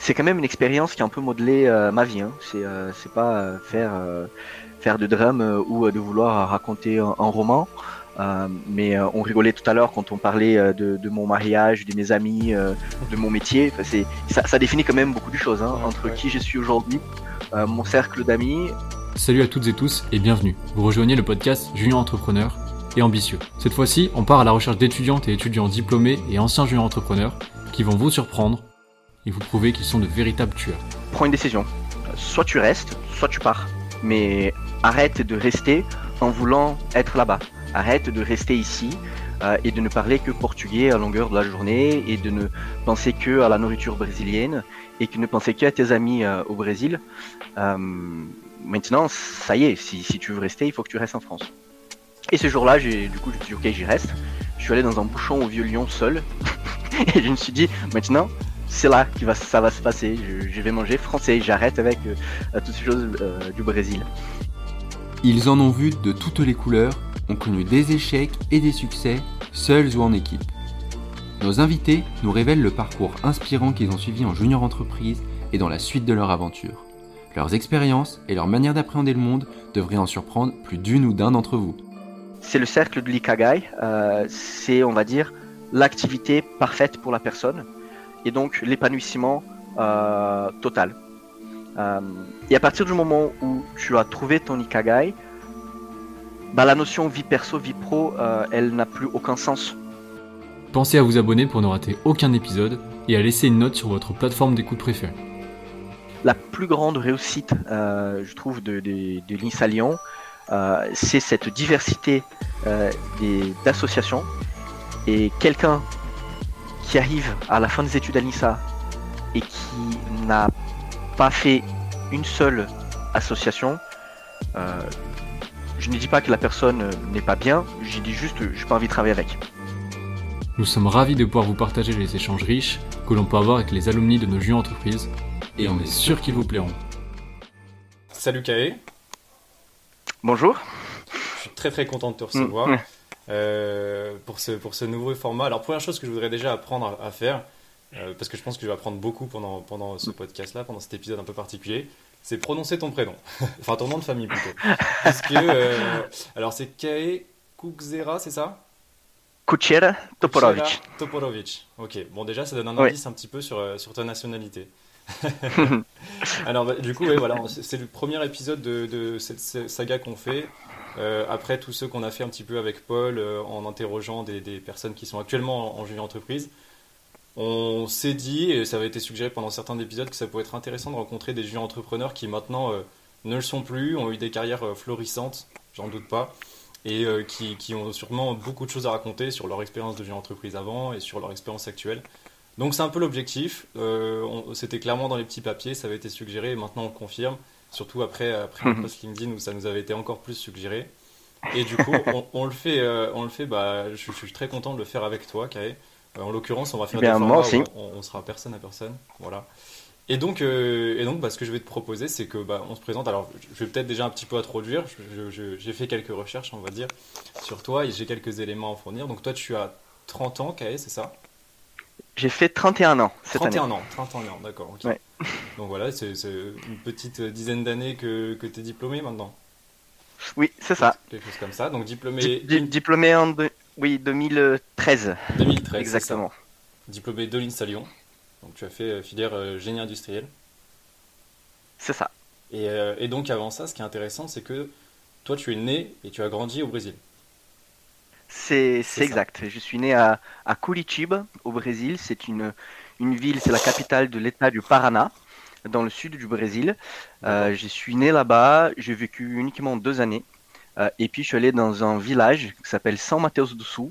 c'est quand même une expérience qui a un peu modelé euh, ma vie. Hein. C'est euh, pas euh, faire faire de drum ou de vouloir raconter un, roman. mais on rigolait tout à l'heure quand on parlait de, de, mon mariage, de mes amis, de mon métier. Enfin, c'est ça, ça, définit quand même beaucoup de choses hein, entre qui je suis aujourd'hui, mon cercle d'amis. Salut à toutes et tous et bienvenue. Vous rejoignez le podcast Junior Entrepreneur et ambitieux. Cette fois-ci, on part à la recherche d'étudiantes et étudiants diplômés et anciens juniors entrepreneurs qui vont vous surprendre et vous prouver qu'ils sont de véritables tueurs. Prends une décision. Soit tu restes, soit tu pars. Mais arrête de rester en voulant être là-bas. Arrête de rester ici euh, et de ne parler que portugais à longueur de la journée et de ne penser que à la nourriture brésilienne et que ne penser que à tes amis euh, au Brésil. Euh, maintenant, ça y est, si, tu veux rester, il faut que tu restes en France. Et ce jour-là, du coup, je me suis dit, ok, j'y reste. Je suis allé dans un bouchon au Vieux Lyon seul. et je me suis dit, maintenant, c'est là que va, ça va se passer. Je, vais manger français. J'arrête avec euh, toutes ces choses euh, du Brésil. Ils en ont vu de toutes les couleurs, ont connu des échecs et des succès, seuls ou en équipe. Nos invités nous révèlent le parcours inspirant qu'ils ont suivi en junior entreprise et dans la suite de leur aventure. Leurs expériences et leur manière d'appréhender le monde devraient en surprendre plus d'une ou d'un d'entre vous. C'est le cercle de l'Ikagai, euh, c'est on va dire l'activité parfaite pour la personne et donc l'épanouissement euh, total. Euh, et à partir du moment où tu as trouvé ton Ikagai, bah, la notion vie perso, vie pro, euh, elle n'a plus aucun sens. Pensez à vous abonner pour ne rater aucun épisode et à laisser une note sur votre plateforme d'écoute préférée. La plus grande réussite, je trouve, de, de, de l'INSA Lyon, c'est cette diversité d'associations. Et quelqu'un qui arrive à la fin des études à l'INSA et qui n'a pas fait une seule association, euh, je ne dis pas que la personne n'est pas bien, je dis juste que je n'ai pas envie de travailler avec. Nous sommes ravis de pouvoir vous partager les échanges riches que l'on peut avoir avec les alumni de nos jeux entreprises et on est sûr qu'ils vous plairont. Salut Kaé. Bonjour. Je suis très très content de te recevoir. Mm. Euh, pour, ce, pour ce nouveau format. Alors, première chose que je voudrais déjà apprendre à, faire, euh, parce que je pense que je vais apprendre beaucoup pendant, pendant ce podcast-là, pendant cet épisode un peu particulier, c'est prononcer ton prénom. enfin, ton nom de famille plutôt. Parce que, euh, alors, c'est Kae Kukzera, c'est ça? Kuchera Toporovic. Toporovic. Ok, bon, déjà, ça donne un indice un petit peu sur, sur ta nationalité. alors, bah, du coup, voilà, c'est le premier épisode de, de cette saga qu'on fait. Euh, après, tous ceux qu'on a fait un petit peu avec Paul euh, en interrogeant des, personnes qui sont actuellement en, junior entreprise, on s'est dit, et ça avait été suggéré pendant certains épisodes, que ça pourrait être intéressant de rencontrer des junior entrepreneurs qui maintenant euh, ne le sont plus, ont eu des carrières florissantes, j'en doute pas, et qui, ont sûrement beaucoup de choses à raconter sur leur expérience de junior entreprise avant et sur leur expérience actuelle. Donc c'est un peu l'objectif. C'était clairement dans les petits papiers, ça avait été suggéré, et maintenant on confirme surtout après, après un post LinkedIn où ça nous avait été encore plus suggéré. Et du coup, on, le fait, euh, on le fait bah, je, suis très content de le faire avec toi, Kae. Euh, en l'occurrence, on va faire des formats où on, sera personne à personne. Voilà. Et donc, euh, et donc bah, ce que je vais te proposer, c'est que bah, on se présente. Alors, je vais peut-être déjà un petit peu introduire. J'ai fait quelques recherches, on va dire, sur toi et j'ai quelques éléments à fournir. Donc, toi, tu as 30 ans, Kae, c'est ça? J'ai fait 31 ans cette 31 ans, 31 ans, d'accord. Donc voilà, c'est une petite dizaine d'années que, que tu es diplômé maintenant. Oui, c'est ça. Quelque chose comme ça. Donc diplômé. diplômé en oui, 2013. 2013. Exactement. Diplômé de l'INSA Lyon. Donc tu as fait euh, filière euh, génie industriel. C'est ça. Et, euh, et, donc avant ça, ce qui est intéressant, c'est que toi tu es né et tu as grandi au Brésil. C'est exact. Je suis né à, à Curitiba, au Brésil. C'est une, une ville, c'est la capitale de l'État du Paraná, dans le sud du Brésil. Euh, je suis né là-bas. J'ai vécu uniquement deux années. Euh, et puis, je suis allé dans un village qui s'appelle São Mateus do Sul.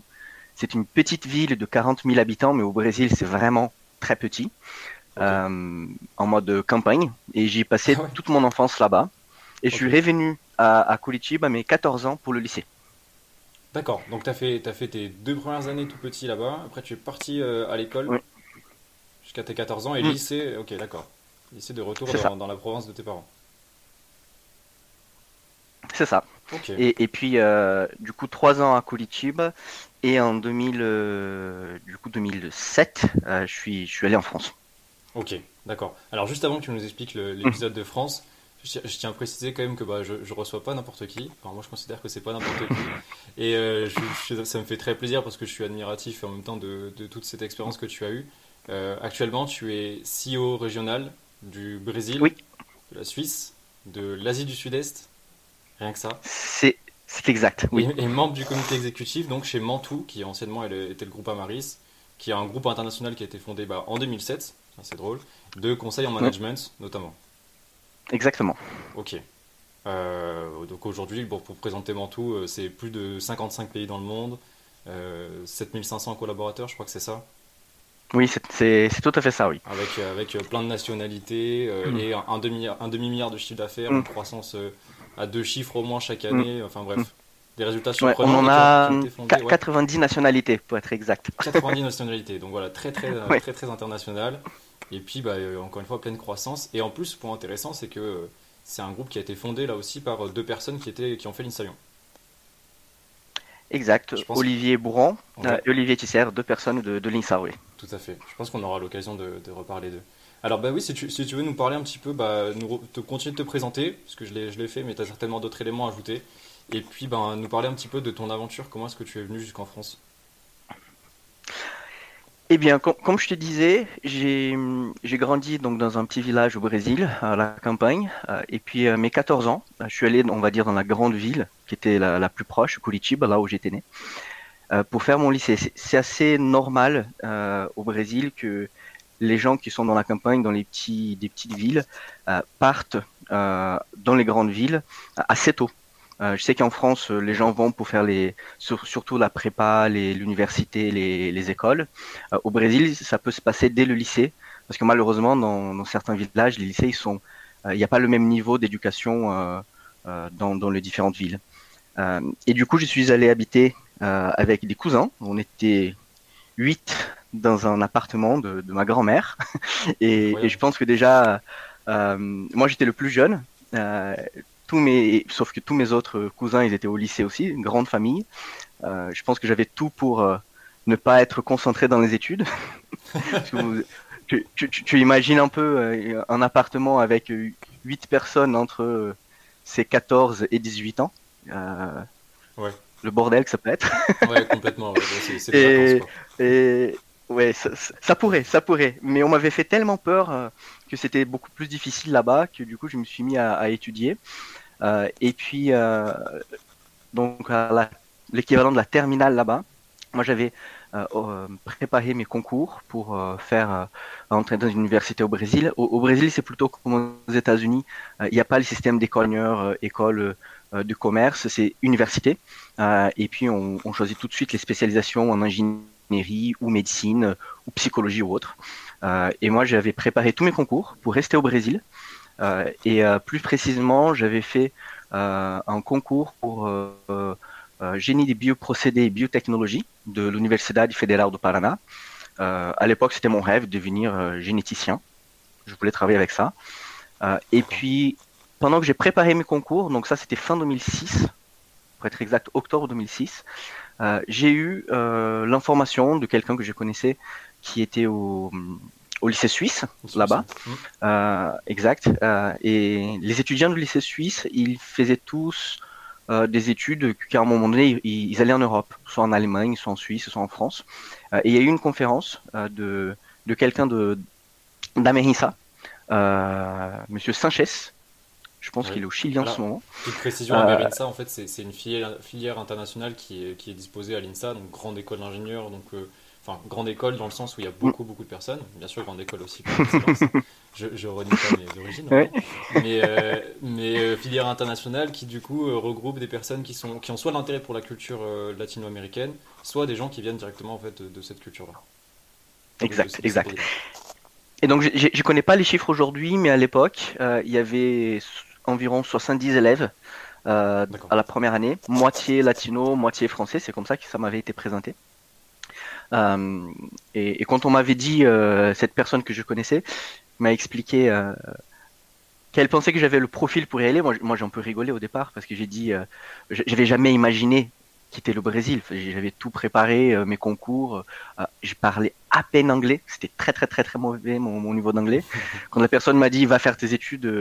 C'est une petite ville de 40 000 habitants, mais au Brésil, c'est vraiment très petit, euh, en mode campagne. Et j'ai passé ah toute mon enfance là-bas. Et je suis revenu à, à Curitiba à mes 14 ans pour le lycée. D'accord, donc tu as fait, as fait tes deux premières années tout petit là-bas, après tu es parti euh, à l'école jusqu'à tes 14 ans et mm. lycée, ok d'accord, lycée de retour dans, la province de tes parents. C'est ça. Et, puis euh, du coup trois ans à Curitiba et en 2000, euh, du coup 2007, je, suis, je suis allé en France. Ok, D'accord. Alors juste avant que tu nous expliques l'épisode de France, je, tiens à préciser quand même que bah, je, je reçois pas n'importe qui. Enfin, moi, je considère que c'est pas n'importe qui. Et euh, ça me fait très plaisir parce que je suis admiratif en même temps de, toute cette expérience que tu as eue. Euh, actuellement, tu es CEO régional du Brésil, de la Suisse, de l'Asie du Sud-Est. Rien que ça. C'est exact, oui. Et, membre du comité exécutif, donc chez Mantou, qui anciennement était le groupe Amaris, qui est un groupe international qui a été fondé bah, en 2007, c'est drôle, de conseil en management notamment. Exactement. Ok. Euh, donc aujourd'hui, pour, présenter Mantou, euh, c'est plus de 55 pays dans le monde, 7500 euh, collaborateurs, je crois que c'est ça. Oui, c'est tout à fait ça, oui. Avec, avec plein de nationalités mm. et un, un demi-milliard de chiffre d'affaires, mm. une croissance à deux chiffres au moins chaque année, mm. enfin bref. Des résultats surprenants. on en a 90 nationalités, pour être exact. 90 nationalités, donc voilà, très très, très, très international. Et puis, bah, euh, encore une fois, pleine croissance. Et en plus, point intéressant, c'est que euh, c'est un groupe qui a été fondé là aussi par euh, deux personnes qui, étaient, qui ont fait l'INSA Exact, Olivier Bourran et Olivier Tisser, deux personnes de, de l'INSA, oui. Tout à fait. Je pense qu'on aura l'occasion de, reparler d'eux. Alors, bah oui, si tu, si tu, veux nous parler un petit peu, bah, nous, te, continuer de te présenter, parce que je l'ai fait, mais tu as certainement d'autres éléments à ajouter. Et puis, bah, nous parler un petit peu de ton aventure, comment est-ce que tu es venu jusqu'en France? Eh bien, comme je te disais, j'ai grandi donc dans un petit village au Brésil, à la campagne. Euh, et puis, à mes 14 ans, euh, je suis allé, on va dire, dans la grande ville, qui était la, plus proche, Curitiba, là où j'étais né, euh, pour faire mon lycée. C'est assez normal au Brésil que les gens qui sont dans la campagne, dans les petits, des petites villes, partent dans les grandes villes assez tôt. Euh, je sais qu'en France, euh, les gens vont pour faire les, surtout la prépa, l'université, les, les, écoles. Euh, au Brésil, ça peut se passer dès le lycée, parce que malheureusement, dans, dans certains villages, les lycées, ils sont, il n'y a pas le même niveau d'éducation dans, dans les différentes villes. et du coup, je suis allé habiter avec des cousins. On était huit dans un appartement de, de ma grand-mère. et, et, je pense que déjà, moi, j'étais le plus jeune. Euh, mes, sauf que tous mes autres cousins, ils étaient au lycée aussi, une grande famille. Euh, je pense que j'avais tout pour euh, ne pas être concentré dans les études. tu, imagines un peu euh, un appartement avec 8 personnes entre ses 14 et 18 ans. ouais. Le bordel que ça peut être. ouais, complètement. et, et ouais, ça, pourrait, ça pourrait. Mais on m'avait fait tellement peur que c'était beaucoup plus difficile là-bas que du coup je me suis mis à, étudier. Euh, et puis, euh, donc, à l'équivalent de la terminale là-bas, moi j'avais euh, préparé mes concours pour faire entrer dans une université au Brésil. Au, Brésil, c'est plutôt comme aux États-Unis. Il n'y a pas le système d'école, école de commerce, c'est université. et puis, on, on, choisit tout de suite les spécialisations en ingénierie ou médecine ou psychologie ou autre. Et moi, j'avais préparé tous mes concours pour rester au Brésil. Euh, et euh, plus précisément, j'avais fait euh, un concours pour génie des bioprocédés et biotechnologie de l'Universidade Federal du Paraná. à l'époque, c'était mon rêve de devenir généticien. Je voulais travailler avec ça. et puis, pendant que j'ai préparé mes concours, donc ça c'était fin 2006, pour être exact, octobre 2006, j'ai eu l'information de quelqu'un que je connaissais qui était au, au lycée suisse, là-bas. Mmh. Euh, exact. Euh, et les étudiants du lycée suisse, ils faisaient tous euh, des études qu'à un moment donné, ils, allaient en Europe, soit en Allemagne, soit en Suisse, soit en France. et il y a eu une conférence de, de quelqu'un de d'Amerissa, Monsieur Sanchez, je pense qu'il est au Chili en ce moment. Petite précision, Amerissa, en fait, c'est une filière, filière, internationale qui est, qui est disposée à l'INSA, donc grande école d'ingénieurs, donc enfin grande école dans le sens où il y a beaucoup beaucoup de personnes, bien sûr grande école aussi je, je renie pas mes origines, mais, euh, mais euh, filière internationale qui du coup euh, regroupe des personnes qui, sont, qui ont soit l'intérêt pour la culture latino-américaine, soit des gens qui viennent directement en fait de, cette culture-là. Exact, exact. Et donc je ne connais pas les chiffres aujourd'hui, mais à l'époque, il y avait environ 70 élèves à la première année, moitié latino, moitié français, c'est comme ça que ça m'avait été présenté. Euh, et, quand on m'avait dit, euh, cette personne que je connaissais m'a expliqué euh, qu'elle pensait que j'avais le profil pour y aller. Moi, moi j'ai un peu rigolé au départ parce que j'ai dit, j'avais jamais imaginé quitter le Brésil. J'avais tout préparé, mes concours. je parlais à peine anglais. C'était très très très très mauvais mon, niveau d'anglais. Quand la personne m'a dit va faire tes études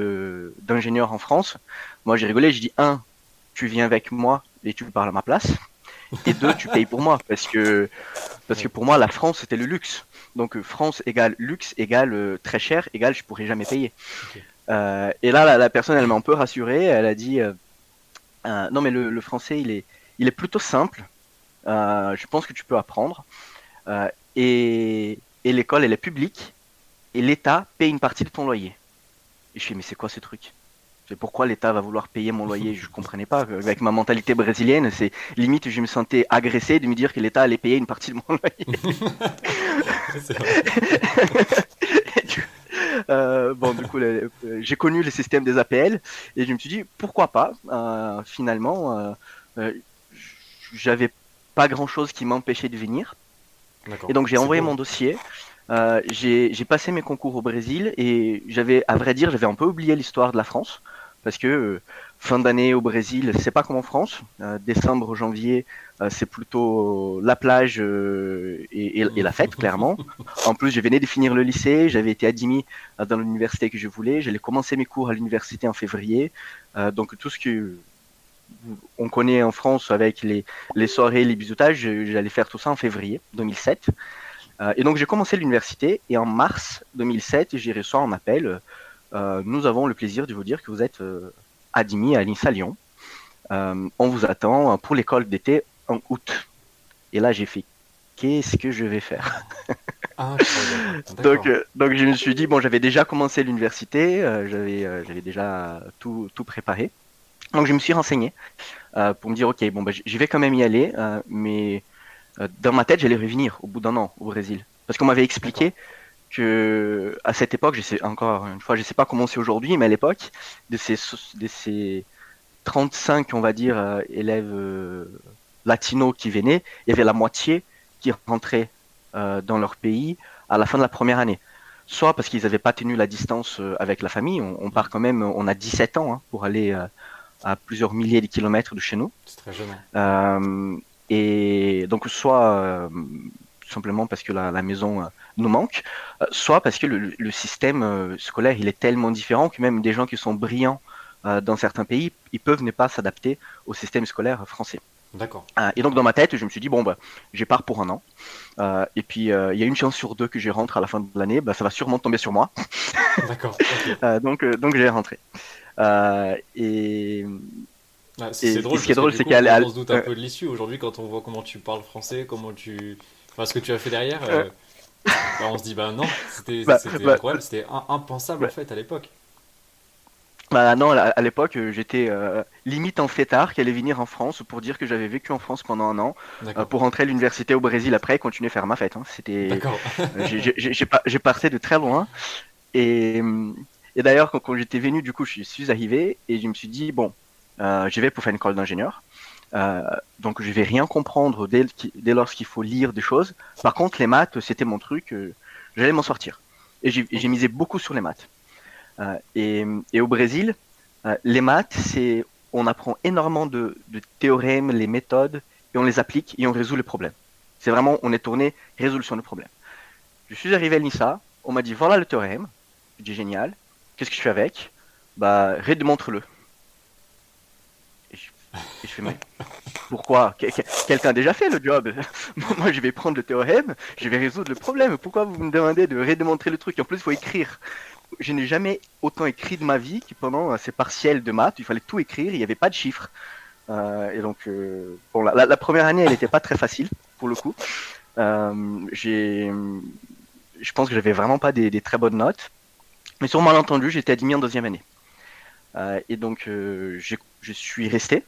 d'ingénieur en France, moi j'ai rigolé. J'ai dit un, tu viens avec moi et tu parles à ma place. Et deux, tu payes pour moi parce que parce que pour moi la France c'était le luxe. Donc euh, France égale luxe égale euh, très cher égale je pourrais jamais payer. Euh, et là la, personne elle m'a un peu rassuré. Elle a dit non mais le, français il est il est plutôt simple. je pense que tu peux apprendre. et et l'école elle est publique et l'État paye une partie de ton loyer. Et je fais mais c'est quoi ce truc? C'est pourquoi l'État va vouloir payer mon loyer? Je comprenais pas. Avec ma mentalité brésilienne, c'est limite, je me sentais agressé de me dire que l'État allait payer une partie de mon loyer. euh, bon, du coup, euh, j'ai connu le système des APL et je me suis dit pourquoi pas? Euh, finalement, euh, j'avais pas grand chose qui m'empêchait de venir. Et donc j'ai envoyé mon dossier. j'ai passé mes concours au Brésil et j'avais, à vrai dire, j'avais un peu oublié l'histoire de la France parce que euh, fin d'année au Brésil, c'est pas comme en France. Euh, décembre, janvier, euh, c'est plutôt la plage et, la fête, clairement. En plus, je venais de finir le lycée, j'avais été admis dans l'université que je voulais, j'allais commencer mes cours à l'université en février. donc tout ce que on connaît en France avec les, les soirées, les bisoutages, j'allais faire tout ça en février 2007. et donc j'ai commencé l'université et en mars 2007, j'ai reçu un appel nous avons le plaisir de vous dire que vous êtes euh, admis à l'INSA Lyon. Euh, on vous attend pour l'école d'été en août. Et là, j'ai fait qu'est-ce que je vais faire? Ah, donc, donc je me suis dit, bon, j'avais déjà commencé l'université, j'avais, j'avais déjà tout, tout préparé. Donc je me suis renseigné pour me dire, ok, bon, bah, je vais quand même y aller, mais dans ma tête, j'allais revenir au bout d'un an au Brésil. Parce qu'on m'avait expliqué que à cette époque, je sais encore une fois, je sais pas comment c'est aujourd'hui, mais à l'époque, de ces, de ces 35, on va dire, euh, élèves euh, latinos qui venaient, il y avait la moitié qui rentraient euh, dans leur pays à la fin de la première année. Soit parce qu'ils n'avaient pas tenu la distance avec la famille, on, part quand même, on a 17 ans hein, pour aller à plusieurs milliers de kilomètres de chez nous. C'est très jeune. et donc, soit simplement parce que la, maison nous manque, euh, soit parce que le, système euh, scolaire il est tellement différent que même des gens qui sont brillants dans certains pays, ils peuvent ne pas s'adapter au système scolaire français. D'accord. et donc dans ma tête, je me suis dit bon bah, je pars pour un an. et puis il y a une chance sur deux que je rentre à la fin de l'année, bah, ça va sûrement tomber sur moi. D'accord. donc donc j'ai rentré. et c'est drôle, ce qui est drôle, c'est qu'à on se doute un peu de l'issue aujourd'hui quand on voit comment tu parles français, comment tu ce que tu as fait derrière, euh, bah, on se dit bah non, c'était bah, bah, incroyable, c'était impensable en fait à l'époque. Bah non, à l'époque, euh, j'étais euh, limite en fêtard qui allait venir en France pour dire que j'avais vécu en France pendant un an, pour rentrer à l'université au Brésil après et continuer à faire ma fête. Hein. C'était, j'ai parté de très loin. Et, et d'ailleurs, quand, quand j'étais venu, du coup, je suis arrivé et je me suis dit bon, je vais pour faire une école d'ingénieur. Euh, donc je vais rien comprendre dès, dès lors qu'il faut lire des choses. Par contre, les maths, c'était mon truc, euh, j'allais m'en sortir. Et j'ai misé beaucoup sur les maths. Euh, et, au Brésil, les maths, c'est on apprend énormément de, théorèmes, les méthodes, et on les applique et on résout les problèmes. C'est vraiment, on est tourné résolution de problèmes. Je suis arrivé à l'INSA, on m'a dit voilà le théorème. Je dis génial. Qu'est-ce que je fais avec? Bah, redémontre-le. Et je fais, mais pourquoi? Quelqu'un a déjà fait le job. Moi, je vais prendre le théorème, je vais résoudre le problème. Pourquoi vous me demandez de redémontrer le truc? En plus, il faut écrire. Je n'ai jamais autant écrit de ma vie que pendant ces partiels de maths. Il fallait tout écrire, il n'y avait pas de chiffres. Euh, et donc, euh, la, première année, elle n'était pas très facile, pour le coup. Euh, je pense que j'avais vraiment pas des, des, très bonnes notes. Mais sur malentendu, j'étais admis en deuxième année. et donc, je suis resté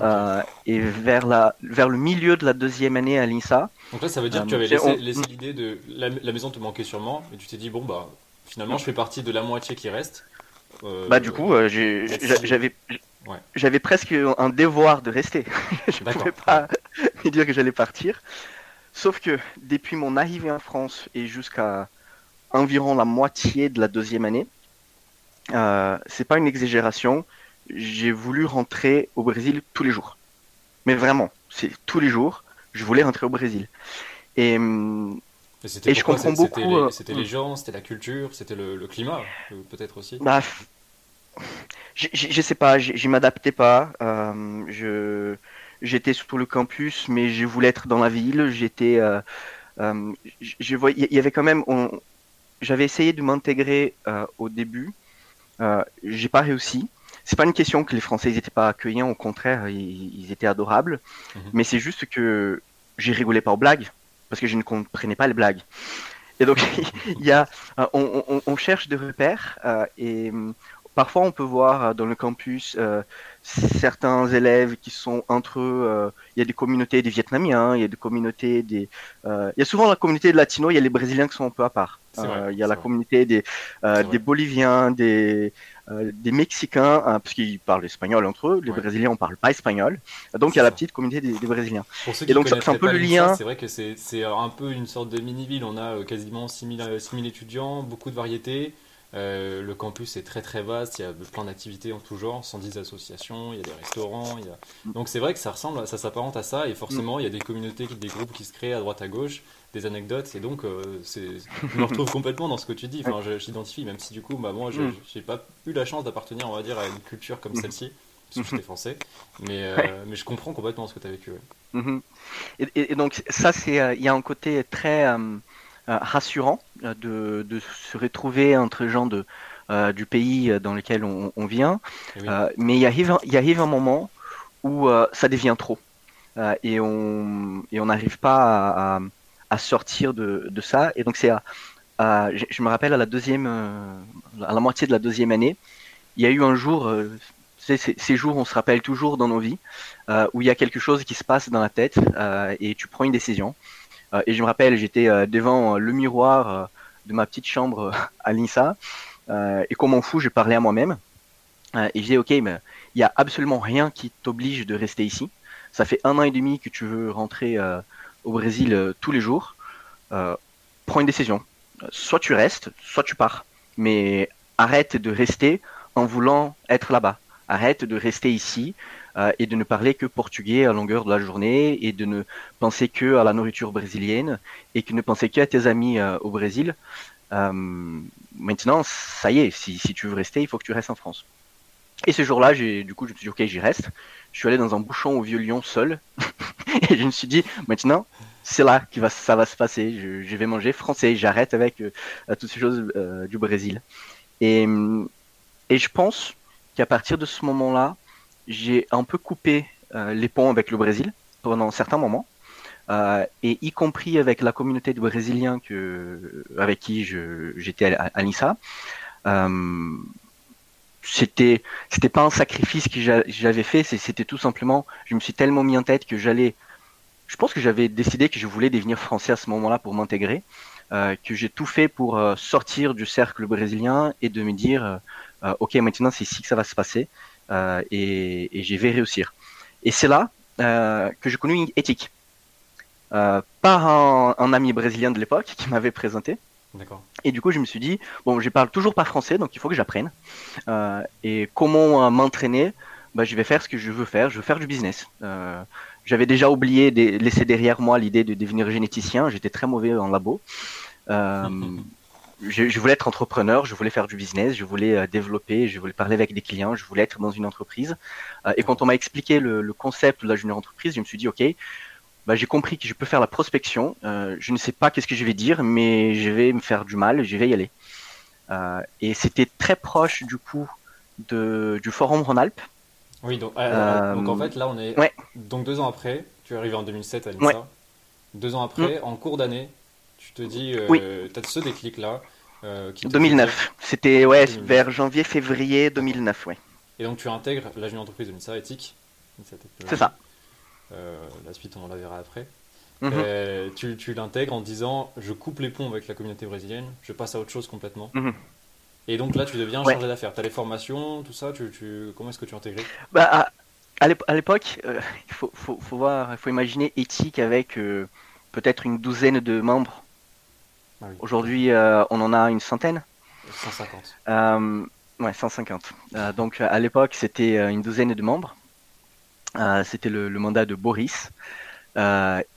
euh, et vers, la, vers le milieu de la deuxième année à l'INSA. Donc là, ça veut dire que tu avais euh, laissé, l'idée de. La, maison te manquait sûrement, et tu t'es dit, bon, bah, finalement, je fais partie de la moitié qui reste. Euh, bah, du coup, j'avais. J'avais presque un devoir de rester. je ne pouvais pas me dire que j'allais partir. Sauf que depuis mon arrivée en France et jusqu'à environ la moitié de la deuxième année, euh, c'est pas une exagération, j'ai voulu rentrer au Brésil tous les jours. Mais vraiment, c'est tous les jours, je voulais rentrer au Brésil. Et, hum, et, je comprends beaucoup. C'était les, hum. gens, c'était la culture, c'était le, climat, peut-être aussi? Bah, je, je, sais pas, je m'adaptais pas. je j'étais sur le campus, mais je voulais être dans la ville. J'étais, euh, euh, je voyais, il y avait quand même, j'avais essayé de m'intégrer euh, au début. j'ai pas réussi. C'est pas une question que les Français n'étaient pas accueillants, au contraire, ils, étaient adorables. Mhm. Mais c'est juste que j'ai rigolé pas aux blagues parce que je ne comprenais pas les blagues. Et donc, il y a, on, on, on, cherche des repères et parfois on peut voir dans le campus certains élèves qui sont entre eux. Euh, il y a des communautés des Vietnamiens, il y a des communautés des. Euh, il y a souvent la communauté de Latino, il y a les Brésiliens qui sont un peu à part. Euh, il y a la communauté des, des Boliviens, des, des Mexicains, hein, parce qu'ils parlent espagnol entre eux. Les Brésiliens, on parle pas espagnol. Donc il y a la petite communauté des, Brésiliens. Et donc c'est un peu le lien. C'est vrai que c'est un peu une sorte de mini-ville. On a quasiment 6000 étudiants, beaucoup de variétés. Euh, le campus est très très vaste, il y a plein d'activités en tout genre, 110 associations, il y a des restaurants. Il y a... Donc c'est vrai que ça ressemble, ça s'apparente à ça, et forcément il y a des communautés, des groupes qui se créent à droite à gauche, des anecdotes, et donc euh, je me retrouve complètement dans ce que tu dis, enfin, j'identifie, même si du coup bah, moi je n'ai mm. pas eu la chance d'appartenir, on va dire, à une culture comme mm. celle-ci, parce que mm-hmm. j'étais français, mais, euh, mais je comprends complètement ce que tu as vécu. Mm-hmm. Et, donc ça, c'est il y a un côté très euh, rassurant euh, de, de, se retrouver entre gens de, euh, du pays dans lequel on, on vient. Eh mais il arrive, arrive un moment où ça devient trop. et on et on n'arrive pas à, à, sortir de, ça. Et donc c'est je, je, me rappelle à la deuxième, à la moitié de la deuxième année, il y a eu un jour, ces, ces, jours on se rappelle toujours dans nos vies, où il y a quelque chose qui se passe dans la tête et tu prends une décision. Euh, et je me rappelle, j'étais euh, devant euh, le miroir de ma petite chambre à l'INSA, et comme on fou, je parlais à moi-même. et je disais, ok, mais il n'y a absolument rien qui t'oblige de rester ici. Ça fait un an et demi que tu veux rentrer au Brésil tous les jours. prends une décision. Soit tu restes, soit tu pars. Mais arrête de rester en voulant être là-bas. Arrête de rester ici euh, et de ne parler que portugais à longueur de la journée et de ne penser que à la nourriture brésilienne et que ne penser que à tes amis euh, au Brésil. Euh, maintenant, ça y est, si, tu veux rester, il faut que tu restes en France. Et ce jour-là, j'ai, du coup, je me suis dit, ok, j'y reste. Je suis allé dans un bouchon au Vieux-Lyon seul. et je me suis dit, maintenant, c'est là que va, ça va se passer. Je, vais manger français. J'arrête avec toutes ces choses du Brésil. Et, et je pense qu'à partir de ce moment-là, j'ai un peu coupé euh, les ponts avec le Brésil pendant certains moments, euh, et y compris avec la communauté de Brésiliens que, avec qui j'étais à, à Nissa. Euh, c'était c'était pas un sacrifice que j'avais fait, c'était tout simplement, je me suis tellement mis en tête que j'allais, je pense que j'avais décidé que je voulais devenir français à ce moment-là pour m'intégrer, euh, que j'ai tout fait pour euh, sortir du cercle brésilien et de me dire, euh, ok maintenant c'est ici que ça va se passer. Et, et vais réussir. Et c'est là que j'ai connu une éthique. Par un, ami brésilien de l'époque qui m'avait présenté. Et du coup, je me suis dit, bon, je parle toujours pas français, donc il faut que j'apprenne. Euh, et comment m'entraîner? Bah, Je vais faire ce que je veux faire, je veux faire du business. Euh, J'avais déjà oublié de laisser derrière moi l'idée de devenir généticien, j'étais très mauvais en labo. Euh, je, voulais être entrepreneur, je voulais faire du business, je voulais euh, développer, je voulais parler avec des clients, je voulais être dans une entreprise. Euh, et quand on m'a expliqué le, concept de la junior entreprise, je me suis dit, OK, bah, j'ai compris que je peux faire la prospection. Euh, je ne sais pas qu'est-ce que je vais dire, mais je vais me faire du mal, je vais y aller. et c'était très proche du coup de, du Forum Rhône-Alpes. Oui, donc, en fait, là, on est donc deux ans après, tu es arrivé en 2007 à l'INSA. Deux ans après, mm. en cours d'année, tu te dis, oui. tu as ce déclic-là. 2009. Euh, C'était ouais, vers janvier-février 2009, ouais. Et donc tu intègres la jeune entreprise de Nissa Éthique. C'est ça. Euh, la suite, on la verra après. Mhm. Euh, tu, tu l'intègres en disant je coupe les ponts avec la communauté brésilienne, je passe à autre chose complètement. Mhm. Et donc là, tu deviens chargé d'affaires. Tu as les formations, tout ça. Tu, tu... Comment est-ce que tu intègres? Bah, À, l'époque, il faut, faut, faut, voir, il faut imaginer éthique avec peut-être une douzaine de membres ah Aujourd'hui, euh, on en a une centaine. 150. Euh, ouais, 150. Euh, donc à l'époque, c'était une douzaine de membres. C'était le, mandat de Boris.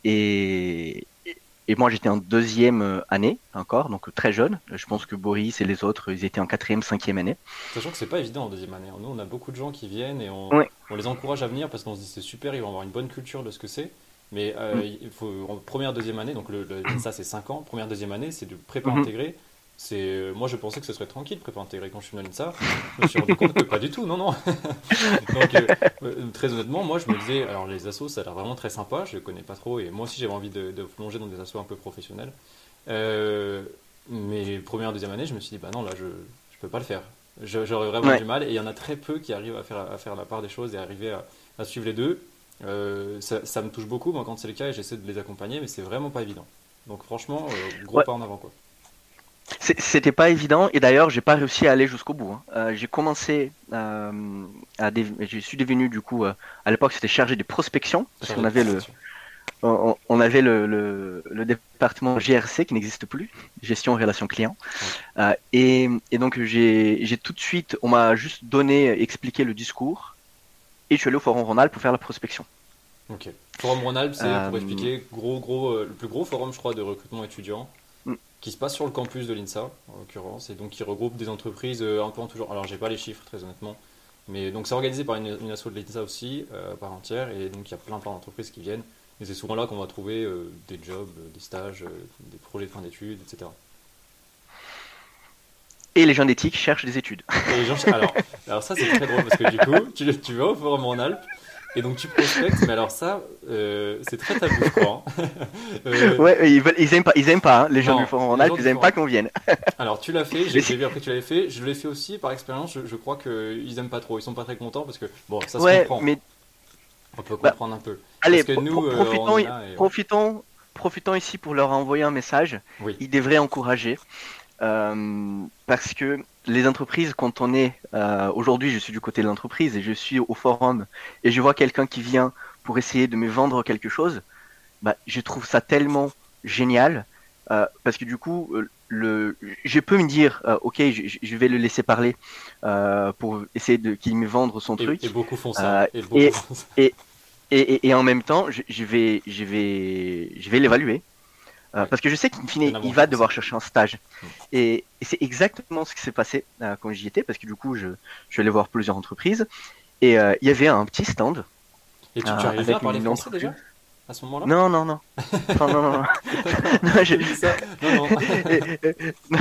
et, et moi, j'étais en deuxième euh, année encore, donc très jeune. Je pense que Boris et les autres, ils étaient en quatrième, cinquième année. Sachant que c'est pas évident en deuxième année. Nous, on a beaucoup de gens qui viennent et on, les encourage à venir parce qu'on se dit c'est super, ils vont avoir une bonne culture de ce que c'est. Mais euh, mm. il faut, en première, deuxième année, donc le, ça c'est cinq ans, première, deuxième année, c'est de prépa mm-hmm. intégrée. C'est, euh, moi je pensais que ce serait tranquille, prépa intégrée quand je suis venu à l'INSA. Je me suis rendu compte que pas du tout, non, non. Donc euh, euh, très honnêtement, moi je me disais, alors les assos ça a l'air vraiment très sympa, je ne connais pas trop et moi aussi j'avais envie de, plonger dans des assos un peu professionnels. mais première, deuxième année, je me suis dit, bah non, là je ne peux pas le faire. J'aurais vraiment du mal et il y en a très peu qui arrivent à faire, à faire la part des choses et arriver à, suivre les deux. Ça, ça, me touche beaucoup moi quand c'est le cas et j'essaie de les accompagner, mais c'est vraiment pas évident. Donc franchement, gros pas en avant quoi. C'était pas évident et d'ailleurs j'ai pas réussi à aller jusqu'au bout. Hein. Euh, j'ai commencé euh, à je suis devenu du coup euh, à l'époque c'était chargé de prospection parce qu'on avait le on, avait le, le, département GRC qui n'existe plus, gestion relation client. et, et, donc j'ai tout de suite, on m'a juste donné, expliqué le discours et je suis allé au Forum Ronald pour faire la prospection. Ok. Forum Ronald, c'est pour expliquer gros gros le plus gros forum je crois de recrutement étudiant qui se passe sur le campus de l'INSA, en l'occurrence, et donc qui regroupe des entreprises euh, un peu en toujours. Alors, j'ai pas les chiffres, très honnêtement, mais donc c'est organisé par une, une asso de l'INSA aussi, euh, par entière, et donc il y a plein plein d'entreprises qui viennent, et c'est souvent là qu'on va trouver euh, des jobs, des stages, des projets de fin d'études, etc. Et les gens d'éthique cherchent des études. alors, alors, ça c'est très drôle parce que du coup, tu, tu vas au Forum en Alpes et donc tu prospectes, mais alors ça, euh, c'est très tabou, je crois. Hein. Euh, ouais, ils, veulent, ils aiment pas, ils aiment pas hein, les gens du Forum Ronald, ils aiment pas qu'on vienne. alors tu l'as fait, j'ai vu après que tu l'avais fait, je l'ai fait aussi par expérience. Je, crois qu'ils aiment pas trop, ils sont pas très contents parce que bon, ça se comprend. Mais... On peut bah, comprendre un peu. Allez, parce que nous, euh, profitons, profitons, profitons ici pour leur envoyer un message. Ils devraient encourager. parce que les entreprises, quand on est euh, aujourd'hui, je suis du côté de l'entreprise et je suis au forum et je vois quelqu'un qui vient pour essayer de me vendre quelque chose, bah, je trouve ça tellement génial euh, parce que du coup, euh, le, je peux me dire, ok, je, vais le laisser parler pour essayer de qu'il me vende son truc. Et beaucoup font ça. Et, et, et, en même temps, je, je vais, je vais, je vais l'évaluer. Euh, parce que je sais qu'in fine, il va devoir chercher un stage. Et, c'est exactement ce qui s'est passé euh, quand j'y étais, parce que du coup, je, je suis allé voir plusieurs entreprises. Et euh, il y avait un petit stand. Et tu, tu arrivais à parler français déjà? À ce moment-là Non, non, non. non, non, non. non, ça. Non, non.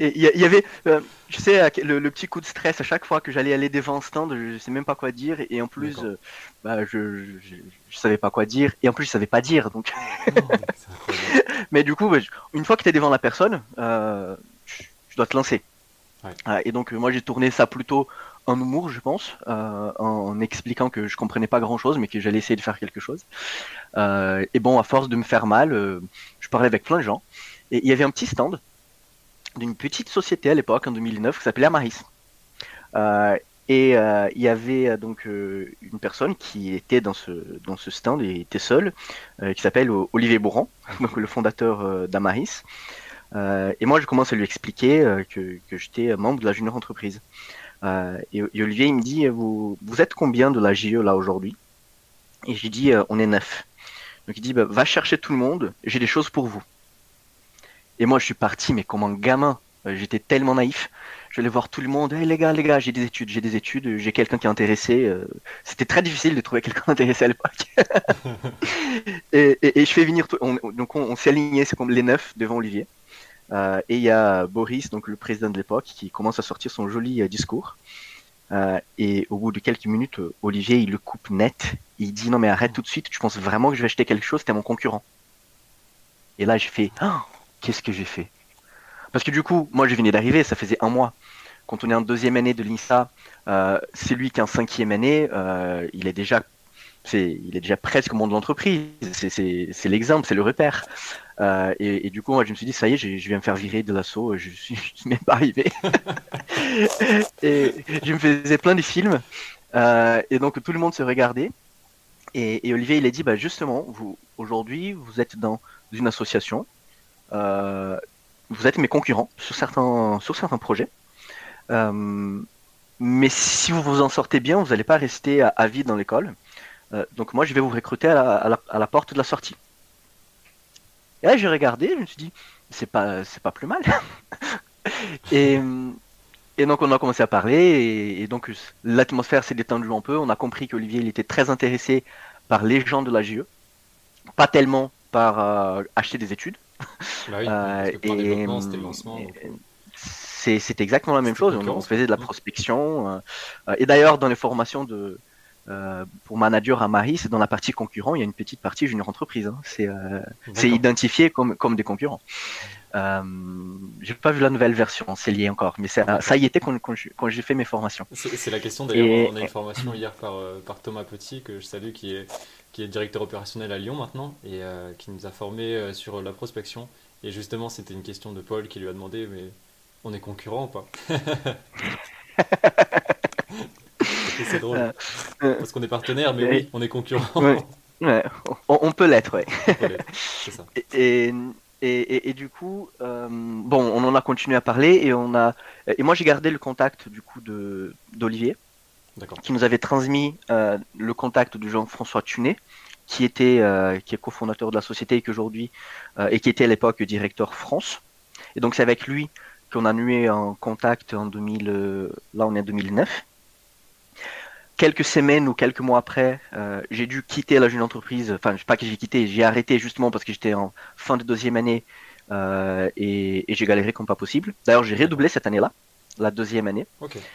Il y, avait, euh, je sais, le, petit coup de stress à chaque fois que j'allais aller devant un stand, je sais même pas quoi dire. Et en plus, euh, bah, je, je, savais pas quoi dire. Et en plus, je savais pas dire. Donc. Mais du coup, une fois que tu es devant la personne, euh, tu dois te lancer. Ouais. et donc, moi, j'ai tourné ça plutôt en humour, je pense, euh, en, expliquant que je comprenais pas grand chose, mais que j'allais essayer de faire quelque chose. Euh, et bon, à force de me faire mal, euh, je parlais avec plein de gens. Et il y avait un petit stand d'une petite société à l'époque, en 2009, qui s'appelait Amaris. et il y avait donc une personne qui était dans ce, dans ce stand et était seule, qui s'appelle Olivier Bourran, donc le fondateur d'Amaris. et moi, je commence à lui expliquer que, que j'étais membre de la junior entreprise. Euh, et, Olivier, il me dit, vous, vous êtes combien de la JE là aujourd'hui? Et j'ai dit, euh, on est neuf. Donc il dit, bah, va chercher tout le monde, j'ai des choses pour vous. Et moi, je suis parti, mais comme un gamin. Euh, j'étais tellement naïf. Je vais voir tout le monde. Hey, les gars, les gars, j'ai des études, j'ai des études, j'ai quelqu'un qui est intéressé. C'était très difficile de trouver quelqu'un intéressé à l'époque. et, et, je fais venir tout. donc on, s'est aligné, c'est comme les neuf devant Olivier. Euh, et il y a Boris, donc le président de l'époque, qui commence à sortir son joli euh, discours. Euh, et au bout de quelques minutes, Olivier, il le coupe net. Il dit non mais arrête tout de suite. Tu penses vraiment que je vais acheter quelque chose? T'es mon concurrent. Et là, j'ai fait oh, qu'est-ce que j'ai fait? Parce que du coup, moi, je venais d'arriver. Ça faisait un mois. Quand on est en deuxième année de l'INSA, c'est lui qui est en cinquième année. il est déjà il est déjà presque au monde de l'entreprise. C'est l'exemple, c'est le repère. Euh, et, du coup, moi, je me suis dit, ça y est, je, viens me faire virer de l'assaut. Je suis, suis même pas arrivé. et je me faisais plein de films. Euh, et donc, tout le monde se regardait. Et, Olivier, il a dit, bah, justement, vous, aujourd'hui, vous êtes dans une association. Euh, vous êtes mes concurrents sur certains, sur certains projets. mais si vous vous en sortez bien, vous n'allez pas rester à, vie dans l'école. Donc moi, je vais vous recruter à la, porte de la sortie. Et là, j'ai regardé, je me suis dit, c'est pas, c'est pas plus mal. et, et donc, on a commencé à parler, et, donc l'atmosphère s'est détendue un peu. On a compris qu'Olivier, il était très intéressé par les gens de la GE, pas tellement par acheter des études. Bah oui, et, lancement c'est exactement la même chose. On, faisait de la prospection. Euh, et d'ailleurs, dans les formations de, euh, pour manager à Marie, c'est dans la partie concurrent, il y a une petite partie junior entreprise. Hein. Euh, c'est identifié comme, comme des concurrents. Euh, j'ai pas vu la nouvelle version, c'est lié encore, mais ça, ça y était quand, quand j'ai fait mes formations. C'est la question d'ailleurs, on a une formation hier par, par Thomas Petit, que je salue, qui est, qui est directeur opérationnel à Lyon maintenant, et qui nous a formé sur la prospection. Et justement, c'était une question de Paul qui lui a demandé, mais on est concurrent ou pas? C'est drôle. Euh, euh, Parce qu'on est partenaire, mais oui, on est concurrent. On, peut l'être, ouais. Et, et, et, du coup, euh, bon, on en a continué à parler et on a et moi j'ai gardé le contact du coup de d'Olivier, qui nous avait transmis le contact de Jean-François Tunet, qui était qui est cofondateur de la société et qui aujourd'hui et qui était à l'époque directeur France. Et donc c'est avec lui qu'on a noué en contact en 2000, euh, là on est en 2009. Quelques semaines ou quelques mois après, euh, j'ai dû quitter la jeune entreprise. Enfin, je sais pas que j'ai quitté, j'ai arrêté justement parce que j'étais en fin de deuxième année euh, et, j'ai galéré comme pas possible. D'ailleurs, j'ai redoublé cette année-là, la deuxième année.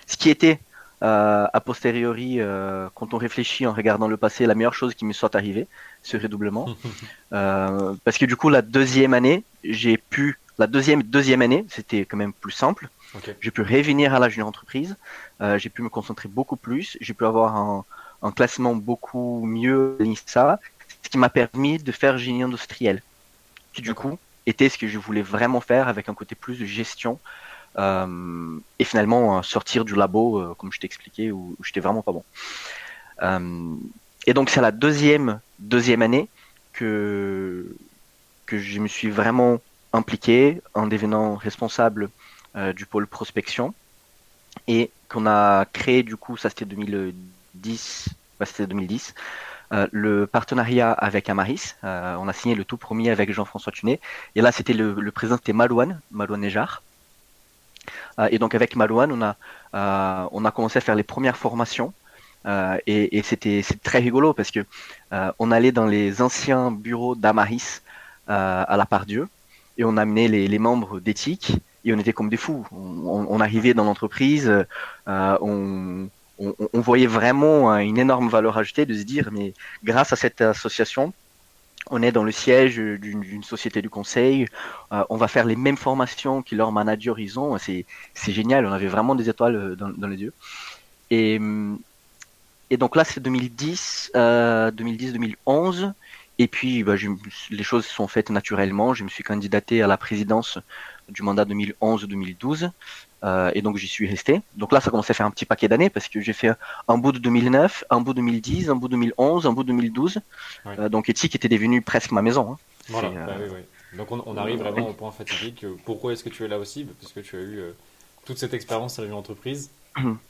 Ce qui était a posteriori, quand on réfléchit en regardant le passé, la meilleure chose qui me soit arrivée, ce redoublement. parce que du coup, la deuxième année, j'ai pu la deuxième, deuxième année, c'était quand même plus simple. J'ai pu revenir à la junior entreprise. Euh, j'ai pu me concentrer beaucoup plus. J'ai pu avoir un, classement beaucoup mieux ce qui m'a permis de faire génie industriel, qui du coup était ce que je voulais vraiment faire avec un côté plus de gestion. Euh, et finalement euh, sortir du labo, comme je t'ai expliqué, où, où j'étais vraiment pas bon. et donc c'est la deuxième deuxième année que que je me suis vraiment impliqué en devenant responsable du pôle prospection et qu'on a créé du coup, ça c'était 2010, c'était 2010, euh, le partenariat avec Amaris. Euh, on a signé le tout premier avec Jean-François Tunet. Et là, c'était le, président, c'était Malouane, Malouane Nejar. et donc avec Malouane, on a, on a commencé à faire les premières formations. et, c'était très rigolo parce que on allait dans les anciens bureaux d'Amaris à la part Dieu et on amenait les membres d'éthique et on était comme des fous. On, arrivait dans l'entreprise, euh, on, voyait vraiment une énorme valeur ajoutée de se dire, mais grâce à cette association, on est dans le siège d'une société du conseil, euh, on va faire les mêmes formations que leurs managers ont, c'est génial, on avait vraiment des étoiles dans, les yeux. Et, donc là, c'est 2010, 2010-2011. Et puis, bah, les choses sont faites naturellement. Je me suis candidaté à la présidence du mandat 2011-2012. Euh, et donc, j'y suis resté. Donc là, ça commence à faire un petit paquet d'années parce que j'ai fait un bout de 2009, un bout de 2010, un bout de 2011, un bout de 2012. Euh, donc, Ethique était devenu presque ma maison. Hein. Voilà, euh, bah oui, oui. Donc, on, arrive vraiment au point fatidique. Pourquoi est-ce que tu es là aussi? Parce que tu as eu toute cette expérience à l'entreprise,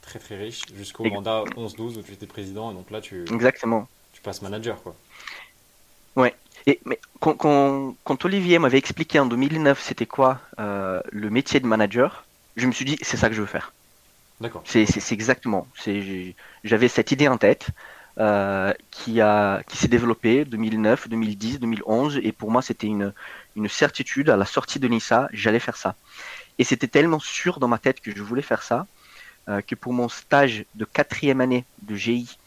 très très riche, jusqu'au mandat 11-12 où tu étais président. Et donc là, tu, Exactement. tu passes manager. quoi. Ouais. Et, mais quand, quand, Olivier m'avait expliqué en 2009 c'était quoi euh, le métier de manager, je me suis dit c'est ça que je veux faire. D'accord. C'est, exactement. J'avais cette idée en tête euh, qui, a, qui s'est développée 2009, 2010, 2011 et pour moi c'était une, une certitude à la sortie de l'INSA, j'allais faire ça. Et c'était tellement sûr dans ma tête que je voulais faire ça euh, que pour mon stage de quatrième année de GI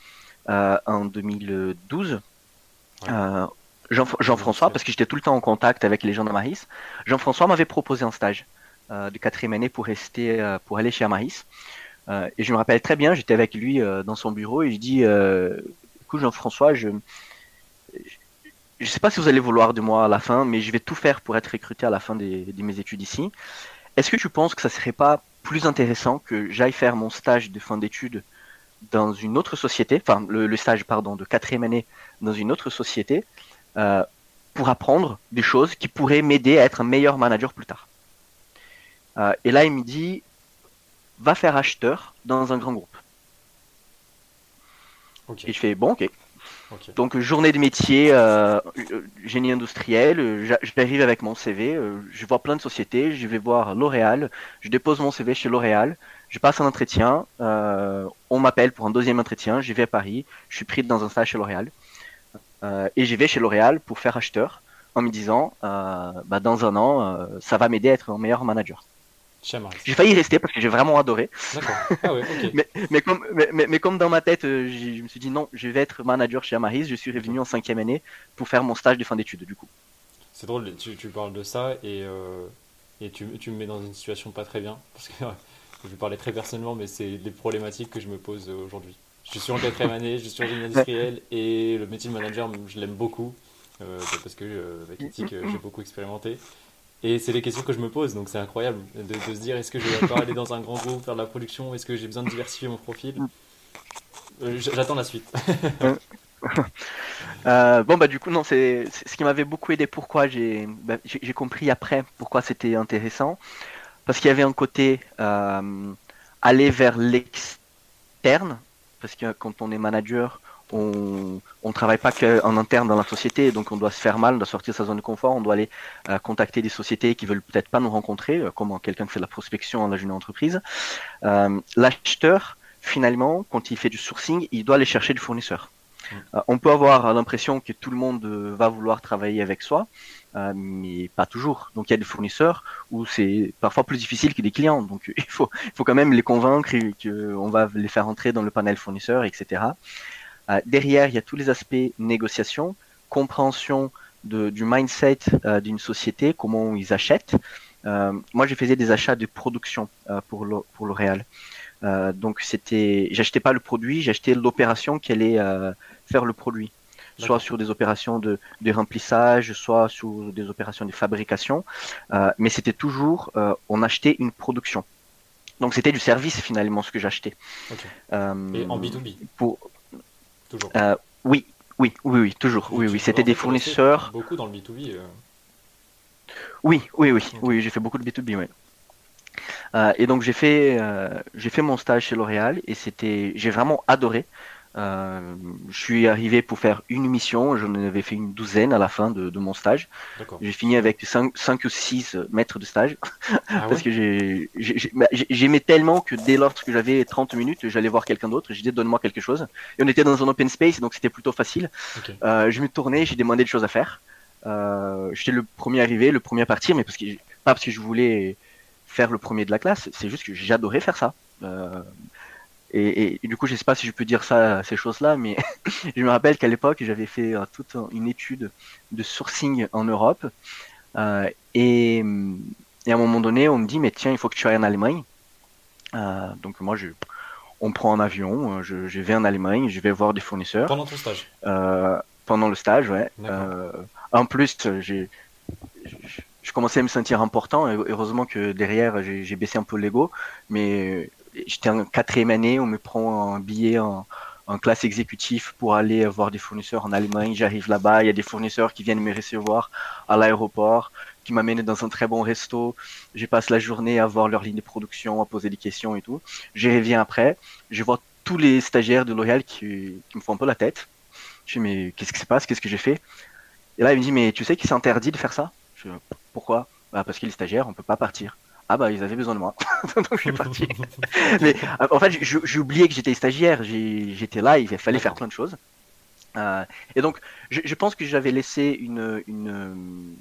en 2012, euh, Jean-François, parce que j'étais tout le temps en contact avec les gens d'Amaris, Jean-François m'avait proposé un stage euh, de quatrième année pour rester, euh, pour aller chez Amaris. et je me rappelle très bien, j'étais avec lui dans son bureau et je dis, écoute Jean-François, je je sais pas si vous allez vouloir de moi à la fin, mais je vais tout faire pour être recruté à la fin de mes études ici. Est-ce que tu penses que ça serait pas plus intéressant que j'aille faire mon stage de fin d'études dans une autre société, enfin le, stage pardon de quatrième année dans une autre société, euh, pour apprendre des choses qui pourraient m'aider à être un meilleur manager plus tard. Euh, et là, il me dit, va faire acheteur dans un grand groupe. Et je fais, bon, ok. Donc journée de métier, euh, génie industriel, j'arrive avec mon CV, je vois plein de sociétés, je vais voir L'Oréal, je dépose mon CV chez L'Oréal, je passe un entretien, on m'appelle pour un deuxième entretien, j'y vais à Paris, je suis pris dans un stage chez L'Oréal. Et j'y vais chez L'Oréal pour faire acheteur en me disant, bah, dans un an, ça va m'aider à être un meilleur manager. J'ai failli rester parce que j'ai vraiment adoré. Ah mais, comme, mais, comme, dans ma tête, euh, je me suis dit non, je vais être manager chez Amaris. Je suis revenu en cinquième année pour faire mon stage de fin d'études du coup. C'est drôle, tu, tu, parles de ça et, euh, et tu, tu, me mets dans une situation pas très bien. Parce que je vais parler très personnellement, mais c'est des problématiques que je me pose aujourd'hui. Je suis en quatrième année, je suis en génie industriel et le métier de manager, je l'aime beaucoup. Euh, parce que avec éthique, j'ai beaucoup expérimenté. Et c'est les questions que je me pose, donc c'est incroyable de, se dire est-ce que je vais aller dans un grand groupe faire de la production, est-ce que j'ai besoin de diversifier mon profil? Euh, J'attends la suite. Euh, bon bah du coup non c'est ce qui m'avait beaucoup aidé pourquoi bah, j'ai compris après pourquoi c'était intéressant parce qu'il y avait un côté euh, aller vers l'externe parce que quand on est manager on ne travaille pas qu'en interne dans la société, donc on doit se faire mal, on doit sortir de sa zone de confort, on doit aller euh, contacter des sociétés qui veulent peut-être pas nous rencontrer, euh, comme quelqu'un qui fait de la prospection dans la entreprise. Euh, l'acheteur, finalement, quand il fait du sourcing, il doit aller chercher du fournisseur. Mmh. on peut avoir l'impression que tout le monde va vouloir travailler avec soi, mais pas toujours. Donc il y a des fournisseurs où c'est parfois plus difficile que des clients. Donc il faut, quand même les convaincre qu'on va les faire entrer dans le panel fournisseur, etc. Euh, derrière, il y a tous les aspects négociation, compréhension du mindset euh, d'une société, comment ils achètent. Euh, moi, je faisais des achats de production pour L'Oréal. donc, c'était, j'achetais pas le produit, j'achetais l'opération qui allait faire le produit soit sur des opérations de, de, remplissage, soit sur des opérations de fabrication, euh, mais c'était toujours, euh, on achetait une production. Donc c'était du service finalement ce que j'achetais. Euh, Et en B2B pour, euh, oui, oui, oui, oui, toujours. Oui, oui, c'était des fournisseurs. Beaucoup dans le B2B. Euh. Oui, oui, oui, oui, j'ai fait beaucoup de B2B, oui. Euh, et donc j'ai fait, j'ai fait mon stage chez L'Oréal et c'était, j'ai vraiment adoré. Euh, je suis arrivé pour faire une mission, j'en avais fait une douzaine à la fin de, de mon stage. J'ai fini avec 5, ou 6 mètres de stage. Ah parce que bah, j'aimais tellement que dès lors que j'avais 30 minutes, j'allais voir quelqu'un d'autre. J'ai dit donne-moi quelque chose. Et on était dans un open space, donc c'était plutôt facile. Euh, je me tournais, j'ai demandé des choses à faire. Euh, J'étais le premier arrivé, le premier à partir, mais parce que, pas parce que je voulais faire le premier de la classe, c'est juste que j'adorais faire ça. Euh, et, du coup, je sais pas si je peux dire ça, ces choses-là, mais je me rappelle qu'à l'époque, j'avais fait euh, toute une étude de sourcing en Europe. Euh, et, à un moment donné, on me dit, mais tiens, il faut que tu ailles en Allemagne. Euh, donc moi, je, on prend un avion, je, vais en Allemagne, je vais voir des fournisseurs. Pendant ton stage Pendant le stage, ouais. en plus, j'ai je commençais à me sentir important. Et heureusement que derrière, j'ai baissé un peu l'ego. Mais j'étais en quatrième année, on me prend un billet en, classe exécutive pour aller voir des fournisseurs en Allemagne. J'arrive là-bas, il y a des fournisseurs qui viennent me recevoir à l'aéroport, qui m'amènent dans un très bon resto. Je passe la journée à voir leur ligne de production, à poser des questions et tout. Je reviens après, je vois tous les stagiaires de L'Oréal qui, me font un peu la tête. Je dis mais qu'est-ce qui se passe? Qu'est-ce que j'ai fait? Et là il me dit mais tu sais qu'il s'interdit de faire ça? Pourquoi? Bah, Parce qu'il est stagiaire, on peut pas partir ah bah ils avaient besoin de moi, donc je suis parti. Mais en fait, j'ai oublié que j'étais stagiaire, j'étais là, il fallait faire plein de choses. Euh, et donc, je, pense que j'avais laissé une, une...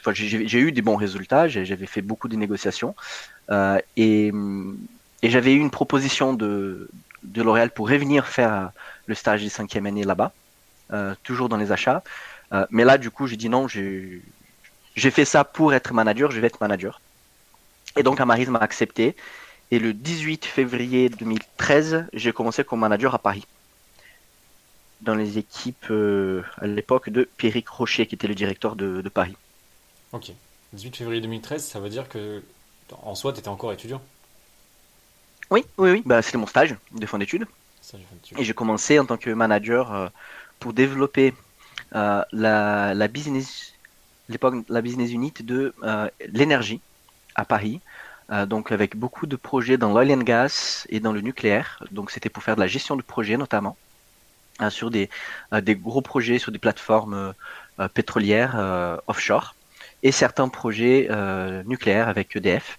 Enfin, j'ai eu des bons résultats, j'avais fait beaucoup de négociations, euh, et, et j'avais eu une proposition de, de L'Oréal pour revenir faire le stage de cinquième année là-bas, euh, toujours dans les achats. Mais là, du coup, j'ai dit non, j'ai fait ça pour être manager, je vais être manager. Et donc Amaris m'a accepté. Et le 18 février 2013, j'ai commencé comme manager à Paris. Dans les équipes euh, à l'époque de Pierrick Rocher, qui était le directeur de, Paris. Ok. 18 février 2013, ça veut dire que en soi, tu étais encore étudiant? Oui, oui, oui. Bah, c'était mon stage de fin d'études. Et j'ai commencé en tant que manager euh, pour développer euh, la, la business l'époque la business unit de l'énergie à Paris, euh, donc avec beaucoup de projets dans l'oil and gas et dans le nucléaire. Donc c'était pour faire de la gestion de projet notamment. sur des, des gros projets, sur des plateformes pétrolières offshore et certains projets nucléaires avec EDF.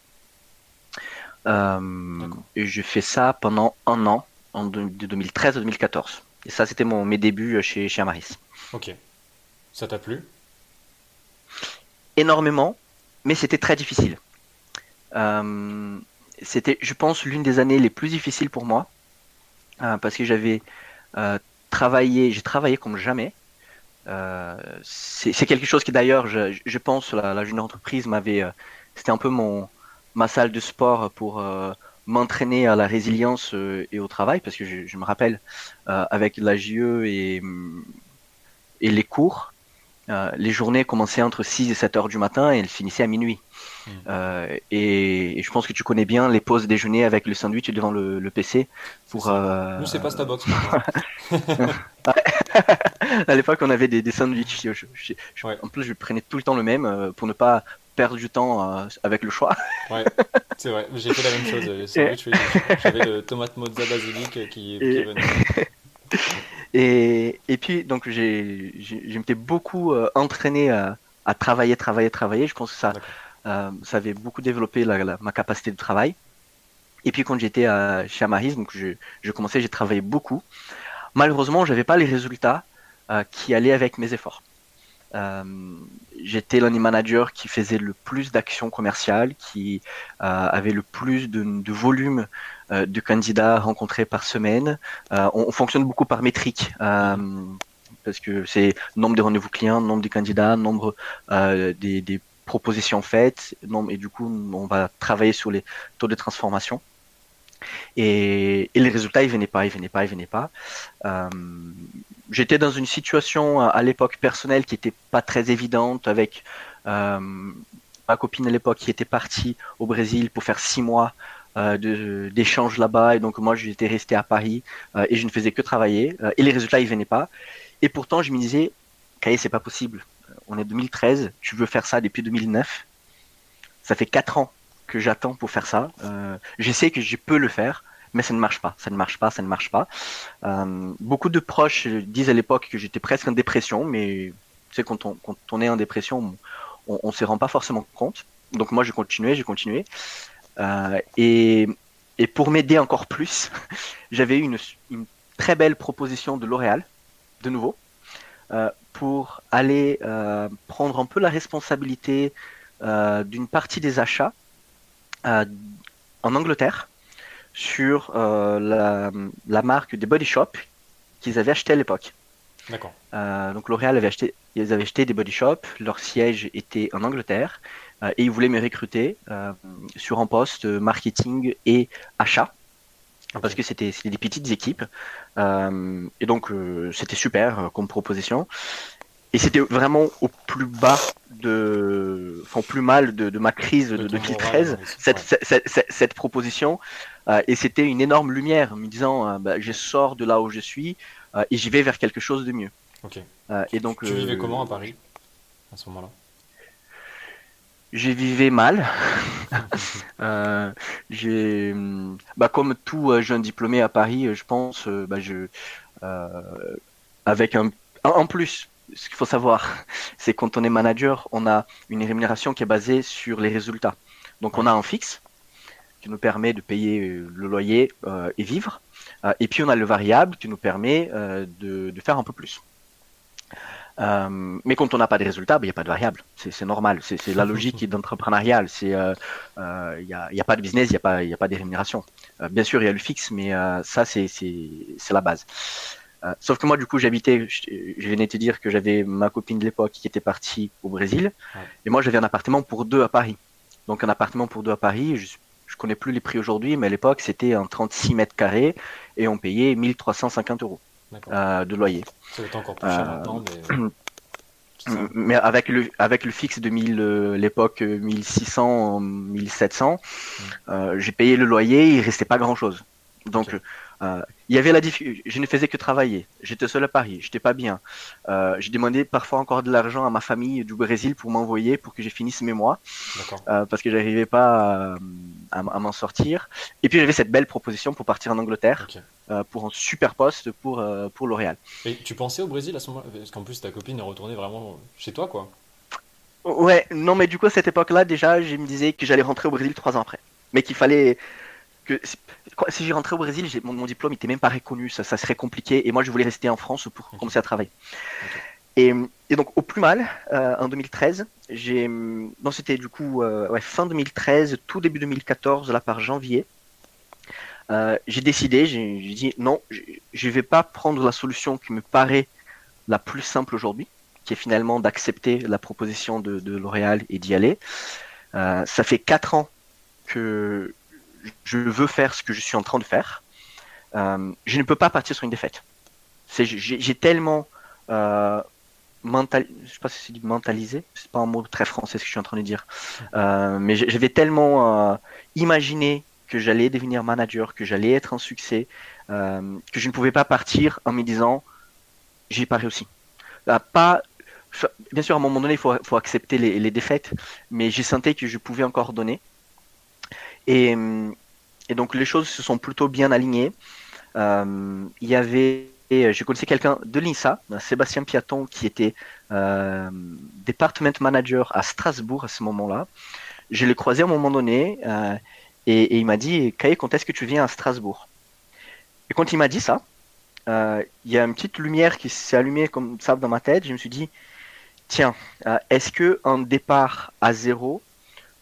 et j'ai fait ça pendant un an, en de, 2013 à 2014. Et ça, c'était mon, mes débuts chez, chez Amaris. Ok. Ça t'a plu? Énormément, mais c'était très difficile. Euh, c'était, je pense, l'une des années les plus difficiles pour moi, euh, parce que j'avais euh, travaillé, j'ai travaillé comme jamais. c'est quelque chose qui d'ailleurs, je, pense, la, jeune entreprise m'avait, c'était un peu mon ma salle de sport pour m'entraîner à la résilience et au travail, parce que je, me rappelle avec la JE et, et les cours, les journées commençaient entre 6 et 7 heures du matin et elles finissaient à minuit. Hmm. Euh, et, je pense que tu connais bien les pauses déjeuner avec le sandwich devant le, PC. Pour, euh... Nous, c'est pas Starbucks. à l'époque, on avait des, des sandwichs. En plus, je prenais tout le temps le même euh, pour ne pas perdre du temps avec le choix. ouais, c'est vrai. J'ai fait la même chose. Les sandwichs, j'avais le tomate mozza basilic qui, qui venait. Et, et puis, donc, j'ai, je m'étais beaucoup euh, entraîné à, à, travailler, travailler, travailler. Je pense que ça, euh, ça avait beaucoup développé ma capacité de travail. Et puis, quand j'étais chez Amaris, donc je, je commençais, j'ai travaillé beaucoup. Malheureusement, j'avais pas les résultats euh, qui allaient avec mes efforts. Euh, j'étais l'année manager qui faisait le plus d'actions commerciales, qui avait le plus de, volume de candidats rencontrés par semaine. On, on, fonctionne beaucoup par métrique parce que c'est nombre de rendez-vous clients, nombre de candidats, nombre des, des, propositions faites, nombre, et du coup on va travailler sur les taux de transformation. Et, les résultats ils venaient pas, ils venaient pas, ils venaient pas. Euh, j'étais dans une situation à, l'époque personnelle qui était pas très évidente avec euh, ma copine à l'époque qui était partie au Brésil pour faire six mois euh, d'échange là-bas. Et donc moi j'étais resté à Paris et je ne faisais que travailler. Et les résultats ils venaient pas. Et pourtant je me disais c'est pas possible on est 2013 tu veux faire ça depuis 2009 ça fait quatre ans que j'attends pour faire ça euh, je sais que je peux le faire mais ça ne marche pas, ça ne marche pas, ça ne marche pas. Euh, beaucoup de proches disent à l'époque que j'étais presque en dépression, mais tu quand on, est en dépression, on ne se rend pas forcément compte. Donc moi, j'ai continué, j'ai continué. Euh, et, pour m'aider encore plus, j'avais une, une, très belle proposition de L'Oréal, de nouveau, euh, pour aller euh, prendre un peu la responsabilité euh, d'une partie des achats euh, en Angleterre sur la, la, marque des Body Shop qu'ils avaient acheté à l'époque. D'accord. Euh, donc L'Oréal avait acheté, ils avaient acheté des Body Shop, leur siège était en Angleterre euh, et ils voulaient me recruter euh, sur un poste marketing et achat. Okay. Parce que c'était des petites équipes. Euh, et donc, c'était super comme proposition. Et c'était vraiment au plus bas de, enfin, plus mal de, de ma crise de, de 2013, cette, cette, cette, cette, proposition. Euh, et c'était une énorme lumière, me disant, euh, bah, je sors de là où je suis euh, et j'y vais vers quelque chose de mieux. Ok. et donc, tu vivais comment à Paris à ce moment-là? J'ai vivais mal. euh, j'ai, bah, comme tout jeune diplômé à Paris, je pense, bah, je, euh, avec un, en plus, ce qu'il faut savoir, c'est quand on est manager, on a une rémunération qui est basée sur les résultats. Donc, on a un fixe qui nous permet de payer le loyer euh, et vivre. Euh, et puis on a le variable qui nous permet euh, de, faire un peu plus. Mais quand on n'a pas de résultats, il ben, n'y a pas de variable. C'est normal. C'est la logique d'entrepreneurial. Il n'y a, y a, pas de business, il n'y a, pas, y a pas de rémunération. bien sûr, il y a le fixe, mais ça, c'est la base. Euh, sauf que moi, du coup, j'habitais, je, je, venais te dire que j'avais ma copine de l'époque qui était partie au Brésil, ouais. et moi, j'avais un appartement pour deux à Paris. Donc, un appartement pour deux à Paris, je, je connais plus les prix aujourd'hui, mais à l'époque, c'était en 36 mètres carrés, et on payait 1350 euros euh, de loyer. C'est encore plus cher euh, maintenant, mais... mais avec le avec le fixe de 1000 euh, l'époque 1600 1700 mmh. euh, j'ai payé le loyer il restait pas grand chose donc okay. Euh, il y avait la je ne faisais que travailler. J'étais seul à Paris, j'étais pas bien. Euh, j'ai demandé parfois encore de l'argent à ma famille du Brésil pour m'envoyer pour que je finisse mes mois, euh, parce que j'arrivais pas m'en sortir. Et puis j'avais cette belle proposition pour partir en Angleterre pour un super poste pour, pour L'Oréal. Et tu pensais au Brésil à ce moment-là? Parce qu'en plus ta copine est retournée vraiment chez toi, quoi. Ouais, non, mais du coup, à cette époque-là, déjà, je me disais que j'allais rentrer au Brésil trois ans après. Mais qu'il fallait que si j'ai rentré au Brésil, mon, mon, diplôme n'était même pas reconnu, ça, serait compliqué. Et moi, je voulais rester en France pour commencer à travailler. Et, donc, au plus mal, euh, en 2013, j'ai, non, c'était du coup euh, fin 2013, tout début 2014, là par janvier, euh, j'ai décidé, j'ai, dit non, je ne vais pas prendre la solution qui me paraît la plus simple aujourd'hui, qui est finalement d'accepter la proposition de, de L'Oréal et d'y aller. ça fait quatre ans que je veux faire ce que je suis en train de faire. Euh, je ne peux pas partir sur une défaite. J'ai tellement euh, mental, je pas mentalisé, c'est pas un mot très français ce que je suis en train de dire, euh, mais j'avais tellement euh, imaginé que j'allais devenir manager, que j'allais être un succès, que je ne pouvais pas partir en me disant j'ai pas réussi. pas, bien sûr à un moment donné il faut, accepter les défaites, mais j'ai senti que je pouvais encore donner. Et, et, donc les choses se sont plutôt bien alignées. Euh, il y avait, je connaissais quelqu'un de l'INSA, Sébastien Piaton, qui était euh, department manager à Strasbourg à ce moment-là. Je l'ai croisé à un moment donné euh, et, il m'a dit, Kaye, quand est-ce que tu viens à Strasbourg? Et quand il m'a dit ça, euh, il y a une petite lumière qui s'est allumée comme ça dans ma tête. Je me suis dit, tiens, euh, est-ce que un départ à zéro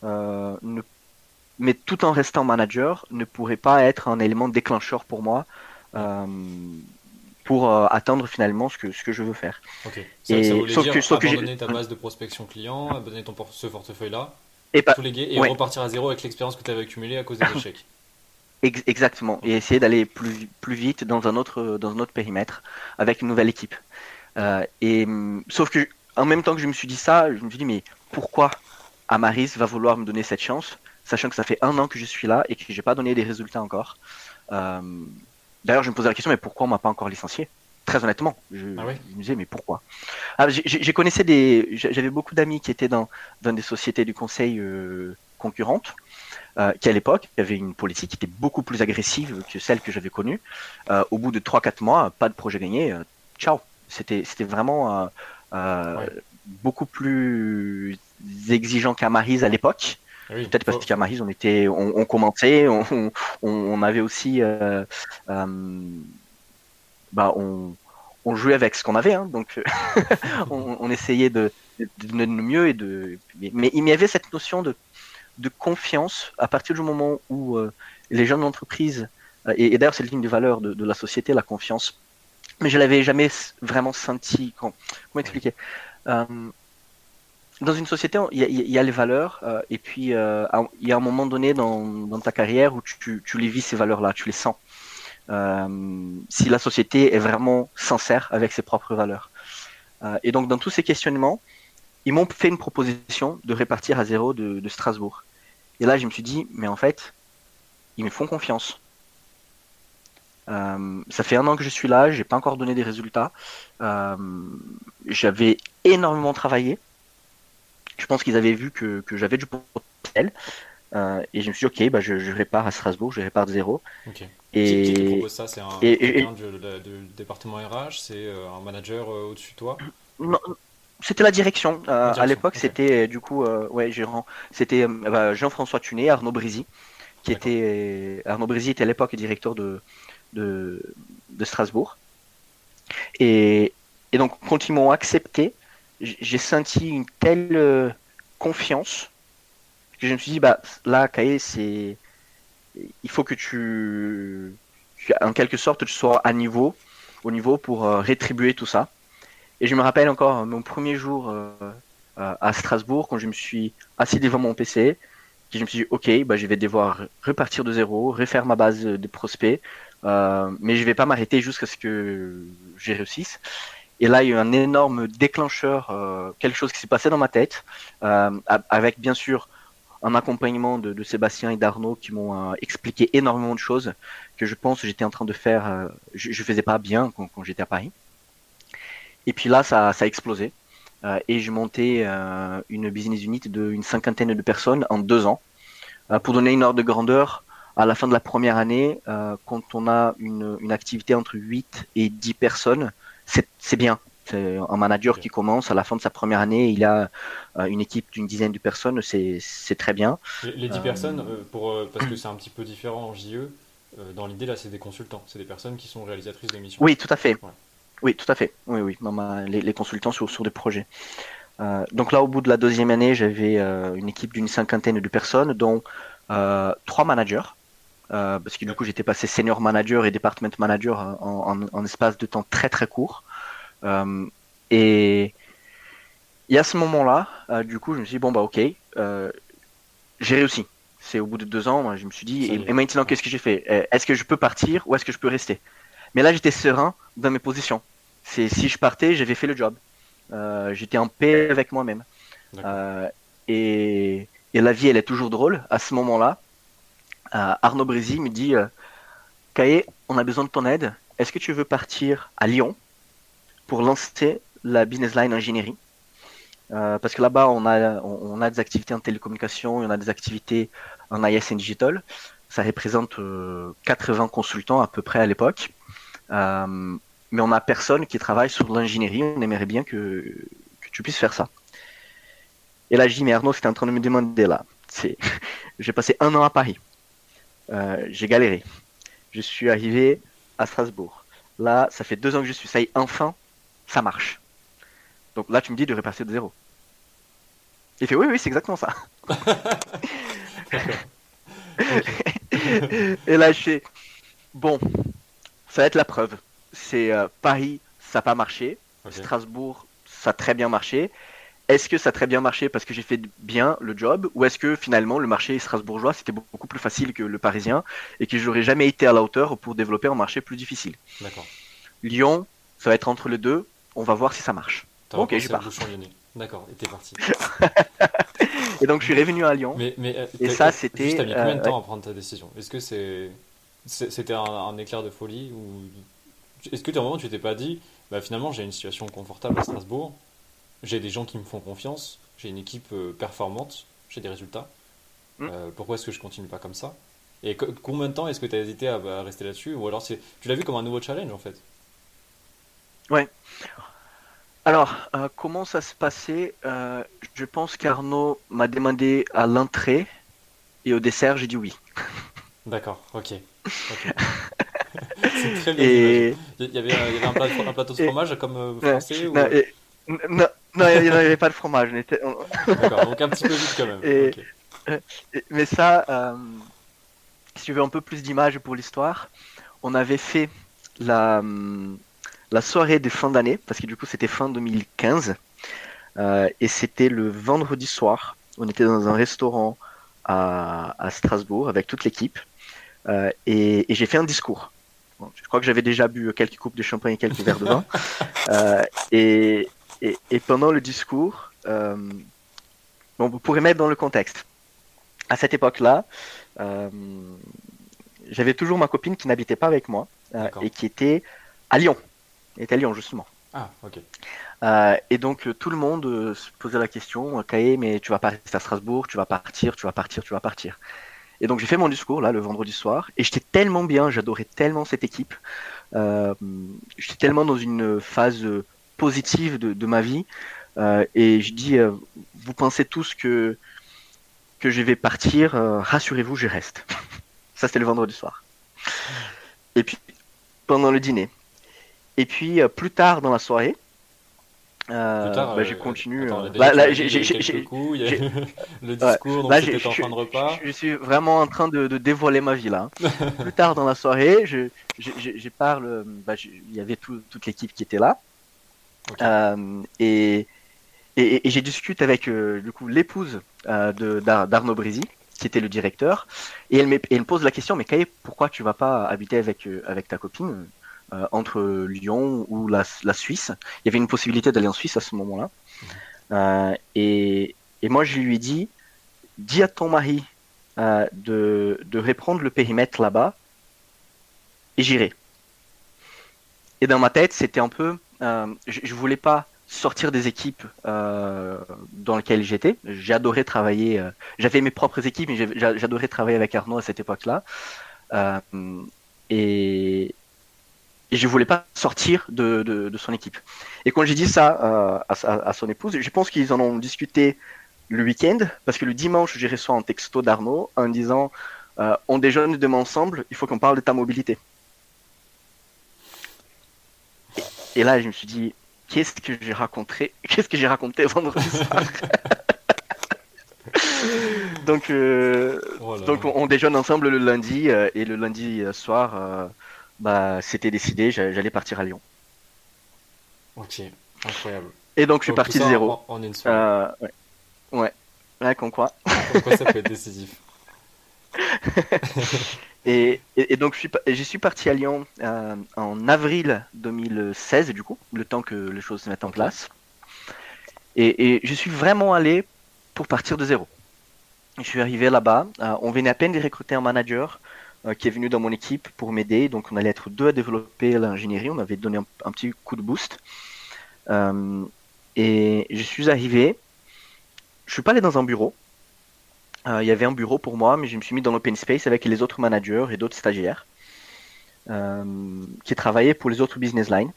euh, ne mais tout en restant manager, ne pourrait pas être un élément déclencheur pour moi euh, pour euh, atteindre finalement ce que, ce que je veux faire. Ok. Ça, et, ça sauf dire que, abandonner ta base de prospection client, abandonner ton ce portefeuille-là, et, pas, et repartir à zéro avec l'expérience que tu avais accumulée à cause des échecs. Exactement. Et essayer d'aller plus, plus vite dans un, autre, dans un autre périmètre avec une nouvelle équipe. Euh, et, sauf que en même temps que je me suis dit ça, je me suis dit mais pourquoi Amaris va vouloir me donner cette chance? Sachant que ça fait un an que je suis là et que j'ai pas donné des résultats encore. Euh, d'ailleurs, je me posais la question, mais pourquoi on m'a pas encore licencié? Très honnêtement, je, ah me disais, mais pourquoi? Ah, J'ai connaissais des, j'avais beaucoup d'amis qui étaient dans, dans des sociétés du conseil euh, concurrentes, euh, qui à l'époque avaient une politique qui était beaucoup plus agressive que celle que j'avais connue. Euh, au bout de 3-4 mois, pas de projet gagné, ciao. C'était, c'était vraiment beaucoup plus exigeant qu'à Marise à l'époque. Peut-être parce qu'à Maris, on était, on, on commençait, on, on, avait aussi, euh, euh, bah, on, on jouait avec ce qu'on avait, hein, donc on, essayait de, de, le mieux et de, mais il y avait cette notion de, de confiance à partir du moment où euh, les jeunes entreprises, et, d'ailleurs c'est le ligne de valeur de, de, la société, la confiance, mais je l'avais jamais vraiment senti. Comment expliquer? Dans une société, il y a, les valeurs, euh, et puis euh, il y a un moment donné dans, ta carrière où tu, les vis ces valeurs-là, tu les sens. Euh, si la société est vraiment sincère avec ses propres valeurs. et donc dans tous ces questionnements, ils m'ont fait une proposition de répartir à zéro de, de, Strasbourg. Et là, je me suis dit, mais en fait, ils me font confiance. ça fait un an que je suis là, j'ai pas encore donné des résultats. J'avais énormément travaillé je pense qu'ils avaient vu que, que j'avais du potentiel. Euh, et je me suis dit, ok, bah, je, je répare à Strasbourg, je répare de zéro. Et, qui, qui propose ça? C'est un et, du, département RH C'est euh, un manager euh, au-dessus de toi? Non, c'était la direction. Euh, à l'époque, c'était du coup, ouais, gérant. C'était bah, Jean-François Tunet, Arnaud Brézy, qui était Arnaud Brézy était à l'époque directeur de, de, de Strasbourg. Et, et donc, quand ils m'ont accepté, j'ai senti une telle euh, confiance que je me suis dit, bah là, Kae, c'est. Il faut que tu, en quelque sorte, tu sois à niveau, au niveau pour euh, rétribuer tout ça. Et je me rappelle encore mon premier jour euh, à Strasbourg, quand je me suis assis devant mon PC, que je me suis dit, ok, bah, je vais devoir repartir de zéro, refaire ma base de prospects, mais je vais pas m'arrêter jusqu'à ce que j'ai réussisse. Et là, il y a eu un énorme déclencheur, euh, quelque chose qui s'est passé dans ma tête, euh, avec bien sûr un accompagnement de, Sébastien et d'Arnaud qui m'ont euh, expliqué énormément de choses que je pense que j'étais en train de faire, je, je faisais pas bien quand, j'étais à Paris. Et puis là, ça, ça a explosé. et j'ai monté une business unit d'une cinquantaine de personnes en deux ans. pour donner une ordre de grandeur, à la fin de la première année, quand on a une, une, activité entre 8 et 10 personnes, c'est bien. Un manager qui commence à la fin de sa première année, il a une équipe d'une dizaine de personnes, c'est très bien. Les, 10 personnes, pour, parce que c'est un petit peu différent en JE, dans l'idée là, c'est des consultants, c'est des personnes qui sont réalisatrices de missions. Oui, tout à fait. Oui, tout à fait. Oui, oui, les, les consultants sur, sur des projets. Euh, donc là, au bout de la deuxième année, j'avais euh, une équipe d'une cinquantaine de personnes, dont euh, trois managers, parce que du coup, j'étais passé senior manager et department manager en, en, espace de temps très très court. et, et à ce moment-là, du coup, je me suis dit bon bah ok, j'ai réussi. C'est au bout de deux ans, moi, je me suis dit et, et maintenant, qu'est-ce que j'ai fait? Est-ce que je peux partir ou est-ce que je peux rester? Mais là, j'étais serein dans mes positions. C'est si je partais, j'avais fait le job. Euh, j'étais en paix avec moi-même. Euh, et, et, la vie, elle est toujours drôle. À ce moment-là, euh, Arnaud Brézy me dit Kaé, on a besoin de ton aide. Est-ce que tu veux partir à Lyon pour lancer la business line ingénierie parce que là-bas, on a, on, a des activités en télécommunication, on a des activités en IS digital. Ça représente 80 consultants à peu près à l'époque. Euh, mais on n'a personne qui travaille sur l'ingénierie. On aimerait bien que, que, tu puisses faire ça. Et là, je dis, mais Arnaud, c'était en train de me demander là. J'ai passé un an à Paris. Euh, j'ai galéré. Je suis arrivé à Strasbourg. Là, ça fait deux ans que je suis. Ça y est, enfin, ça marche. Donc là, tu me dis de repartir de zéro. Il fait, oui, oui, c'est exactement ça. Et là, je fais, bon, ça va être la preuve c'est euh, Paris, ça n'a pas marché. Strasbourg, ça a très bien marché. Est-ce que ça a très bien marché parce que j'ai fait bien le job ou est-ce que finalement le marché strasbourgeois c'était beaucoup plus facile que le parisien et que j'aurais jamais été à la hauteur pour développer un marché plus difficile? D'accord. Lyon, ça va être entre les deux. On va voir si ça marche. Ok, je pars. D'accord, et t'es parti. et donc je suis revenu à Lyon. Mais, mais euh, et ça c'était. Juste, mis combien de euh, temps à prendre ta décision? Est-ce que c'est c'était un, un, éclair de folie ou est-ce que à un moment tu t'es pas dit, bah, finalement j'ai une situation confortable à Strasbourg, j'ai des gens qui me font confiance, j'ai une équipe euh, performante, j'ai des résultats, mm. euh, pourquoi est-ce que je continue pas comme ça? Et combien de temps est-ce que tu as hésité à, rester là-dessus? Ou alors tu l'as vu comme un nouveau challenge en fait? Ouais. Alors, euh, comment ça se passait? Je pense qu'Arnaud m'a demandé à l'entrée et au dessert, j'ai dit oui. D'accord, ok. c'est très bien. Et... Il, y avait, il y avait un, plateau, un, plateau, de fromage comme français non, ou... non, non, il n'y avait pas de fromage. D'accord, donc un petit peu vite quand même. Et... Mais ça, euh, si tu veux un peu plus d'images pour l'histoire, on avait fait la, la soirée de fin d'année, parce que du coup c'était fin 2015, euh, et c'était le vendredi soir. On était dans un restaurant à, à Strasbourg avec toute l'équipe. Euh, et, et j'ai fait un discours. Bon, je crois que j'avais déjà bu quelques coupes de champagne et quelques verres de vin. Euh, et, et, et, pendant le discours, euh, bon, vous pourrez mettre dans le contexte. À cette époque-là, euh, j'avais toujours ma copine qui n'habitait pas avec moi euh, et qui était à Lyon. Elle était à Lyon, justement. Ah, ok. Et donc tout le monde se posait la question, Kaé, mais tu vas pas rester à Strasbourg, tu vas partir, tu vas partir, tu vas partir. Et donc j'ai fait mon discours là le vendredi soir et j'étais tellement bien, j'adorais tellement cette équipe, j'étais tellement dans une phase positive de, de ma vie euh, et je dis euh, vous pensez tous que que je vais partir, euh, rassurez-vous, je reste. Ça c'était le vendredi soir. Et puis pendant le dîner. Et puis plus tard dans la soirée, euh, bah, j'ai continué. Là, j'ai, j'ai, le discours, donc en fin de repas. Je, suis vraiment en train de, de dévoiler ma vie là. Plus tard dans la soirée, je, je, je parle. Bah, il y avait tout, toute l'équipe qui était là, euh, et, et, et j'ai discuté avec euh, du coup l'épouse euh, de, d'Arnaud Brézy, qui était le directeur, et elle, me, elle me pose la question, mais Kaye, pourquoi tu vas pas habiter avec avec ta copine euh, entre Lyon ou la, la, Suisse? Il y avait une possibilité d'aller en Suisse à ce moment-là. Euh, et, et, moi, je lui ai dit, dis à ton mari euh, de, de reprendre le périmètre là-bas et j'irai. Et dans ma tête, c'était un peu, je, je voulais pas sortir des équipes dans lesquelles j'étais. J'adorais travailler. J'avais mes propres équipes, mais j'adorais travailler avec Arnaud à cette époque-là. et, et je voulais pas sortir de, son équipe. Et quand j'ai dit ça euh, à, son épouse, je pense qu'ils en ont discuté le week-end, parce que le dimanche, j'ai reçu un texto d'Arnaud en disant euh, On déjeune demain ensemble, il faut qu'on parle de ta mobilité. Et, là, je me suis dit Qu'est-ce que j'ai raconté Qu'est-ce que j'ai raconté vendredi soir? Donc, euh, oh donc on, déjeune ensemble le lundi et le lundi soir, bah, c'était décidé, j'allais partir à Lyon. Ok, incroyable. Et donc, je suis parti de zéro. En, une soirée. Euh, ouais. ouais. qu'on quoi. Ça peut être décisif. et, et, donc, je suis, parti à Lyon euh, en avril 2016, du coup, le temps que les choses se mettent en place. Et, et, je suis vraiment allé pour partir de zéro. Je suis arrivé là-bas. Euh, on venait à peine de recruter un manager. Euh, qui est venu dans mon équipe pour m'aider. Donc on allait être deux à développer l'ingénierie. On avait donné un, petit coup de boost. Et je suis arrivé. Je suis pas allé dans un bureau. Euh, il y avait un bureau pour moi, mais je me suis mis dans l'open space avec les autres managers et d'autres stagiaires qui travaillaient pour les autres business lines.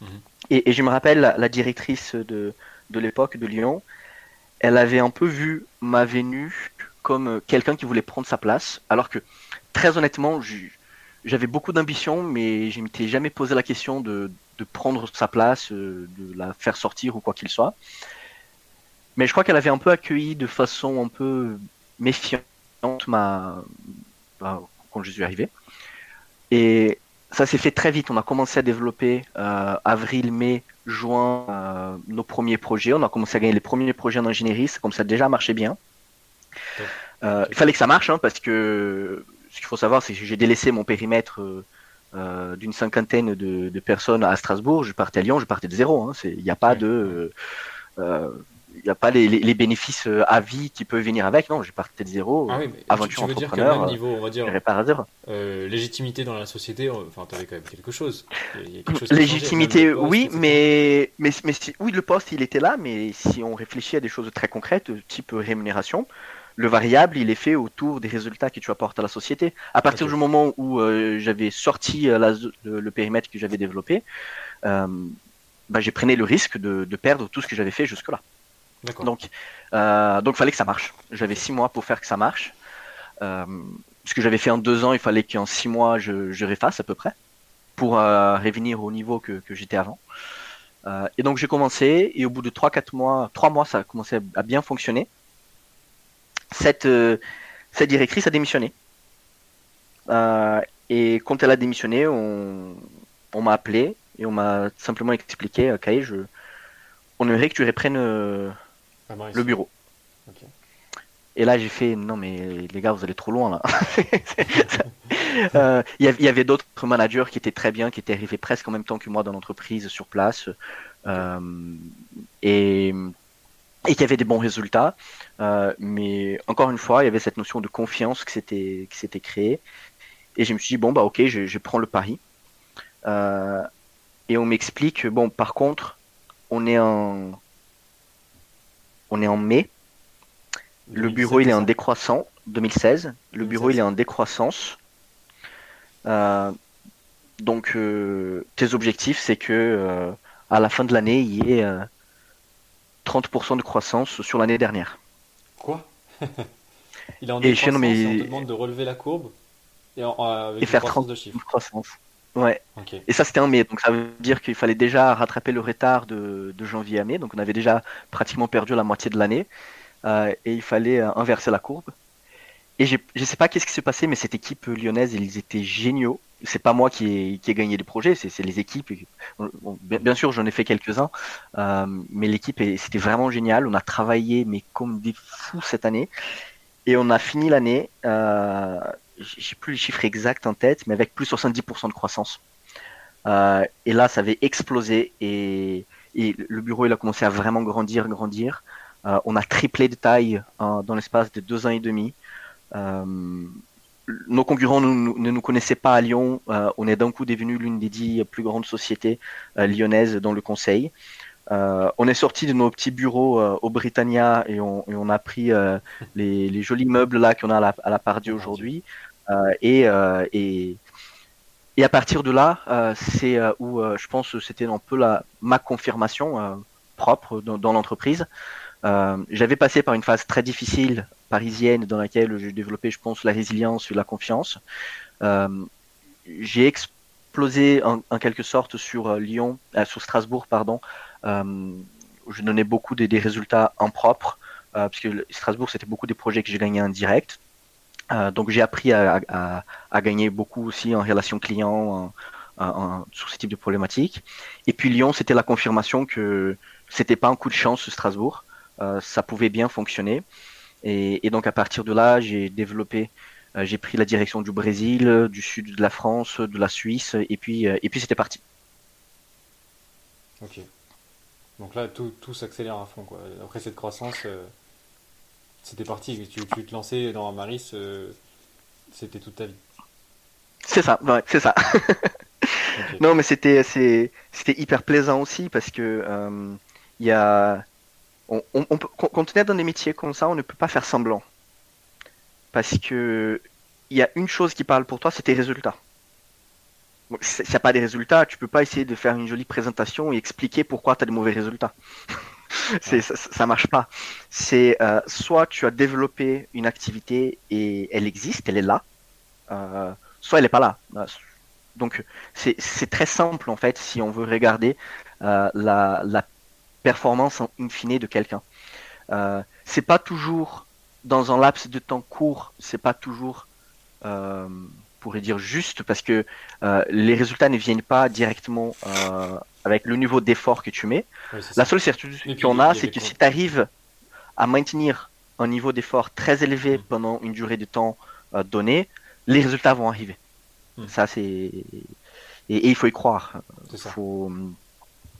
Mhm. Et, je me rappelle la, directrice de, de l'époque de Lyon, elle avait un peu vu ma venue comme quelqu'un qui voulait prendre sa place, alors que très honnêtement, j'avais beaucoup d'ambition, mais je m'étais jamais posé la question de, prendre sa place, euh, de la faire sortir ou quoi qu'il soit. Mais je crois qu'elle avait un peu accueilli de façon un peu méfiante ma... Bah, quand je suis arrivé. Et ça s'est fait très vite. On a commencé à développer euh, avril, mai, juin euh, nos premiers projets. On a commencé à gagner les premiers projets en ingénierie. Ça comme ça déjà marché bien. il fallait que ça marche hein, parce que ce qu'il faut savoir, c'est que j'ai délaissé mon périmètre euh, euh, d'une cinquantaine de, personnes à Strasbourg. Je partais à Lyon, je partais de zéro. Hein. Il n'y a pas de. Euh, il n'y a pas les, bénéfices à vie qui peuvent venir avec. Non, je partais de zéro. Ah oui, mais aventure tu, veux dire qu'à même niveau, on va dire, zéro. légitimité dans la société, enfin, tu avais quand même quelque chose. légitimité, oui, mais, mais, mais oui, le poste, il était là, mais si on réfléchit à des choses très concrètes, type rémunération, le variable, il est fait autour des résultats que tu apportes à la société. À partir du moment où euh, j'avais sorti euh, le, périmètre que j'avais développé, euh, bah, j'ai pris le risque de, perdre tout ce que j'avais fait jusque-là. Donc, euh, donc, fallait que ça marche. J'avais six mois pour faire que ça marche. ce que j'avais fait en deux ans, il fallait qu'en six mois, je, je réfasse à peu près pour revenir au niveau que, j'étais avant. et donc, j'ai commencé, et au bout de trois, quatre mois, trois mois, ça a commencé à bien fonctionner cette, euh, cette directrice a démissionné. Euh, et quand elle a démissionné, on, on m'a appelé et on m'a simplement expliqué, ok, je, on aimerait que tu reprennes euh, ah, le bureau. Et là, j'ai fait, non mais les gars, vous allez trop loin là. Il y avait d'autres managers qui étaient très bien, qui étaient arrivés presque en même temps que moi dans l'entreprise sur place. et et qui avait des bons résultats. Euh, mais encore une fois, il y avait cette notion de confiance qui s'était qui s'était créée. Et je me suis dit bon bah ok, je, je prends le pari. Euh, et on m'explique bon par contre, on est en on est en mai. Le bureau il est en décroissant 2016. Le bureau il est en décroissance. Euh, donc euh, tes objectifs c'est que euh, à la fin de l'année il y ait 30% de croissance sur l'année dernière. Quoi? Il est en décroissance, mais... on te demande de relever la courbe et, avec faire 30 de chiffres. croissance. Ouais. Et ça c'était en mai, donc ça veut dire qu'il fallait déjà rattraper le retard de, janvier à mai, donc on avait déjà pratiquement perdu la moitié de l'année euh, et il fallait euh, inverser la courbe. Et je ne sais pas qu'est-ce qui s'est passé, mais cette équipe lyonnaise, ils étaient géniaux c'est pas moi qui ai, qui ai gagné des projets, c'est les équipes. bien, sûr, j'en ai fait quelques-uns, euh, mais l'équipe, c'était vraiment génial. On a travaillé, mais comme des fous cette année. Et on a fini l'année, euh, j'ai plus les chiffres exacts en tête, mais avec plus de 70% de croissance. Euh, et là, ça avait explosé et, le bureau, a commencé à vraiment grandir, grandir. Euh, on a triplé de taille dans l'espace de deux ans et demi. Euh, nos concurrents ne nous connaissaient pas à Lyon. Euh, on est d'un coup devenu l'une des dix plus grandes sociétés lyonnaises dans le conseil. On est sorti de nos petits bureaux au Britannia et on, a pris les, jolis meubles là qu'on a à la, à la aujourd'hui. et, et, et à partir de là, c'est où je pense que c'était un peu la, ma confirmation propre dans, l'entreprise. J'avais passé par une phase très difficile parisienne dans laquelle j'ai développé, je pense, la résilience et la confiance. j'ai explosé en, quelque sorte sur Lyon, sur Strasbourg, pardon, euh, je donnais beaucoup des, résultats en propre, euh, parce que Strasbourg, c'était beaucoup des projets que j'ai gagnés en direct. Euh, donc j'ai appris à, gagner beaucoup aussi en relation client, sur ce type de problématiques. Et puis Lyon, c'était la confirmation que c'était pas un coup de chance Strasbourg, ça pouvait bien fonctionner. Et, donc à partir de là, j'ai développé, j'ai pris la direction du Brésil, du sud de la France, de la Suisse, et puis et puis c'était parti. Ok. Donc là, tout, tout s'accélère à fond. Quoi. Après cette croissance, euh, c'était parti. Tu, tu te lançais dans Maris, euh, c'était toute ta vie. C'est ça, ouais, c'est ça. Non, mais c'était, c'était hyper plaisant aussi parce que euh, il y a, on, on, quand on est dans des métiers comme ça, on ne peut pas faire semblant. Parce que il y a une chose qui parle pour toi, c'est tes résultats s'il n'y a pas des résultats, tu peux pas essayer de faire une jolie présentation et expliquer pourquoi tu as de mauvais résultats. c'est, ça, ça, marche pas. C'est euh, soit tu as développé une activité et elle existe, elle est là, euh, soit elle n'est pas là. Euh, donc c'est, très simple en fait si on veut regarder la, la, performance en in fine de quelqu'un. c'est pas toujours dans un laps de temps court, c'est pas toujours pourrait dire juste parce que euh, les résultats ne viennent pas directement euh, avec le niveau d'effort que tu mets. la seule certitude qu'on a, c'est que si tu arrives à maintenir un niveau d'effort très élevé mm. pendant une durée de temps euh, donnée, les résultats vont arriver. Mm. Ça, c'est. Et, il faut y croire. Faut...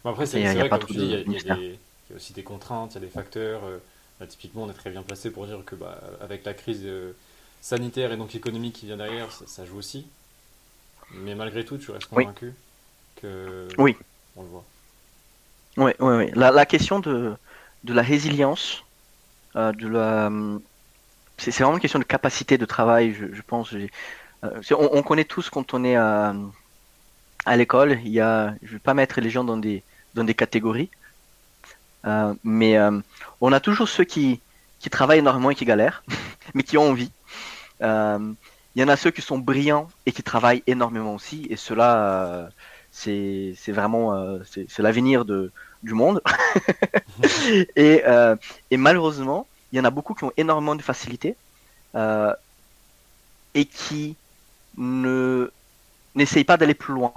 après, c'est vrai pas il y, a aussi des contraintes, il y a des facteurs. Bah, typiquement, on est très bien placé pour dire que bah, avec la crise sanitaire et donc économique qui vient derrière, ça, joue aussi. Mais malgré tout, tu restes convaincu que oui. on le voit. Oui, oui, oui. La, la question de, de la résilience, euh, de la, c'est, vraiment une question de capacité de travail, je, pense. Euh, on, connaît tous quand on est à, à l'école, il y a, je vais pas mettre les gens dans des, dans des catégories, euh, mais on a toujours ceux qui, qui travaillent énormément et qui galèrent, mais qui ont envie. Euh, il y en a ceux qui sont brillants et qui travaillent énormément aussi, et cela, euh, c'est vraiment euh, c'est l'avenir du monde. et, et, malheureusement, il y en a beaucoup qui ont énormément de facilité et qui ne n'essayent pas d'aller plus loin,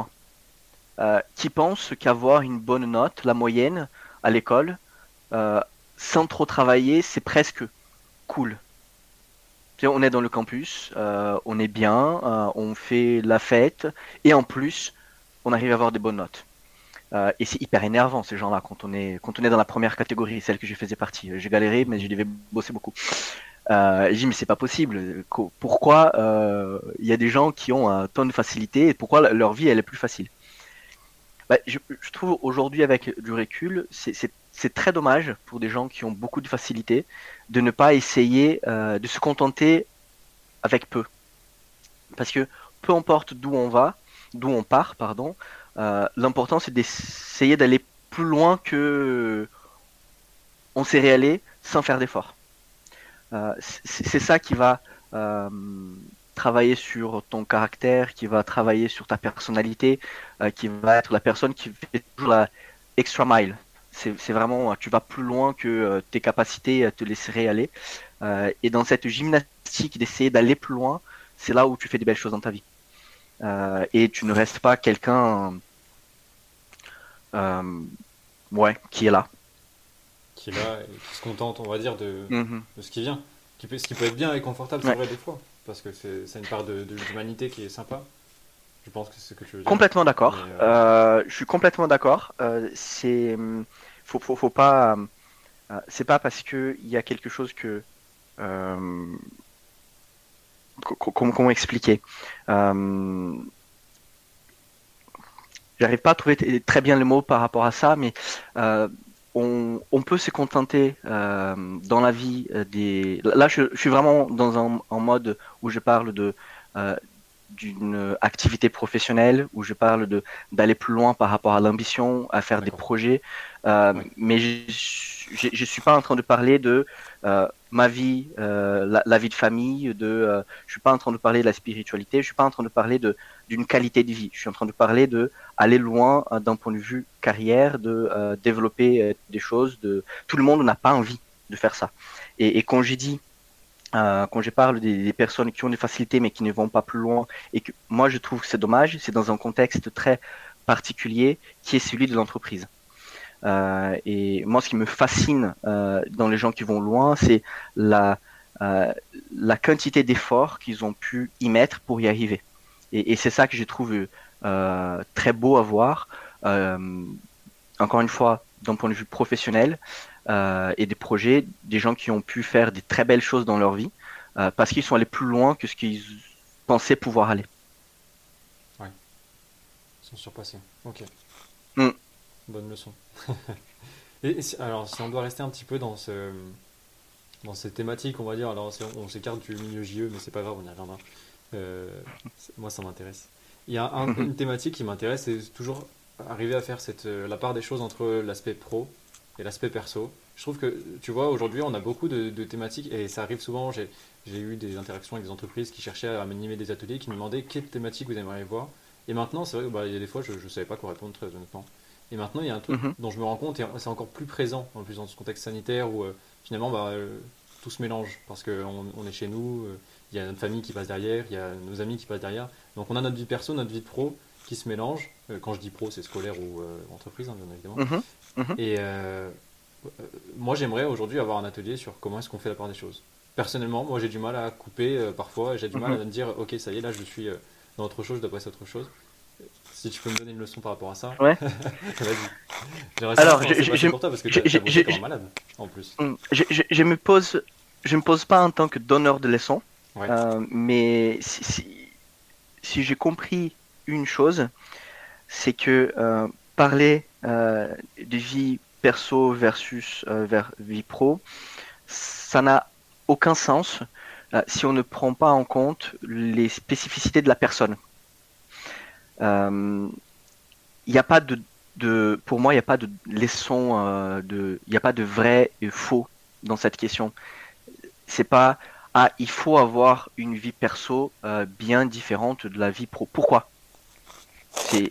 qui pensent qu'avoir une bonne note, la moyenne à l'école, sans trop travailler, c'est presque cool on est dans le campus, euh, on est bien, euh, on fait la fête, et en plus, on arrive à avoir des bonnes notes. Euh, et c'est hyper énervant ces gens-là quand on est quand on est dans la première catégorie, celle que je faisais partie. J'ai galéré, mais je devais bosser beaucoup. Euh, j'ai dit mais c'est pas possible. Pourquoi il y a des gens qui ont un ton de facilité et pourquoi leur vie elle est plus facile? Bah, je, je, trouve aujourd'hui avec du recul, c'est c'est très dommage pour des gens qui ont beaucoup de facilité de ne pas essayer euh, de se contenter avec peu. Parce que peu importe d'où on va, d'où on part, pardon, euh, l'important c'est d'essayer d'aller plus loin que on s'est réallé sans faire d'effort. Euh, c'est ça qui va travailler sur ton caractère, qui va travailler sur ta personnalité, qui va être la personne qui fait toujours la extra mile, c'est vraiment, tu vas plus loin que euh, tes capacités te laisseraient aller. Euh, et dans cette gymnastique d'essayer d'aller plus loin, c'est là où tu fais des belles choses dans ta vie. Euh, et tu ne restes pas quelqu'un ouais, qui est là. Qui est là et qui se contente, on va dire, de, mm-hmm. ce qui vient. Qui peut, ce qui peut être bien et confortable, c'est vrai, des fois. Parce que c'est une part de, l'humanité qui est sympa. Je pense que c'est ce que tu veux dire. Complètement d'accord. je suis complètement d'accord. c'est faut, faut, faut pas. Euh, c'est pas parce que il y a quelque chose que. Euh, comment, expliquer euh, j'arrive pas à trouver très bien le mot par rapport à ça, mais on, on, peut se contenter dans la vie des. Là, je, je, suis vraiment dans un en mode où je parle de d'une activité professionnelle où je parle de d'aller plus loin par rapport à l'ambition, à faire des projets. Euh, Mais je, je, suis pas en train de parler de euh, ma vie, euh, la, vie de famille. De, je suis pas en train de parler de la spiritualité. Je suis pas en train de parler de d'une qualité de vie. Je suis en train de parler de aller loin d'un point de vue carrière, de développer des choses. De tout le monde n'a pas envie de faire ça. Et, et quand j'ai dit euh, quand je parle des, personnes qui ont des facilités mais qui ne vont pas plus loin et que moi je trouve que c'est dommage, c'est dans un contexte très particulier qui est celui de l'entreprise. Euh, et moi, ce qui me fascine euh, dans les gens qui vont loin, c'est la, euh, la quantité d'efforts qu'ils ont pu y mettre pour y arriver. Et, et c'est ça que je trouve très beau à voir. encore une fois, d'un point de vue professionnel, euh, et des projets, des gens qui ont pu faire des très belles choses dans leur vie euh, parce qu'ils sont allés plus loin que ce qu'ils pensaient pouvoir aller. Ouais. Ils sont surpassés. Ok. Mm. Bonne leçon. et, alors, si on doit rester un petit peu dans ce dans ces thématiques, on va dire, alors on, s'écarte du milieu JE, mais c'est pas grave, on y reviendra. Euh, moi, ça m'intéresse. Il y a une thématique qui m'intéresse, c'est toujours arriver à faire cette, la part des choses entre l'aspect pro et l'aspect perso. Je trouve que, tu vois, aujourd'hui, on a beaucoup de, thématiques et ça arrive souvent. J'ai eu des interactions avec des entreprises qui cherchaient à animer des ateliers, qui me demandaient quelle thématique vous aimeriez voir. Et maintenant, c'est vrai qu'il bah, y a des fois, je ne savais pas quoi répondre très honnêtement. Et maintenant, il y a un truc mhm. dont je me rends compte, et c'est encore plus présent, en plus dans ce contexte sanitaire où euh, finalement bah, euh, tout se mélange parce qu'on on est chez nous, euh, il y a notre famille qui passe derrière, il y a nos amis qui passent derrière. Donc on a notre vie perso, notre vie pro qui se mélange. quand je dis pro, c'est scolaire ou entreprise, hein, bien évidemment. Mhm. Mhm. Et moi, j'aimerais aujourd'hui avoir un atelier sur comment est-ce qu'on fait la part des choses. Personnellement, moi, j'ai du mal à couper parfois. J'ai du mal à me dire, ok, ça y est, là, je suis dans autre chose, je dois passer à autre chose. Si tu peux me donner une leçon par rapport à ça. Ouais. Vas-y. Alors, je, pour toi parce que tu es malade en plus. Je, me pose, je me pose pas en tant que donneur de leçons, mais si, si, j'ai compris une chose, c'est que parler euh, de vie perso versus euh, vers vie pro, ça n'a aucun sens euh, si on ne prend pas en compte les spécificités de la personne. Il n'y a pas de, pour moi, il n'y a pas de leçon, de, il a pas de vrai et faux dans cette question. C'est pas ah, il faut avoir une vie perso bien différente de la vie pro. Pourquoi?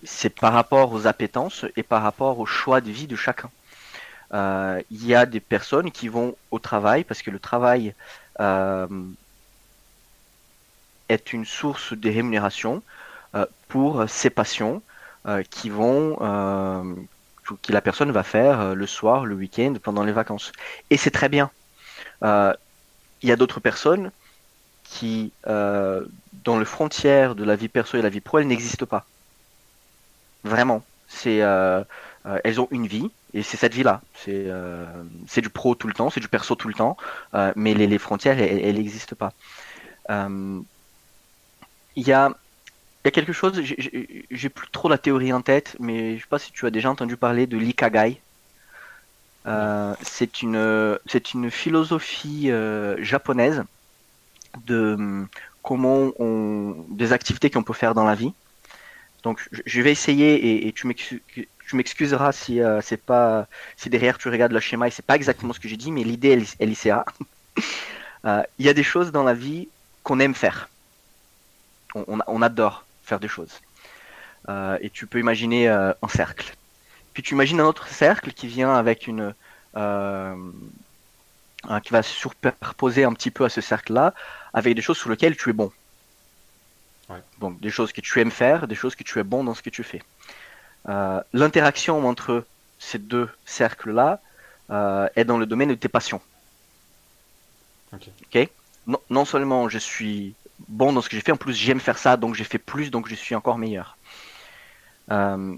C'est par rapport aux appétences et par rapport au choix de vie de chacun. Euh, il y a des personnes qui vont au travail parce que le travail euh, est une source de rémunération euh, pour ses passions qui vont que la personne va faire le soir, le week-end, pendant les vacances. Et c'est très bien. il y a d'autres personnes qui, dans le frontière de la vie perso et la vie pro, elles n'existent pas. Vraiment. C'est, euh, euh, elles ont une vie et c'est cette vie-là. C'est, euh, c'est du pro tout le temps, c'est du perso tout le temps, mais les, les, frontières, elles n'existent pas. Il y a, y a quelque chose, j'ai plus trop la théorie en tête, mais je sais pas si tu as déjà entendu parler de l'ikigai. c'est une, c'est une philosophie japonaise de comment on, des activités qu'on peut faire dans la vie. Donc je vais essayer et, tu m'excuseras si euh, c'est pas si derrière tu regardes le schéma et c'est pas exactement ce que j'ai dit, mais l'idée elle, elle euh, Il y a des choses dans la vie qu'on aime faire. On, adore faire des choses. Euh, et tu peux imaginer un cercle. Puis tu imagines un autre cercle qui vient avec une qui va superposer un petit peu à ce cercle-là, avec des choses sur lesquelles tu es bon. Donc des choses que tu aimes faire, des choses que tu es bon dans ce que tu fais. Euh, l'interaction entre ces deux cercles-là euh, est dans le domaine de tes passions. Ok. Non, seulement je suis bon dans ce que j'ai fait, en plus j'aime faire ça, donc j'ai fait plus, donc je suis encore meilleur. Euh,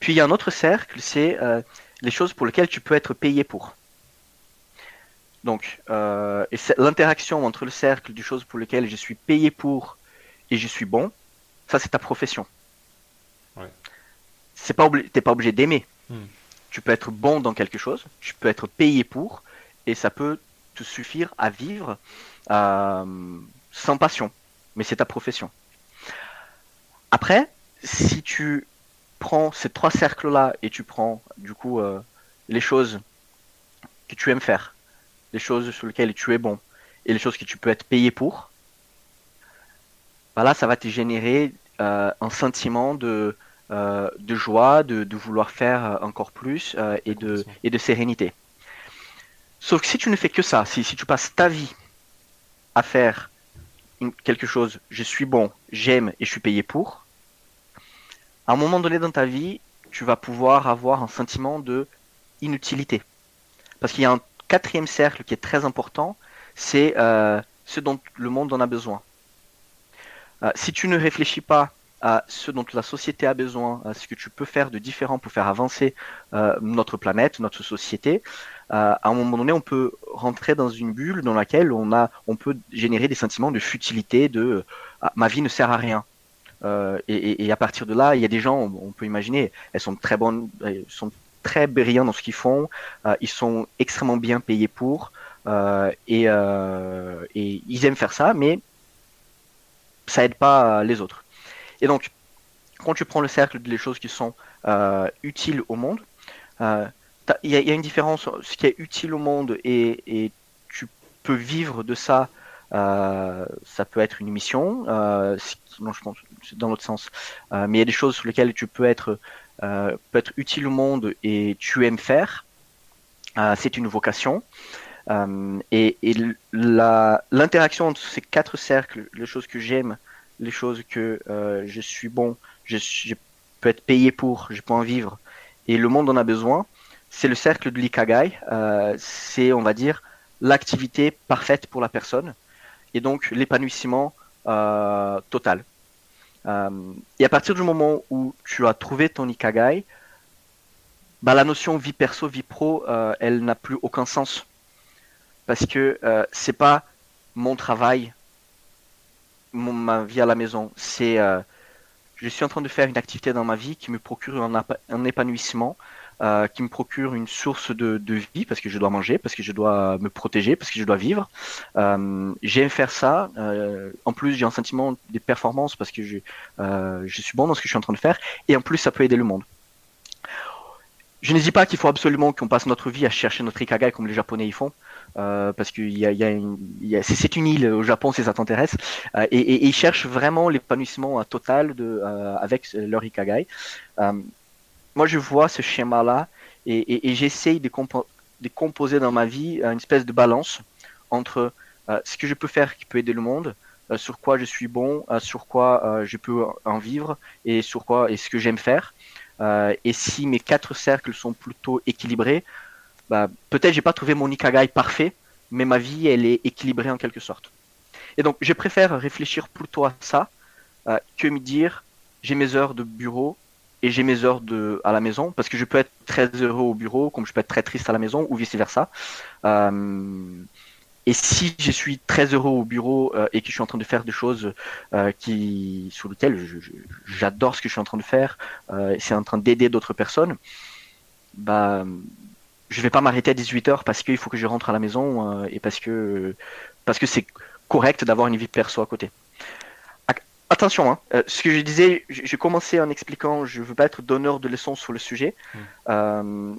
puis il y a un autre cercle, c'est les choses pour lesquelles tu peux être payé pour. Donc, l'interaction entre le cercle des choses pour lesquelles je suis payé pour et je suis bon, ça c'est ta profession. c'est pas t'es pas obligé d'aimer. Hmm. Tu peux être bon dans quelque chose, tu peux être payé pour, et ça peut te suffire à vivre euh, sans passion. Mais c'est ta profession. Après, si tu prends ces trois cercles-là et tu prends du coup euh, les choses que tu aimes faire, les choses sur lesquelles tu es bon et les choses que tu peux être payé pour, voilà, bah ça va te générer euh, un sentiment de, euh, de joie, de, de, vouloir faire encore plus et, de, et de sérénité. Sauf que si tu ne fais que ça, si, si tu passes ta vie à faire quelque chose, je suis bon, j'aime et je suis payé pour, à un moment donné dans ta vie, tu vas pouvoir avoir un sentiment de inutilité. Parce qu'il y a un quatrième cercle qui est très important, c'est euh, ce dont le monde en a besoin. Euh, si tu ne réfléchis pas à ce dont la société a besoin, à ce que tu peux faire de différent pour faire avancer euh, notre planète, notre société, à un moment donné, on peut rentrer dans une bulle dans laquelle on, a, on peut générer des sentiments de futilité, de ah, ma vie ne sert à rien. Euh, et, à partir de là, il y a des gens, on, peut imaginer, elles sont très bonnes, sont très brillants dans ce qu'ils font, euh, ils sont extrêmement bien payés pour, euh, et, et, ils aiment faire ça, mais ça aide pas les autres. Et donc, quand tu prends le cercle des choses qui sont utiles au monde, il y, a une différence, ce qui est utile au monde et, et tu peux vivre de ça euh, ça peut être une mission, euh, non, je pense dans l'autre sens. Euh, mais il y a des choses sur lesquelles tu peux être, peut être utile au monde et tu aimes faire. c'est une vocation. et, et l'interaction entre ces quatre cercles, les choses que j'aime, les choses que je suis bon, je, je, peux être payé pour, je peux en vivre, et le monde en a besoin, c'est le cercle de l'ikagai. c'est, on va dire, l'activité parfaite pour la personne et donc l'épanouissement euh, total. Euh, et à partir du moment où tu as trouvé ton Ikagai, bah, la notion vie perso, vie pro, euh, elle n'a plus aucun sens. Parce que c'est pas mon travail, ma vie à la maison. C'est je suis en train de faire une activité dans ma vie qui me procure un épanouissement, euh, qui me procure une source de, de, vie parce que je dois manger, parce que je dois me protéger, parce que je dois vivre. Euh, J'aime faire ça. Euh, en plus, j'ai un sentiment de performance parce que je, je suis bon dans ce que je suis en train de faire. Et en plus, ça peut aider le monde. Je ne dis pas qu'il faut absolument qu'on passe notre vie à chercher notre ikagai comme les Japonais y font. Parce que y a, y a c'est une île au Japon si ça t'intéresse, euh, et, ils cherchent vraiment l'épanouissement total de, avec leur ikagai moi, je vois ce schéma-là et, j'essaye de, composer dans ma vie une espèce de balance entre euh, ce que je peux faire qui peut aider le monde, euh, sur quoi je suis bon, euh, sur quoi je peux en vivre et sur quoi et ce que j'aime faire. et si mes quatre cercles sont plutôt équilibrés, bah, peut-être j'ai pas trouvé mon ikagai parfait, mais ma vie elle est équilibrée en quelque sorte. Et donc je préfère réfléchir plutôt à ça que me dire j'ai mes heures de bureau, et j'ai mes heures de, à la maison parce que je peux être très heureux au bureau comme je peux être très triste à la maison ou vice versa. Euh, et si je suis très heureux au bureau euh, et que je suis en train de faire des choses euh, qui sur lesquelles j'adore ce que je suis en train de faire, c'est en train d'aider d'autres personnes, bah je vais pas m'arrêter à 18 heures parce qu'il faut que je rentre à la maison et parce que parce que c'est correct d'avoir une vie perso à côté. Attention, hein. Euh, ce que je disais, j'ai commencé en expliquant, je ne veux pas être donneur de leçons sur le sujet. Hmm. Euh,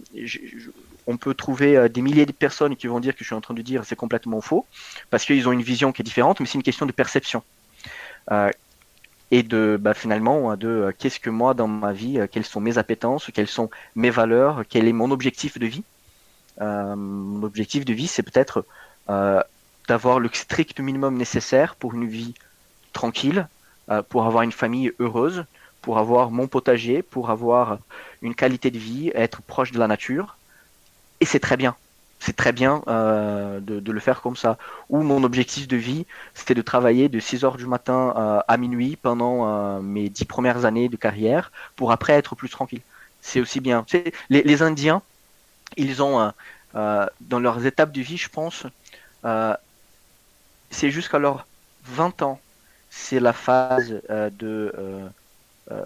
on peut trouver euh, des milliers de personnes qui vont dire que je suis en train de dire c'est complètement faux, parce qu'ils ont une vision qui est différente, mais c'est une question de perception. et de bah, finalement de qu'est-ce que moi dans ma vie, quelles sont mes appétences, quelles sont mes valeurs, quel est mon objectif de vie? mon objectif de vie, c'est peut-être d'avoir le strict minimum nécessaire pour une vie tranquille, euh, pour avoir une famille heureuse, pour avoir mon potager, pour avoir une qualité de vie, être proche de la nature. Et c'est très bien. C'est très bien euh, de, le faire comme ça. Ou mon objectif de vie, c'était de travailler de 6 heures du matin euh, à minuit pendant mes 10 premières années de carrière pour après être plus tranquille. C'est aussi bien. Les, les, Indiens, ils ont, dans leurs étapes de vie, je pense, c'est jusqu'à leurs 20 ans c'est la phase euh, de euh, euh,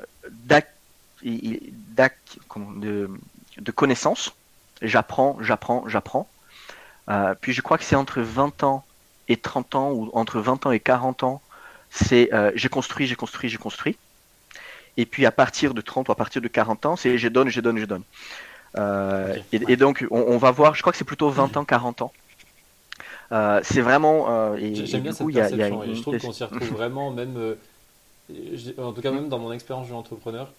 de, de connaissances. J'apprends, j'apprends, j'apprends. Puis je crois que c'est entre 20 ans et 30 ans, ou entre 20 ans et 40 ans, c'est j'ai construit, j'ai construit, j'ai construit. Et puis à partir de 30 ou à partir de 40 ans, c'est je donne, je donne, je donne. Euh, et, donc on, va voir, je crois que c'est plutôt 20 ans, 40 ans. C'est vraiment. J'aime bien cette perception et je trouve qu'on s'y retrouve vraiment, même. en tout cas, même dans mon expérience d'entrepreneur,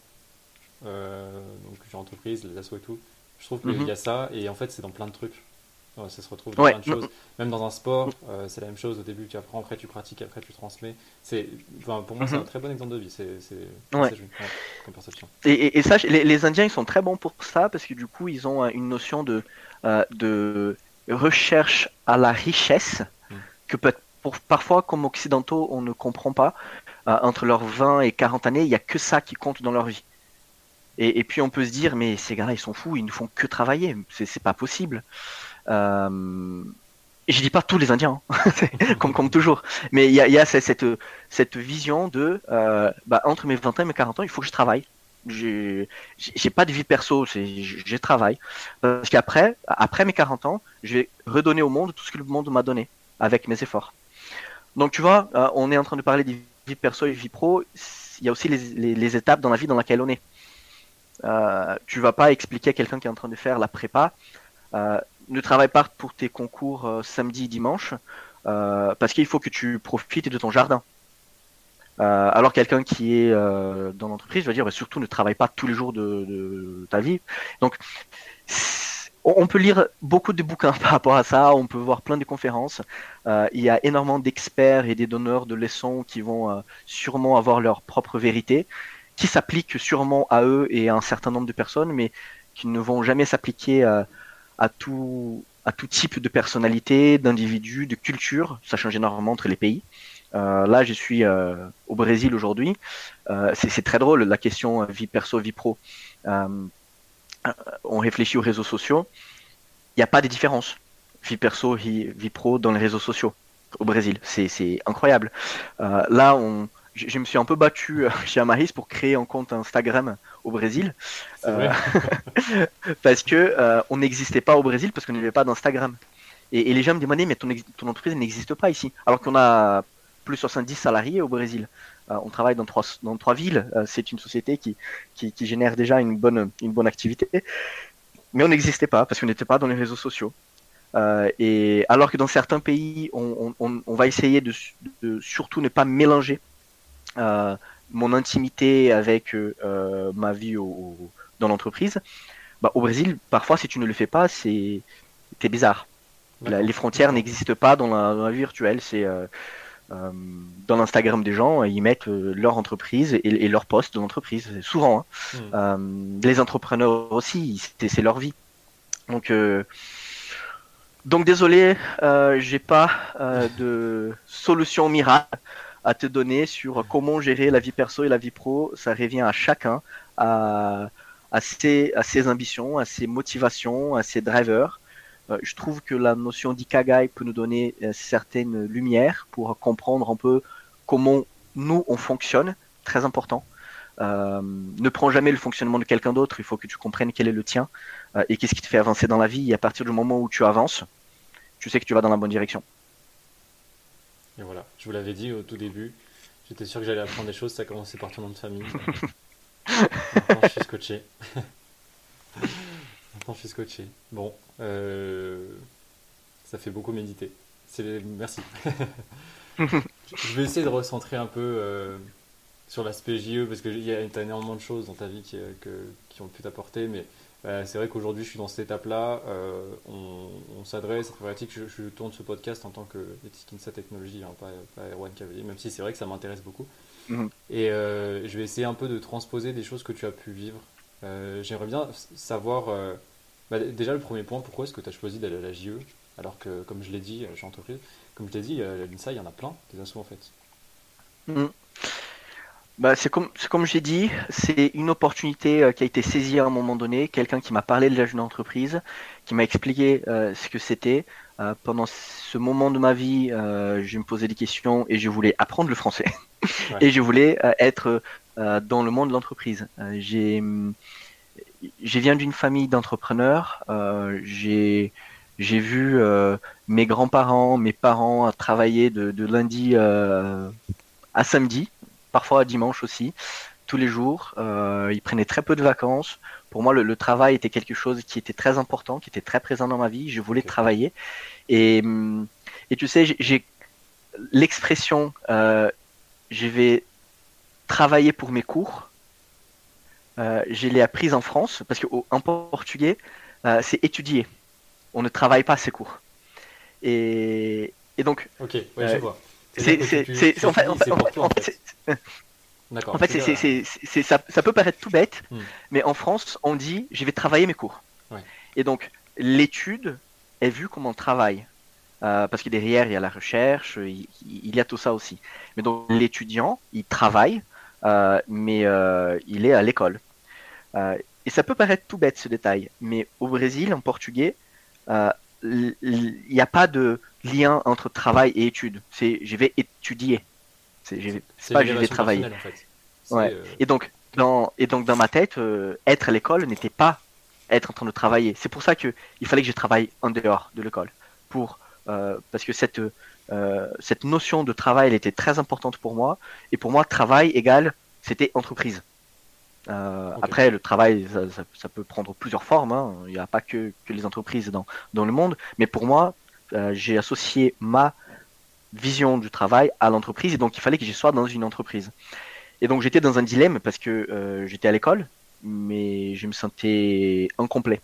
donc j'ai entreprise, les assos et tout, je trouve qu'il y a ça et en fait c'est dans plein de trucs ça se retrouve dans plein de choses. Même dans un sport, euh, c'est la même chose. Au début, tu apprends, après tu pratiques, après tu transmets. C'est, enfin, pour moi, c'est mhm. un très bon exemple de vie. C'est, ouais. Et, et, ça, les, Indiens, ils sont très bons pour ça parce que du coup, ils ont une notion de, euh, de recherche à la richesse mm. que peut pour, parfois, comme occidentaux, on ne comprend pas. Euh, entre leurs 20 et 40 années, il n'y a que ça qui compte dans leur vie. Et, et, puis on peut se dire, mais ces gars-là, ils sont fous, ils ne font que travailler. C'est pas possible. Euh, et je dis pas tous les Indiens, hein. comme, comme toujours, mais il y a, y a, cette, cette vision de euh, bah, entre mes 20 ans et mes 40 ans, il faut que je travaille. J'ai pas de vie perso, je travaille. Parce qu'après, après mes 40 ans, je vais redonner au monde tout ce que le monde m'a donné avec mes efforts. Donc tu vois, euh, on est en train de parler de vie perso et vie pro. Il y a aussi les, les, étapes dans la vie dans laquelle on est. Euh, tu vas pas expliquer à quelqu'un qui est en train de faire la prépa. Euh, ne travaille pas pour tes concours euh, samedi, dimanche, euh, parce qu'il faut que tu profites de ton jardin. Euh, alors quelqu'un qui est dans l'entreprise va dire bah, surtout ne travaille pas tous les jours de, ta vie. Donc on peut lire beaucoup de bouquins par rapport à ça, on peut voir plein de conférences. il y a énormément d'experts et des donneurs de leçons qui vont sûrement avoir leur propre vérité, qui s'appliquent sûrement à eux et à un certain nombre de personnes, mais qui ne vont jamais s'appliquer à à tout, à tout type de personnalité, d'individus, de culture. Ça change énormément entre les pays. Euh, là, je suis euh, au Brésil aujourd'hui. Euh, c'est très drôle la question vie perso, vie pro. on réfléchit aux réseaux sociaux. Il n'y a pas de différence. Vie perso, vie, vie, pro dans les réseaux sociaux au Brésil. C'est incroyable. là, on, je, me suis un peu battu chez Amaris pour créer un compte Instagram au Brésil. Parce que on n'existait pas au Brésil parce qu'on n'avait pas d'Instagram. Et, les gens me demandaient, mais ton, ton entreprise n'existe pas ici. Alors qu'on a plus de 70 salariés au Brésil. on travaille dans trois, dans trois villes. c'est une société qui, qui, génère déjà une bonne, une bonne activité. Mais on n'existait pas parce qu'on n'était pas dans les réseaux sociaux. et alors que dans certains pays, on, on, on va essayer de, de, surtout ne pas mélanger euh, mon intimité avec euh, euh, ma vie dans l'entreprise, bah, au Brésil, parfois, si tu ne le fais pas, c'est bizarre. les frontières n'existent pas dans la, vie virtuelle. C'est dans l'Instagram des gens, ils mettent leur entreprise et, leur poste de l'entreprise. Souvent, hein. hmm. les entrepreneurs aussi, c'est leur vie. Donc, donc désolé, j'ai pas de solution miracle à te donner sur comment gérer la vie perso et la vie pro. Ça revient à chacun, à, à, ses, à ses ambitions, à ses motivations, à ses drivers. Euh, je trouve que la notion d'Ikagai peut nous donner euh, certaines lumières pour comprendre un peu comment nous on fonctionne. Très important. Euh, ne prends jamais le fonctionnement de quelqu'un d'autre. Il faut que tu comprennes quel est le tien euh, et qu'est-ce qui te fait avancer dans la vie. Et à partir du moment où tu avances, tu sais que tu vas dans la bonne direction. Et voilà, je vous l'avais dit au tout début, j'étais sûr que j'allais apprendre des choses, ça a commencé par ton nom de famille. Maintenant, je suis scotché. Maintenant, je suis scotché. Bon, ça fait beaucoup méditer. Merci. je vais essayer de recentrer un peu euh, sur l'aspect JE parce que y a énormément de choses dans ta vie qui, euh, qui ont pu t'apporter, mais c'est vrai qu'aujourd'hui, je suis dans cette étape-là. Euh, on, s'adresse, c'est problématique. Je, je, tourne ce podcast en tant que Skinsa Technology, hein, pas, pas Erwan Cavalier, même si c'est vrai que ça m'intéresse beaucoup. Mhm. Et euh, je vais essayer un peu de transposer des choses que tu as pu vivre. Euh, j'aimerais bien savoir, bah, déjà le premier point, pourquoi est-ce que tu as choisi d'aller à la JE Alors que, comme je l'ai dit, j'ai entreprise, comme je t'ai dit, à l'INSA, il y en a plein, des assos en fait. Mhm. Bah, c'est comme, comme j'ai dit, c'est une opportunité euh, qui a été saisie à un moment donné. Quelqu'un qui m'a parlé de la jeune entreprise, qui m'a expliqué euh, ce que c'était. Euh, pendant ce moment de ma vie, je me posais des questions et je voulais apprendre le français. Et je voulais être dans le monde de l'entreprise. j'ai je viens d'une famille d'entrepreneurs. j'ai j'ai vu mes grands-parents, mes parents travailler de, de lundi à samedi, parfois à dimanche aussi tous les jours. Euh, il prenait très peu de vacances. Pour moi, le, travail était quelque chose qui était très important, qui était très présent dans ma vie. Je voulais travailler. Et, et tu sais, j'ai l'expression euh, je vais travailler pour mes cours. Euh, je l'ai apprise en France parce qu'en portugais, euh, c'est étudier. On ne travaille pas ses cours. Et, et donc. Ok, ouais, je vois. C'est en fait, en fait en fait, c'est, ça, peut paraître tout bête, hmm. mais en France, on dit je vais travailler mes cours. Et donc, l'étude est vue comme un travail. Euh, parce que derrière, il y a la recherche, il, y a tout ça aussi. Mais donc, l'étudiant, il travaille, euh, mais euh, il est à l'école. Et ça peut paraître tout bête ce détail, mais au Brésil, en portugais, il n'y a pas de lien entre travail et étude. C'est je vais étudier. C'est pas je vais travailler. ouais. Euh, et donc dans et donc dans ma tête, euh, être à l'école n'était pas être en train de travailler. C'est pour ça que il fallait que je travaille en dehors de l'école pour euh, parce que cette cette notion de travail elle était très importante pour moi et pour moi travail égal c'était entreprise. Après, le travail, ça, peut prendre plusieurs formes. Hein. Il n'y a pas que, que les entreprises dans, dans le monde. Mais pour moi, j'ai associé ma vision du travail à l'entreprise et donc il fallait que je sois dans une entreprise. Et donc j'étais dans un dilemme parce que euh, j'étais à l'école, mais je me sentais incomplet.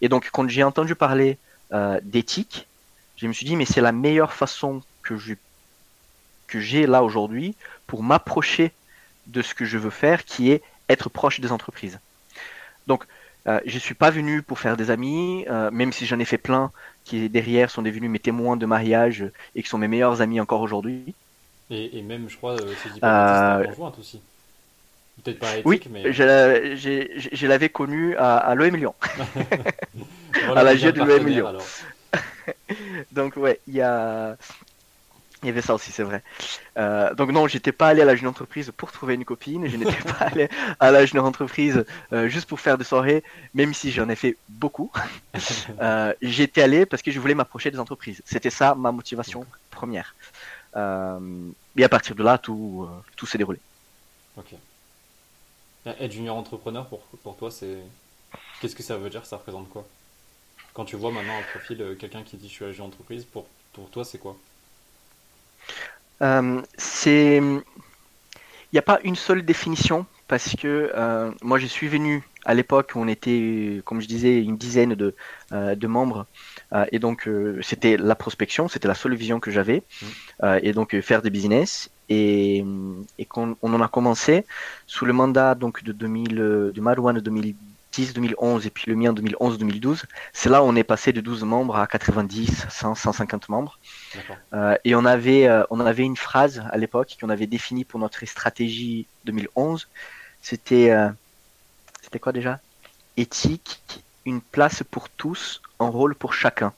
Et donc quand j'ai entendu parler euh, d'éthique, je me suis dit mais c'est la meilleure façon que j'ai là aujourd'hui pour m'approcher de ce que je veux faire, qui est être proche des entreprises. Donc euh, je suis pas venu pour faire des amis, euh, même si j'en ai fait plein qui derrière sont devenus mes témoins de mariage et qui sont mes meilleurs amis encore aujourd'hui. Et, même, je crois, euh, c'est euh... aussi. Peut-être pas éthique, oui, mais. Je, je, l'avais connu à, à l'OM Lyon. à la de l'OM Lyon. Donc, ouais, il y a. Il y avait ça aussi, c'est vrai. Euh, donc non, j'étais pas allé à la jeune entreprise pour trouver une copine. Je n'étais pas allé à la jeune entreprise euh, juste pour faire des soirées, même si j'en ai fait beaucoup. euh, j'étais allé parce que je voulais m'approcher des entreprises. C'était ça ma motivation première. Et à partir de là, tout, tout s'est déroulé. Ok. Être junior entrepreneur pour, pour toi, c'est qu'est-ce que ça veut dire? Ça représente quoi? Quand tu vois maintenant un profil, quelqu'un qui dit je suis agent entreprise, pour, pour toi, c'est quoi? C'est, il n'y a pas une seule définition parce que euh, moi je suis venu à l'époque où on était, comme je disais, une dizaine de, euh, de membres. Et donc c'était la prospection, c'était la seule vision que j'avais. Mmh. et donc faire des business. Et, et qu'on on en a commencé sous le mandat donc de 2000 de Marouane de 2010 2011 et puis le mien 2011-2012, c'est là où on est passé de 12 membres à 90, 100, 150 membres. Euh, et on avait, euh, on avait une phrase à l'époque qu'on avait définie pour notre stratégie 2011. C'était, euh, c'était quoi déjà? Éthique, une place pour tous, un rôle pour chacun.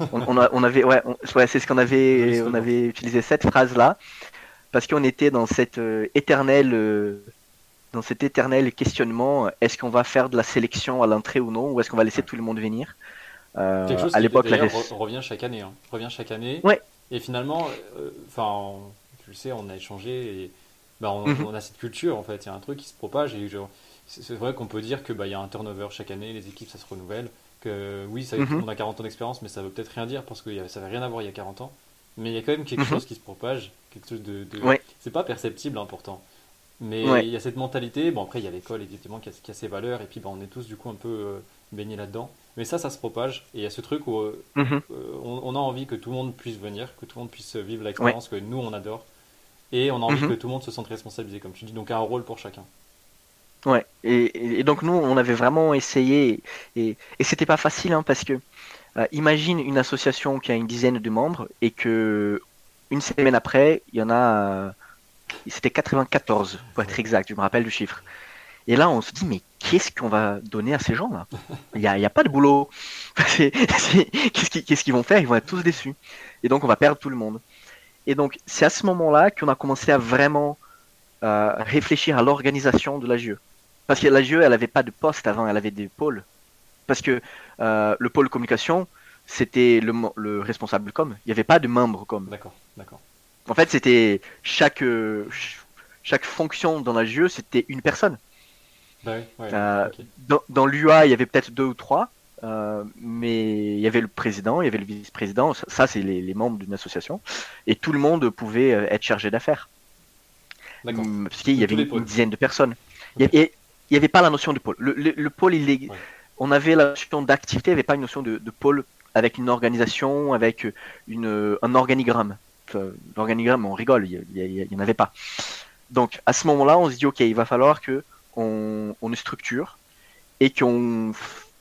On, on, avait, ouais, c'est ce qu'on avait, on avait utilisé cette phrase là parce qu'on était dans cette éternelle dans cet éternel questionnement, est-ce qu'on va faire de la sélection à l'entrée ou non, ou est-ce qu'on va laisser tout le monde venir? Euh, Quelque chose à l'époque, on revient chaque année. Hein. revient chaque année. Ouais. Et finalement, euh, enfin, tu le sais, on a échangé et bah, mhm. on, a cette culture en fait. Il y a un truc qui se propage et c'est vrai qu'on peut dire que bah, il y a un turnover chaque année, les équipes ça se renouvelle. Que oui, ça, mhm. on a 40 ans d'expérience, mais ça veut peut-être rien dire parce que ça n'avait rien à voir il y a 40 ans. Mais il y a quand même quelque mhm. chose qui se propage, quelque chose de. de... C'est pas perceptible, important. Mais il y a cette mentalité. Bon, après, il y a l'école, évidemment, qui a, qui a, ses valeurs. Et puis, bah, on est tous, du coup, un peu euh, baignés là-dedans. Mais ça, ça se propage. Et il y a ce truc où euh, mhm. euh, on, a envie que tout le monde puisse venir, que tout le monde puisse vivre l'expérience que nous, on adore. Et on a envie mhm. que tout le monde se sente responsabilisé, comme tu dis. Donc, un rôle pour chacun. Ouais. Et, donc, nous, on avait vraiment essayé. Et, et c'était pas facile, hein, parce que imagine une association qui a une dizaine de membres et que une semaine après, il y en a c'était 94, pour être exact, je me rappelle du chiffre. Et là, on se dit, mais qu'est-ce qu'on va donner à ces gens-là? Il n'y a, a, pas de boulot. qu'est-ce qu'ils vont faire? Ils vont être tous déçus. Et donc, on va perdre tout le monde. Et donc, c'est à ce moment-là qu'on a commencé à vraiment euh, réfléchir à l'organisation de l'AGE. Parce que l'AGE, elle n'avait pas de poste avant, elle avait des pôles. Parce que euh, le pôle communication, c'était le, le, responsable com. Il n'y avait pas de membre com. D'accord, d'accord. En fait, c'était chaque, chaque fonction dans l'AGE, c'était une personne. Bah euh, dans, dans l'UA, il y avait peut-être deux ou trois. Euh, mais il y avait le président, il y avait le vice-président, ça, c'est les, membres d'une association, et tout le monde pouvait euh, être chargé d'affaires. Hum, parce qu'il y avait une, dizaine de personnes. Il n'y avait, pas la notion de pôle. Le, pôle, il on avait la notion d'activité, il n'y avait pas une notion de, pôle avec une organisation, avec une, un organigramme. L'organigramme, on rigole, il n'y en avait pas. Donc à ce moment-là, on se dit, ok, il va falloir que on, on structure et qu'on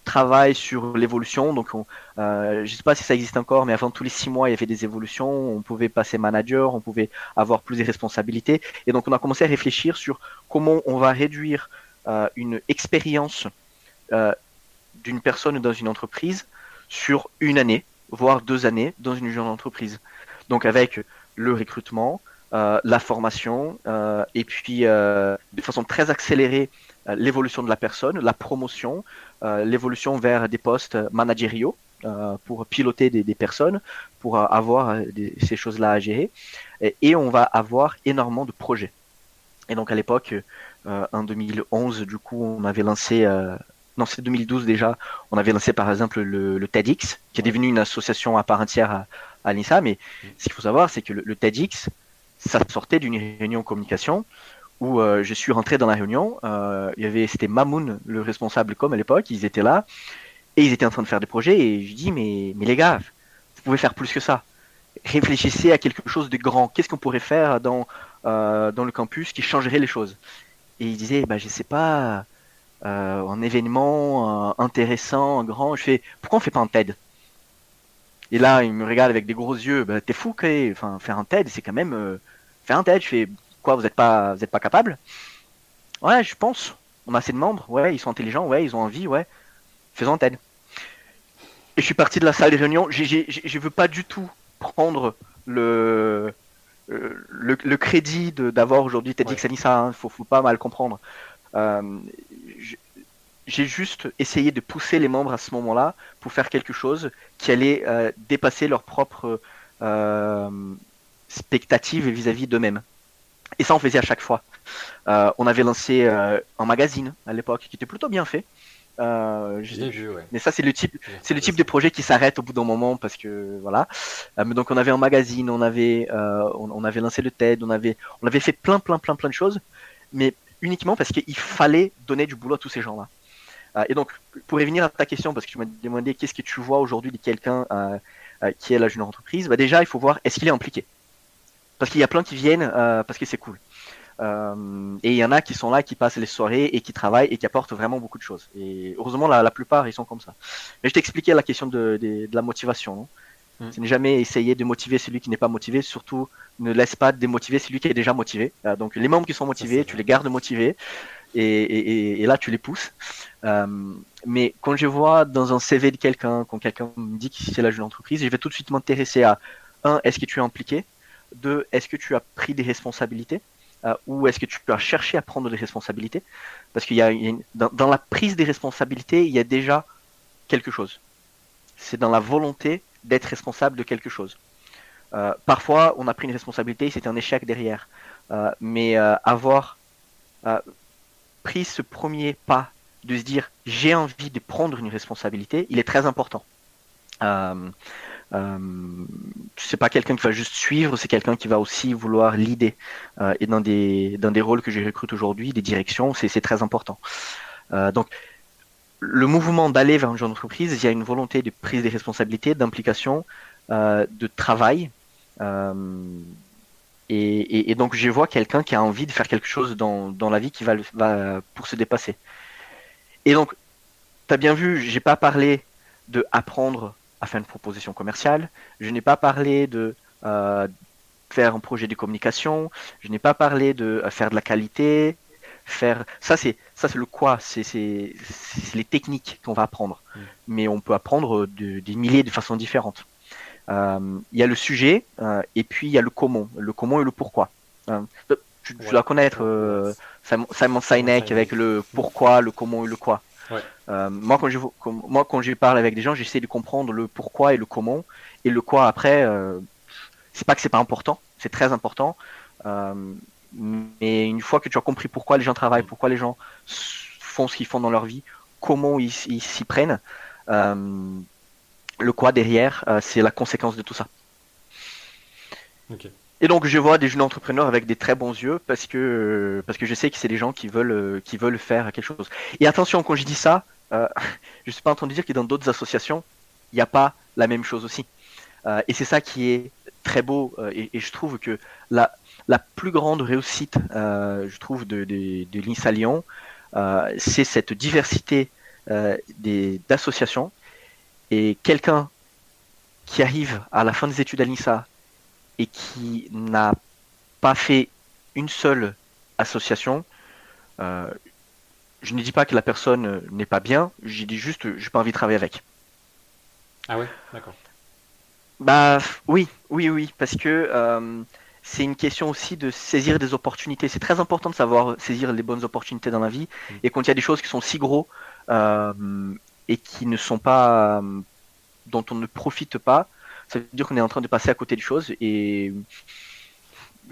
travaille sur l'évolution. Donc, euh, je ne sais pas si ça existe encore, mais avant tous les six mois, il y avait des évolutions. On pouvait passer manager, on pouvait avoir plus de responsabilités. Et donc, on a commencé à réfléchir sur comment on va réduire euh, une expérience euh, d'une personne dans une entreprise sur une année, voire deux années dans une jeune entreprise. Donc, avec le recrutement, la formation, et puis de façon très accélérée, l'évolution de la personne, la promotion, euh, l'évolution vers des postes managériaux euh, pour piloter des, personnes, pour avoir euh, ces choses-là à gérer. Et, on va avoir énormément de projets. Et donc à l'époque, en 2011, du coup, on avait lancé non, c'est 2012 déjà. On avait lancé par exemple le, TEDx, qui est devenu une association à part entière à, à l'INSA. Mais ce qu'il faut savoir, c'est que le, le, TEDx, ça sortait d'une réunion communication où euh, je suis rentré dans la réunion. Euh, il y avait, c'était Mamoun, le responsable com à l'époque. Ils étaient là et ils étaient en train de faire des projets. Et je dis, mais, mais les gars, vous pouvez faire plus que ça. Réfléchissez à quelque chose de grand. Qu'est-ce qu'on pourrait faire dans, euh, dans le campus qui changerait les choses? Et ils disaient, bah, je sais pas, un événement intéressant, grand. Je fais, pourquoi on fait pas un TED? Et là, ils me regardent avec des gros yeux. Bah, t'es fou. Enfin, faire un TED, c'est quand même faire un TED. Je fais, Quoi, vous n'êtes pas, vous êtes pas capable? Ouais, je pense. On a assez de membres. Ouais, ils sont intelligents. Ouais, ils ont envie. Ouais. Faisons TED. Et je suis parti de la salle de réunion. Je veux pas du tout prendre le, euh, le, crédit d'avoir aujourd'hui TEDx ouais. Anissa. Il hein. faut, pas mal comprendre. Euh, j'ai juste essayé de pousser les membres à ce moment-là pour faire quelque chose qui allait euh, dépasser leurs propres expectatives vis-à-vis d'eux-mêmes. Et ça, on faisait à chaque fois. Euh, on avait lancé euh, un magazine à l'époque qui était plutôt bien fait. Euh, vu, ouais. Mais ça, c'est le type, c'est le type de projet qui s'arrête au bout d'un moment parce que voilà. Euh, donc on avait un magazine, on avait, euh, on, avait lancé le TED, on avait, on avait fait plein, plein, plein, plein de choses, mais uniquement parce qu'il fallait donner du boulot à tous ces gens-là. et donc, pour revenir à ta question, parce que tu m'as demandé qu'est-ce que tu vois aujourd'hui de quelqu'un qui est la jeune entreprise, bah déjà, il faut voir est-ce qu'il est impliqué? Parce qu'il y a plein qui viennent euh, parce que c'est cool. Euh, et il y en a qui sont là, qui passent les soirées et qui travaillent et qui apportent vraiment beaucoup de choses. Et heureusement, la, plupart, ils sont comme ça. Mais je t'expliquais la question de la motivation. Mmh. Ce n'est jamais essayer de motiver celui qui n'est pas motivé, surtout ne laisse pas démotiver celui qui est déjà motivé. Euh, donc les membres qui sont motivés, tu les gardes motivés et, et, et, là tu les pousses. Euh, mais quand je vois dans un CV de quelqu'un, quand quelqu'un me dit que c'est la jeune entreprise, je vais tout de suite m'intéresser à un, est-ce que tu es impliqué? De est-ce que tu as pris des responsabilités? Euh, ou est-ce que tu as cherché à prendre des responsabilités? Parce qu'il y a, dans, la prise des responsabilités, il y a déjà quelque chose. C'est dans la volonté d'être responsable de quelque chose. Euh, parfois, on a pris une responsabilité, c'est un échec derrière. Euh, mais avoir pris ce premier pas de se dire j'ai envie de prendre une responsabilité, il est très important. Euh, c'est pas quelqu'un qui va juste suivre, c'est quelqu'un qui va aussi vouloir l'idée. Euh, et dans des, dans des rôles que je recrute aujourd'hui, des directions, c'est très important. Euh, donc, le mouvement d'aller vers une jeune entreprise, il y a une volonté de prise des responsabilités, d'implication, euh, de travail. Euh, et, donc, je vois quelqu'un qui a envie de faire quelque chose dans, dans la vie qui va, va pour se dépasser. Et donc, tu as bien vu, j'ai pas parlé de apprendre à faire une proposition commerciale. Je n'ai pas parlé de euh, faire un projet de communication. Je n'ai pas parlé de faire de la qualité. Faire ça c'est ça c'est le quoi. C'est c'est les techniques qu'on va apprendre. Mm. Mais on peut apprendre de, des milliers de façons différentes. il y a le sujet et puis il y a le comment, le comment et le pourquoi. tu, dois connaître Simon Sinek avec le pourquoi, le comment et le quoi. moi, quand je, moi, quand je parle avec des gens, j'essaie de comprendre le pourquoi et le comment. Et le quoi après, c'est pas que c'est pas important, c'est très important. Mais une fois que tu as compris pourquoi les gens travaillent, pourquoi les gens font ce qu'ils font dans leur vie, comment ils s'y prennent, le quoi derrière, euh, c'est la conséquence de tout ça. Et donc je vois des jeunes entrepreneurs avec des très bons yeux parce que parce que je sais que c'est des gens qui veulent euh, qui veulent faire quelque chose. Et attention quand je dis ça, euh, je suis pas en train de dire que dans d'autres associations il n'y a pas la même chose aussi. Euh, et c'est ça qui est très beau et, je trouve que la la plus grande réussite, je trouve, de, de, l'INSA Lyon, c'est cette diversité d'associations et quelqu'un qui arrive à la fin des études à l'INSA et qui n'a pas fait une seule association, euh, je ne dis pas que la personne n'est pas bien, je dis juste que j'ai pas envie de travailler avec. Ah ouais, d'accord. Bah oui, oui, oui, parce que euh, c'est une question aussi de saisir des opportunités. C'est très important de savoir saisir les bonnes opportunités dans la vie. Mm. Et quand il y a des choses qui sont si gros, euh, et qui ne sont pas, dont on ne profite pas, ça veut dire qu'on est en train de passer à côté des choses et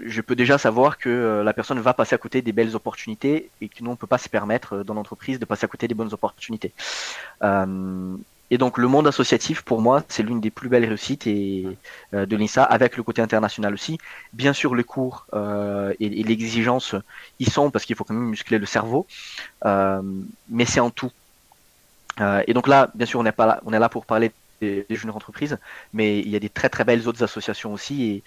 je peux déjà savoir que euh, la personne va passer à côté des belles opportunités et que nous on peut pas se permettre euh, dans l'entreprise de passer à côté des bonnes opportunités. Euh, et donc le monde associatif pour moi c'est l'une des plus belles réussites et, de l'INSA avec le côté international aussi. Bien sûr les cours et, et l'exigence y sont parce qu'il faut quand même muscler le cerveau, mais c'est en tout. Euh, et donc là, bien sûr, on est pas là, on est là pour parler des, jeunes entreprises, mais il y a des très très belles autres associations aussi. Et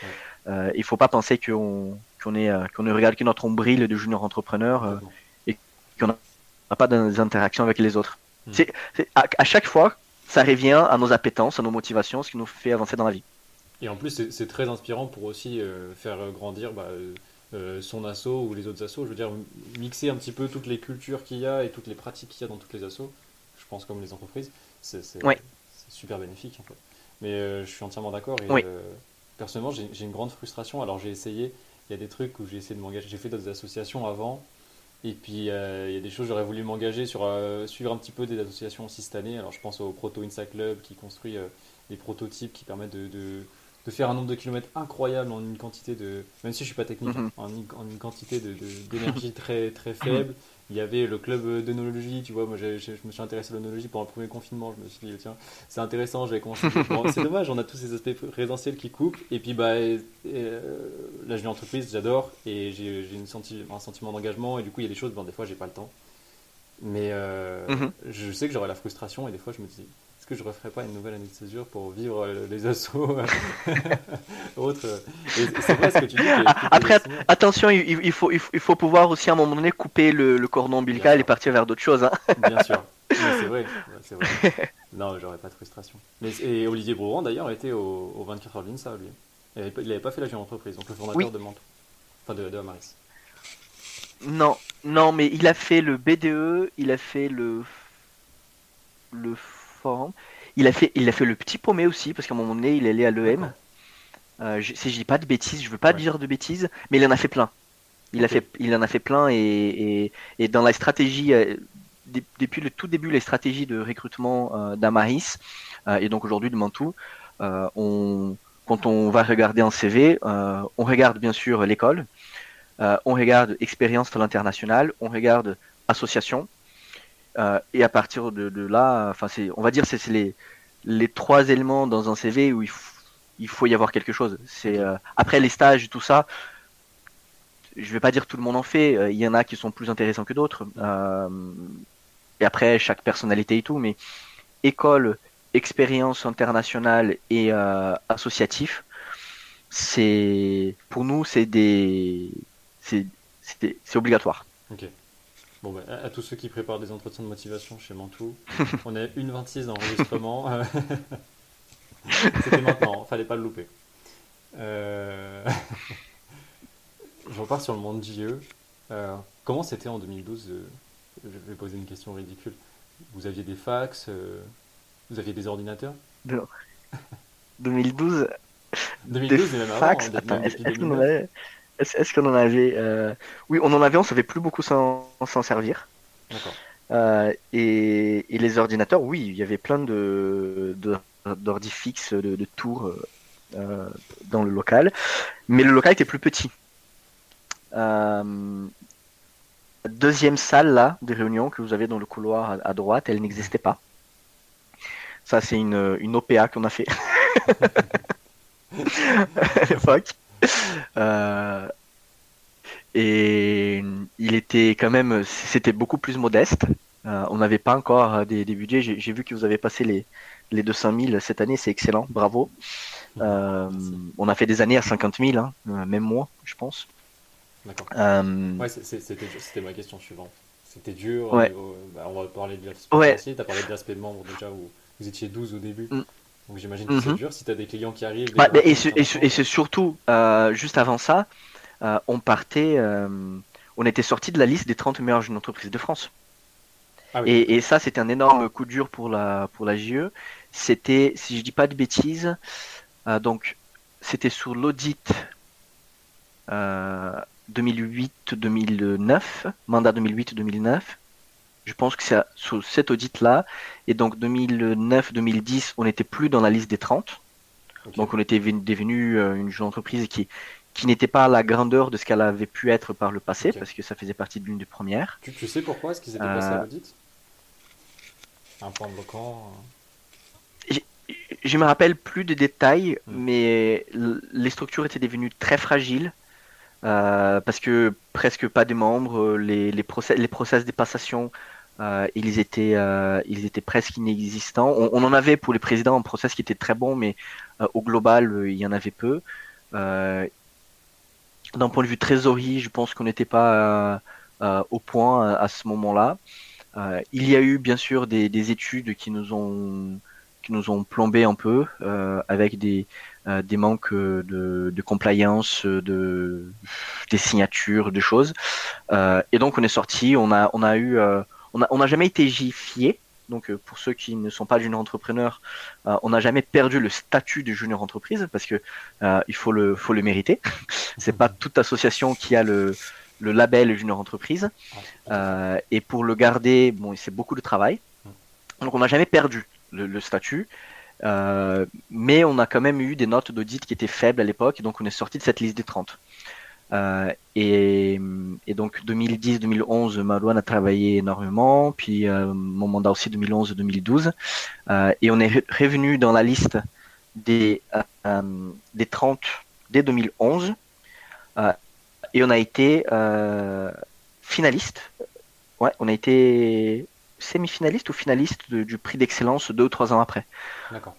euh, il faut pas penser qu'on qu'on est euh, qu'on ne regarde que notre ombrille de junior entrepreneurs euh, et qu'on n'a pas d'interactions avec les autres. Hmm. C'est à, chaque fois, ça revient à nos appétences, à nos motivations, ce qui nous fait avancer dans la vie. Et en plus, c'est très inspirant pour aussi faire grandir bah, son asso ou les autres assos. Je veux dire, mixer un petit peu toutes les cultures qu'il y a et toutes les pratiques qu'il y a dans toutes les assos pense, comme les entreprises, c'est super bénéfique. En fait. Mais euh, je suis entièrement d'accord. Et euh, personnellement, j'ai une grande frustration. Alors, j'ai essayé, il y a des trucs où j'ai essayé de m'engager. J'ai fait d'autres associations avant. Et puis, euh, il y a des choses, j'aurais voulu m'engager sur suivre un petit peu des associations aussi cette année. Alors, je pense au Proto Insa Club qui construit des prototypes qui permettent de, de, faire un nombre de kilomètres incroyable en une quantité de. Même si je suis pas technique, mm-hmm. hein, en, une, quantité d'énergie très, très faible il y avait le club d'œnologie, tu vois, moi je me suis intéressé à l'œnologie pendant le premier confinement, je me suis dit, tiens, c'est intéressant, j'avais commencé. c'est dommage, on a tous ces aspects résidentiels qui coupent, et puis bah, euh, là je entreprise, j'adore, et j'ai senti, un sentiment d'engagement, et du coup il y a des choses, bon, des fois j'ai pas le temps, mais euh, mm-hmm. je sais que j'aurai la frustration, et des fois je me dis, que je referais pas une nouvelle année de césure pour vivre euh, les assauts euh, autres C'est vrai ce que tu dis. Ah, après, attention, il, faut, il, faut, pouvoir aussi à un moment donné couper le, cordon ombilical et partir vers d'autres choses. Hein. Bien sûr. c'est vrai, c'est vrai. Non, j'aurais pas de frustration. Mais, et Olivier Brouran, d'ailleurs, était au, 24 heures d'INSA, lui. Il n'avait pas fait la jeune entreprise, donc le fondateur de Mantoue. Enfin, de, de Amaris. Non, non, mais il a fait le BDE, il a fait le le il a fait, il a fait le petit paumé aussi, parce qu'à un moment donné, il est allé à l'EM. Euh, si je dis pas de bêtises, je veux pas dire de bêtises, mais il en a fait plein. Il, a fait, il en a fait plein et, et, dans la stratégie, euh, depuis le tout début, les stratégies de recrutement euh, d'Amaris et donc aujourd'hui de Mantou, on, quand on va regarder un CV, on regarde bien sûr l'école, on regarde expérience à l'international, on regarde association, euh, et à partir de, là, enfin, c'est, on va dire, c'est, les, les trois éléments dans un CV où il, il faut y avoir quelque chose. C'est euh, après les stages, tout ça. Je vais pas dire tout le monde en fait. Euh, il y en a qui sont plus intéressants que d'autres. et après, chaque personnalité et tout. Mais école, expérience internationale et associatif, c'est pour nous, c'est des, c'est, c'est obligatoire. Ok. Bon, bah, à, tous ceux qui préparent des entretiens de motivation chez Mantou, on est 1,26 d'enregistrement. C'était maintenant, fallait pas le louper. Euh... Je repars sur le monde JE. Euh, comment c'était en 2012 euh, Je vais poser une question ridicule. Vous aviez des fax Vous aviez des ordinateurs? Non. 2012. 2012 et même fax. Attends, est-ce qu'on en avait, euh, Oui, on en avait, on savait plus beaucoup s'en servir. Euh, et, les ordinateurs, oui, il y avait plein de d'ordi fixes, de, de tours euh, dans le local, mais le local était plus petit. deuxième salle là de réunion que vous avez dans le couloir à, droite, elle n'existait pas. Ça, c'est une, une OPA qu'on a fait à l'époque. Euh, et il était quand même, c'était beaucoup plus modeste. Euh, on n'avait pas encore des, budgets. J'ai vu que vous avez passé les, les 200 000 cette année, c'est excellent, bravo. Euh, on a fait des années à 50 000, hein, même moi, je pense. D'accord. Ouais, c'était ma question suivante. C'était dur. Bah, on va parler de l'aspect ouais. Tu as parlé de l'aspect membre déjà où vous étiez 12 au début. Mm. Donc j'imagine que c'est mhm. dur si tu as des clients qui arrivent. Bah, et, c'est surtout, euh, juste avant ça, euh, on partait, euh, on était sorti de la liste des 30 meilleures jeunes entreprises de France. Ah et, ça, c'était un énorme coup dur pour la, pour la JE. C'était, si je dis pas de bêtises, donc c'était sur l'audit 2008-2009, mandat 2008-2009. Je pense que c'est sur cet audit-là. Et donc 2009-2010, on n'était plus dans la liste des 30. Donc on était devenu euh, une jeune entreprise qui, qui n'était pas à la grandeur de ce qu'elle avait pu être par le passé, parce que ça faisait partie de l'une des premières. Tu, sais pourquoi est-ce qu'ils étaient passés à euh, l'audit? Un point bloquant euh je, me rappelle plus de détails, hmm. mais les structures étaient devenues très fragiles. parce que presque pas de membres, les, les, process, les process des passations euh, ils, étaient, euh, ils étaient presque inexistants. On, en avait pour les présidents un process qui était très bon, mais euh, au global, il y en avait peu. D'un point de vue trésorerie, je pense qu'on n'était pas au point à ce moment-là. il y a eu bien sûr des, études qui nous ont qui nous ont plombé un peu avec des des manques de, de compliance, de des signatures, de choses. et donc on est sorti, on a on a eu on n'a jamais été gifié. Donc euh, pour ceux qui ne sont pas junior entrepreneurs, euh, on n'a jamais perdu le statut de junior entreprise parce que euh, il faut le faut le mériter. c'est pas toute association qui a le le label junior entreprise. et pour le garder, bon, c'est beaucoup de travail. Donc on n'a jamais perdu le, statut. mais on a quand même eu des notes d'audit qui étaient faibles à l'époque, donc on est sorti de cette liste des 30. Euh, et, donc 2010-2011, Marouane a travaillé énormément, puis euh, mon mandat aussi 2011-2012, euh, et on est revenu dans la liste des, des 30 dès 2011, et on a été finaliste. Ouais, on a été semi-finaliste ou finaliste du prix d'excellence deux ou trois ans après.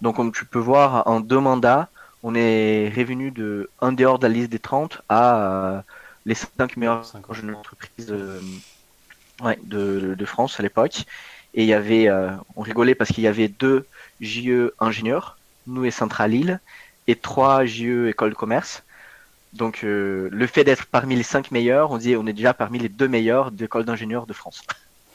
Donc comme tu peux voir, en deux mandats, on est revenu de un dehors de la liste des 30 à euh, les 5 meilleures jeunes entreprises euh, de, France à l'époque. Et il y avait, euh, on rigolait parce qu'il y avait deux JE ingénieurs, nous et Central Lille, et trois JE école de commerce. Donc le fait d'être parmi les 5 meilleurs, on dit on est déjà parmi les deux meilleurs d'école d'ingénieurs de France.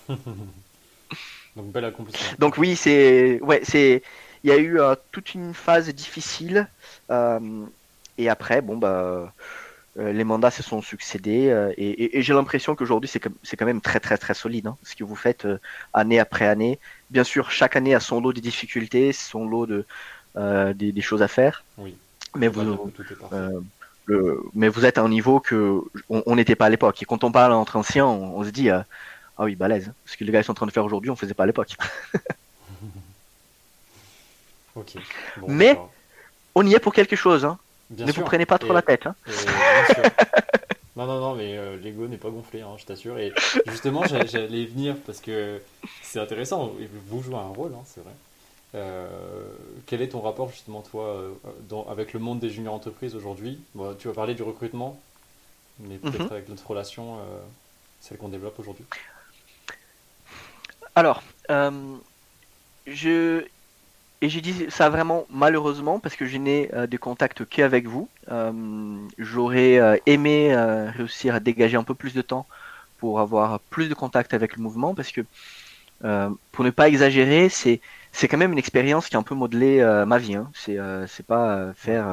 Donc bel accomplissement. Donc oui, c'est ouais, c'est il y a eu toute une phase difficile euh, et après, bon, bah, euh, les mandats se sont succédés euh, et, j'ai l'impression qu'aujourd'hui c'est quand même très très très solide hein, ce que vous faites année après année. Bien sûr, chaque année a son lot de difficultés, son lot de des, choses à faire. Oui. Mais vous, le, mais vous êtes à un niveau que on n'était pas à l'époque. Et quand on parle entre anciens, on, se dit ah oui balèze. Ce que les gars sont en train de faire aujourd'hui, on faisait pas à l'époque. mais on y est pour quelque chose. Hein. ne vous prenez pas trop la tête. Hein. non, non, non, mais euh, l'ego n'est pas gonflé, hein, je t'assure. Et justement, j'allais venir parce que c'est intéressant. Vous jouez un rôle, hein, c'est vrai. Euh, quel est ton rapport justement toi euh, avec le monde des juniors entreprises aujourd'hui? Tu vas parler du recrutement, mais peut-être mhm. avec notre relation, celle qu'on développe aujourd'hui. Alors, je, et j'ai dit ça vraiment malheureusement parce que je n'ai euh, des contacts qu'avec vous. Euh, j'aurais euh, aimé réussir à dégager un peu plus de temps pour avoir plus de contacts avec le mouvement parce que pour ne pas exagérer, c'est c'est quand même une expérience qui a un peu modelé ma vie. Hein. C'est c'est pas faire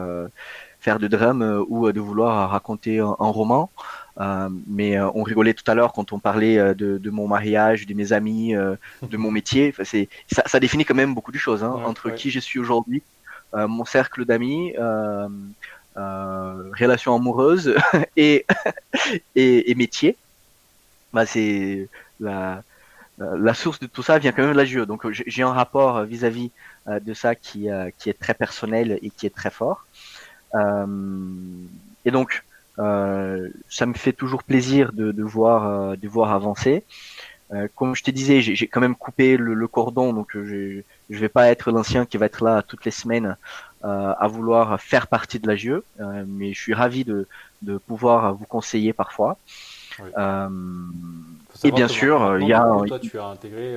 faire de drame ou de vouloir raconter un, roman. Mais on rigolait tout à l'heure quand on parlait de, de, mon mariage, de mes amis, de mon métier. Enfin, c'est ça, ça, définit quand même beaucoup de choses hein, entre qui je suis aujourd'hui, mon cercle d'amis, euh, relation amoureuse et, et, métier, bah c'est la, la source de tout ça vient quand même de la jeu. Donc j'ai un rapport vis-à-vis euh, de ça qui, euh, qui est très personnel et qui est très fort. et donc ça me fait toujours plaisir de, de voir de voir avancer. comme je te disais, j'ai quand même coupé le, le cordon, donc je je vais pas être l'ancien qui va être là toutes les semaines euh, à vouloir faire partie de la euh, mais je suis ravi de, de pouvoir vous conseiller parfois. Euh, et bien sûr, il y a. Toi, tu as intégré,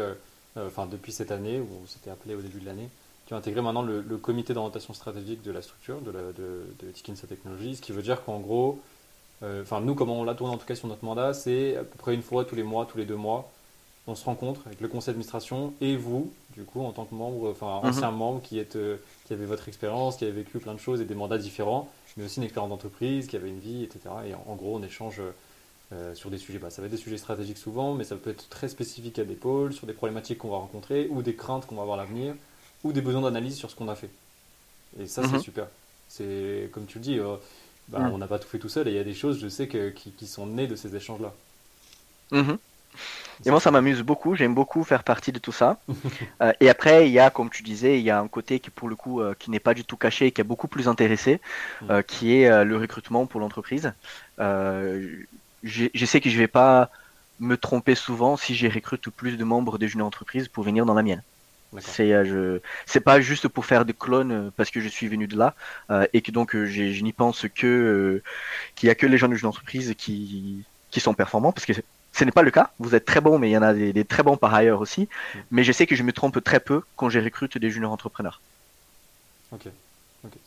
enfin depuis cette année, c'était appelé au début de l'année, tu as intégré maintenant le, comité d'orientation stratégique de la structure de, la, de, de Technologies, ce qui veut dire qu'en gros, enfin nous, comment on l'a tourné en tout cas sur notre mandat, c'est à peu près une fois tous les mois, tous les deux mois, on se rencontre avec le conseil d'administration et vous, du coup, en tant que membre, enfin mhm. ancien membre qui, est, euh, qui avait votre expérience, qui avait vécu plein de choses et des mandats différents, mais aussi une expérience d'entreprise, qui avait une vie, etc. Et en, gros, on échange euh, sur des sujets. Bah, ça va être des sujets stratégiques souvent, mais ça peut être très spécifique à des pôles, sur des problématiques qu'on va rencontrer, ou des craintes qu'on va avoir à l'avenir, ou des besoins d'analyse sur ce qu'on a fait. Et ça, c'est mhm. super. C'est comme tu le dis, euh, bah, mhm. on n'a pas tout fait tout seul, et il y a des choses, je sais, que, qui, qui, sont nées de ces échanges-là. Et moi, ça m'amuse beaucoup. J'aime beaucoup faire partie de tout ça. Euh, et après, il y a, comme tu disais, il y a un côté qui, pour le coup, euh, qui n'est pas du tout caché, qui est beaucoup plus intéressé, mm. euh, qui est le recrutement pour l'entreprise. je sais que je vais pas me tromper souvent si j'ai recrute plus de membres de jeunes entreprises pour venir dans la mienne. C'est je c'est pas juste pour faire des clones parce que je suis venu de là et que donc je n'y pense que qu'il y a que les gens de jeunes entreprises qui qui sont performants parce que ce n'est pas le cas. Vous êtes très bon, mais il y en a des, très bons par ailleurs aussi. Mm. Mais je sais que je me trompe très peu quand j'ai recrute des juniors entrepreneurs. Ok,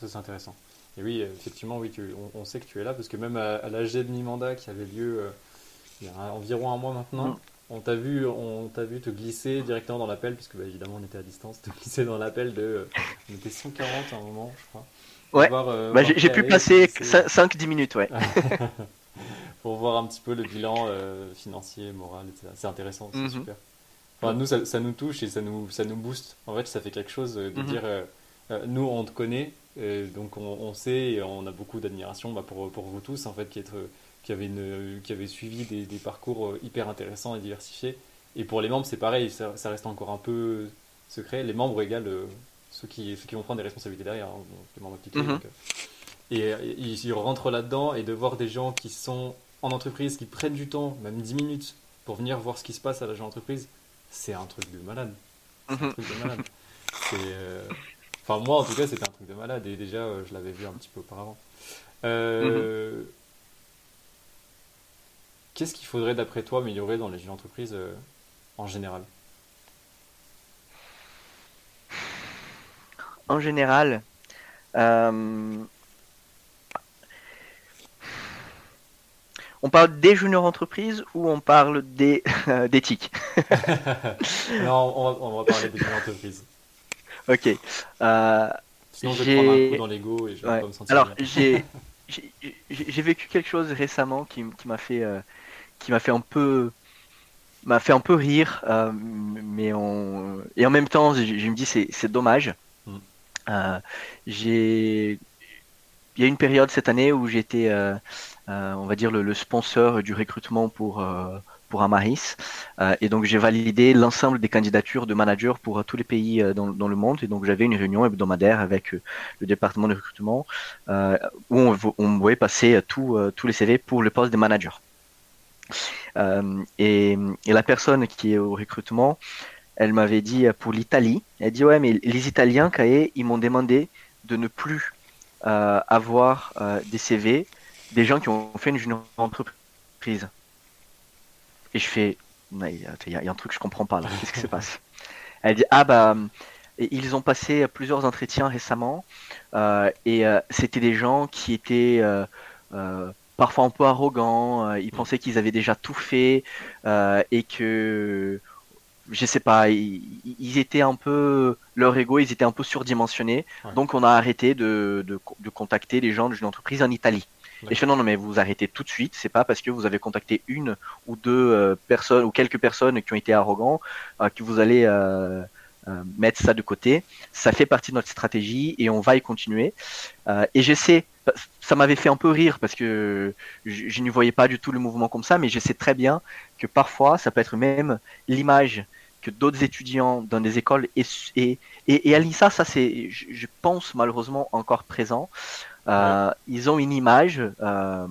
ça c'est intéressant. Et oui, effectivement, oui, on, sait que tu es là parce que même à, l'AG de mi-mandat qui avait lieu euh, il y a environ un mois maintenant, mm. On t'a vu, on t'a vu te glisser directement dans l'appel, puisque bah, évidemment on était à distance, te glisser dans l'appel de, euh, on était 140 à un moment, je crois. Ouais. Euh, bah, j'ai pu passer 5-10 minutes, ouais. pour voir un petit peu le bilan euh, financier, moral, etc. C'est intéressant, c'est mhm. super. Enfin, nous, ça, ça, nous touche et ça nous, ça nous booste. En fait, ça fait quelque chose de mhm. dire, euh, nous, on te connaît, donc on, on, sait et on a beaucoup d'admiration bah, pour, pour vous tous, en fait, qui, être, qui, avez, une, qui avez suivi des, des, parcours hyper intéressants et diversifiés. Et pour les membres, c'est pareil, ça, ça, reste encore un peu secret. Les membres égale ceux, qui, ceux qui vont prendre des responsabilités derrière, hein, les membres appliqués. Mhm. et ils rentrent là-dedans et de voir des gens qui sont en entreprise qui prennent du temps, même 10 minutes, pour venir voir ce qui se passe à l'agent entreprise, c'est un truc de malade. C'est un mhm. truc de malade. Euh, enfin, moi, en tout cas, c'était un truc de malade. Et déjà, euh, je l'avais vu un petit peu auparavant. Euh, mhm. Qu'est-ce qu'il faudrait, d'après toi, améliorer dans les entreprises en général? En général, On parle des juniors entreprises ou on parle des d'éthique Non, on va, parler des juniors entreprises. Ok. Euh, Sinon, je vais prendre un coup dans l'ego et je vais pas me sentir Alors, j'ai j'ai vécu quelque chose récemment qui, qui m'a fait euh, qui m'a fait un peu m'a fait un peu rire, euh, mais on... et en même temps, je, me dis c'est dommage. Mm. j'ai il y a une période cette année où j'étais euh, on va dire, le, sponsor du recrutement pour, euh, pour Amaris. Euh, et donc j'ai validé l'ensemble des candidatures de managers pour tous les pays dans, le monde. Et donc j'avais une réunion hebdomadaire avec le département de recrutement où on, on pouvait passer tous les CV pour le poste de manager. Et, la personne qui est au recrutement, elle m'avait dit pour l'Italie, elle dit ouais mais les Italiens, ils m'ont demandé de ne plus avoir des CV des gens qui ont fait une entreprise. Et je fais, il y, a un truc que je comprends pas là. Qu'est-ce qui se passe? Elle dit ah bah ils ont passé plusieurs entretiens récemment euh, et euh, c'était des gens qui étaient euh, parfois un peu arrogants. ils pensaient qu'ils avaient déjà tout fait et que je sais pas, ils, étaient un peu, leur ego, ils étaient un peu surdimensionnés. Donc on a arrêté de, de, de contacter les gens d'une entreprise en Italie. Et je fais non, non, mais vous arrêtez tout de suite. C'est pas parce que vous avez contacté une ou deux euh, personnes ou quelques personnes qui ont été arrogants euh, que vous allez euh, mettre ça de côté. Ça fait partie de notre stratégie et on va y continuer. et j'essaie, ça m'avait fait un peu rire parce que je, je ne voyais pas du tout le mouvement comme ça, mais je sais très bien que parfois ça peut être même l'image que d'autres étudiants dans des écoles et, et, et, à l'INSA, ça c'est, je, pense malheureusement encore présent. Euh, ils ont une image, euh,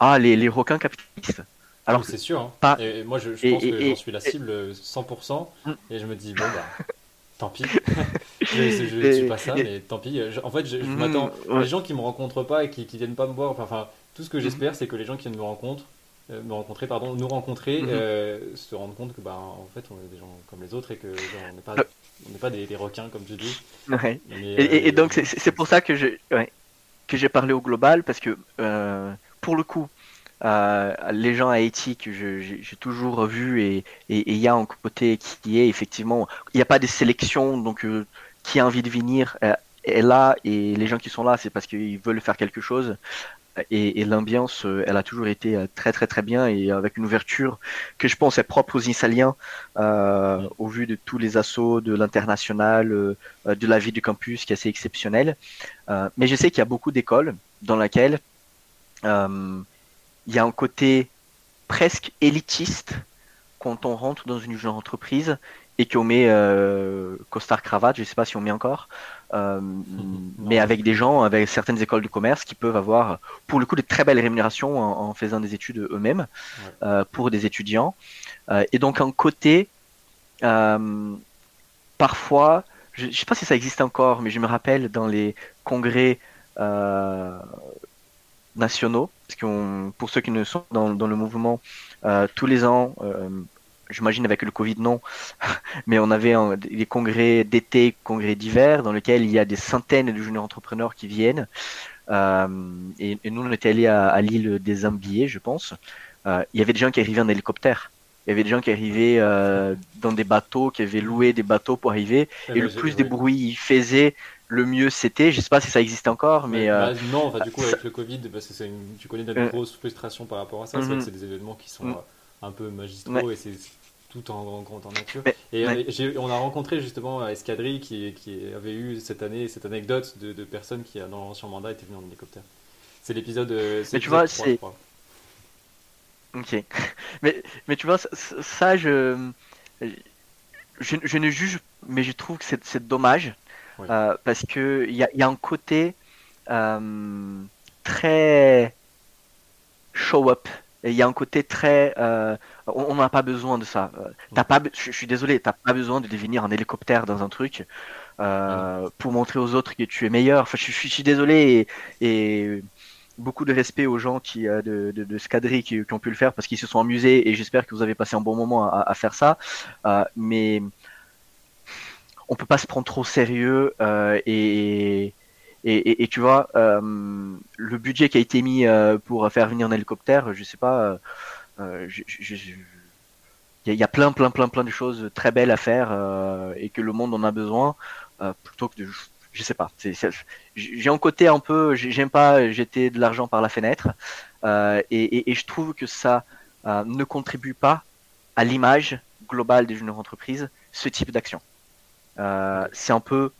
ah les, les requins capitalistes. Alors c'est sûr. Hein. Pas... Et moi je, je pense que j'en suis la cible 100% mm. et je me dis bon bah tant pis. je ne suis pas ça, mais tant pis. en fait, je, mm, m'attends. Les gens qui me rencontrent pas et qui, qui viennent pas me voir, enfin, tout ce que mm. j'espère, c'est que les gens qui viennent me rencontrent euh, me rencontrer, pardon, nous rencontrer, euh, se rendre compte que bah, en fait on est des gens comme les autres et que on n'est pas, on pas des, requins comme tu dis. et, donc c'est pour ça que j'ai que parlé au global parce que euh, pour le coup les gens à Haïti que j'ai toujours vu et il y a un côté qui est effectivement il n'y a pas de sélection donc qui a envie de venir est là et les gens qui sont là c'est parce qu'ils veulent faire quelque chose et, l'ambiance, euh, elle a toujours été euh, très très très bien et avec une ouverture que je pense est propre aux Insaliens euh, au vu de tous les assauts de l'international, de la vie du campus qui est assez exceptionnelle. mais je sais qu'il y a beaucoup d'écoles dans lesquelles il y a un côté presque élitiste quand on rentre dans une jeune entreprise et qu'on met euh, costard cravate, je ne sais pas si on met encore, euh, mais avec des gens, avec certaines écoles de commerce qui peuvent avoir, pour le coup, de très belles rémunérations en, faisant des études eux-mêmes euh, pour des étudiants. Euh, et donc un côté, parfois, je ne sais pas si ça existe encore, mais je me rappelle dans les congrès nationaux, parce qu'on, pour ceux qui ne sont dans, dans le mouvement, tous les ans, j'imagine avec le Covid non, mais on avait des congrès d'été, congrès d'hiver, dans lesquels il y a des centaines de jeunes entrepreneurs qui viennent. Euh, et, nous, on était allés à, l'île des Ambiers, je pense. Euh, il y avait des gens qui arrivaient en hélicoptère. Il y avait des gens qui arrivaient euh, dans des bateaux, qui avaient loué des bateaux pour arriver. Et, le plus de bruit ils faisaient, le mieux c'était. Je sais pas si ça existe encore, mais. Bah, non, du coup, avec le Covid, parce que une, tu connais de grosse frustration par rapport à ça. Que mm-hmm. c'est des événements qui sont. Mm. un peu magistraux et c'est tout en grande nature. et euh, on a rencontré justement Escadrille qui, qui, avait eu cette année cette anecdote de, de personnes qui, dans l'ancien mandat, étaient venues en hélicoptère. C'est l'épisode. Euh, mais tu vois, c'est. Ok. Mais, mais tu vois, ça, je, je, je, ne juge, mais je trouve que c'est dommage. Euh, parce qu'il y a, y a un côté très show-up il y a un côté très. Euh, on n'a pas besoin de ça. Euh, t'as pas, je, suis désolé, t'as pas besoin de devenir un hélicoptère dans un truc euh, pour montrer aux autres que tu es meilleur. Enfin, je, suis désolé et, beaucoup de respect aux gens qui de, de, de qui, ont pu le faire parce qu'ils se sont amusés et j'espère que vous avez passé un bon moment à, à faire ça. mais on peut pas se prendre trop sérieux et et, et, tu vois, euh, le budget qui a été mis euh, pour faire venir un hélicoptère, je sais pas, euh, il y, a plein, plein, plein, plein de choses très belles à faire et que le monde en a besoin plutôt que de, je sais pas. J'ai un côté un peu, j'aime pas jeter de l'argent par la fenêtre et, et, je trouve que ça ne contribue pas à l'image globale des juniors entreprises, ce type d'action. C'est un peu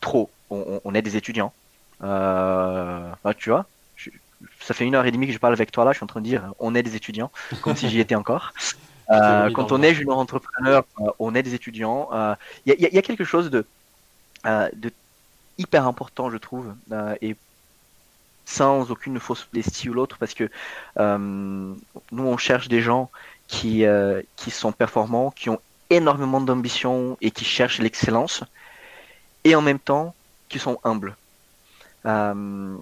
trop on, est des étudiants. Euh, bah, tu vois, ça fait une heure et demie que je parle avec toi là, je suis en train de dire on est des étudiants, comme si j'y étais encore. Euh, quand on est junior entrepreneur, euh, on est des étudiants. Il y, a quelque chose de, de hyper important, je trouve, et sans aucune fausse modestie ou l'autre, parce que nous, on cherche des gens qui, qui sont performants, qui ont énormément d'ambition et qui cherchent l'excellence, et en même temps qui sont humbles. Euh,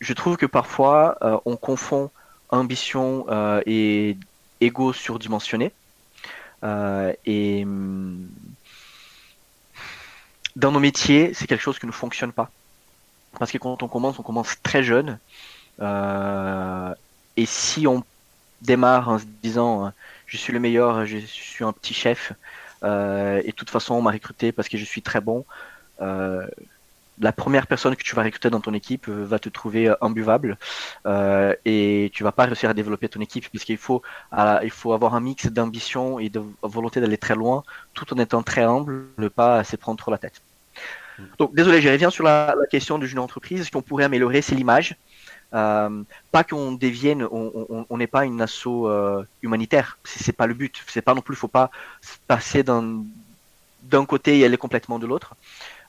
je trouve que parfois euh, on confond ambition euh, et ego surdimensionné. et mm, dans nos métiers, c'est quelque chose qui ne fonctionne pas. Parce que quand on commence, on commence très jeune. et si on démarre en se disant je suis le meilleur, je suis un petit chef, et de toute façon on m'a recruté parce que je suis très bon, la première personne que tu vas recruter dans ton équipe euh, va te trouver euh, imbuvable euh, et tu vas pas réussir à développer ton équipe puisqu'il faut il faut avoir un mix d'ambition et de volonté d'aller très loin tout en étant très humble, ne pas se prendre trop la tête. Mm. Donc désolé, je reviens sur la, question de jeune entreprise. Ce qu'on pourrait améliorer, c'est l'image. Pas qu'on devienne, on n'est pas une asso humanitaire. C'est pas le but. C'est pas non plus, faut pas passer d'un côté et aller complètement de l'autre.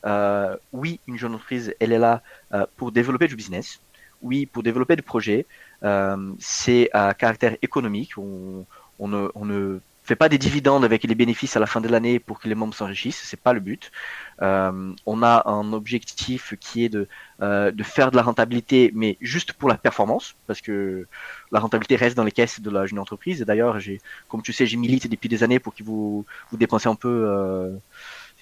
Euh, oui, une jeune entreprise, elle est là euh, pour développer du business. Oui, pour développer des projets. Euh, c'est à caractère économique. On, on, ne, on ne fait pas des dividendes avec les bénéfices à la fin de l'année pour que les membres s'enrichissent, c'est pas le but. Euh, on a un objectif qui est de, euh, de faire de la rentabilité, mais juste pour la performance, parce que la rentabilité reste dans les caisses de la jeune entreprise. Et d'ailleurs, j'ai, comme tu sais, j'ai milité depuis des années pour que vous vous dépensez un peu euh,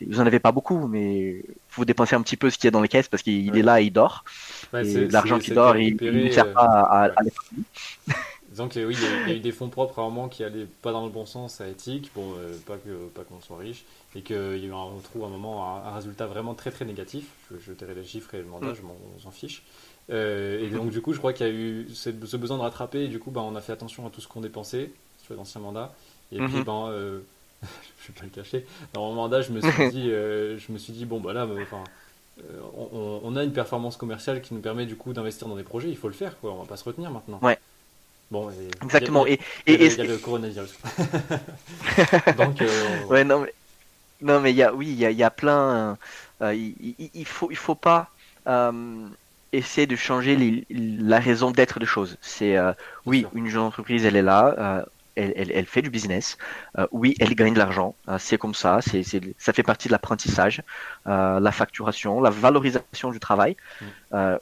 vous en avez pas beaucoup, mais vous dépensez un petit peu ce qu'il y a dans les caisses parce qu'il est là et il dort. l'argent qui dort, il ne sert pas à, à, Donc oui, il y, a, eu des fonds propres à qui allaient pas dans le bon sens à éthique, bon, euh, pas que pas qu'on soit riche, et qu'on trouve un moment un, résultat vraiment très très négatif. Je, je tairai les chiffres et le mandat, mm. je m'en fiche. Euh, et donc du coup, je crois qu'il y a eu ce, besoin de rattraper, et du coup, bah, on a fait attention à tout ce qu'on dépensait sur l'ancien mandat. Et puis, mm-hmm. ben, euh, je vais pas le cacher. Dans mon mandat, je me suis dit, euh, je me suis dit bon, bah là, enfin, euh, on, a une performance commerciale qui nous permet du coup d'investir dans des projets. Il faut le faire, quoi. On va pas se retenir maintenant. Ouais. Bon, exactement. et il y, a le coronavirus. Donc, euh, ouais, non, mais non, mais il y a, oui, il y a, y a plein. il, il, faut, il faut pas essayer de changer la raison d'être des choses. C'est oui, une jeune entreprise, elle est là elle, fait du business. Euh, oui, elle gagne de l'argent. Euh, c'est comme ça. C'est, ça fait partie de l'apprentissage, euh, la facturation, la valorisation du travail. Mm.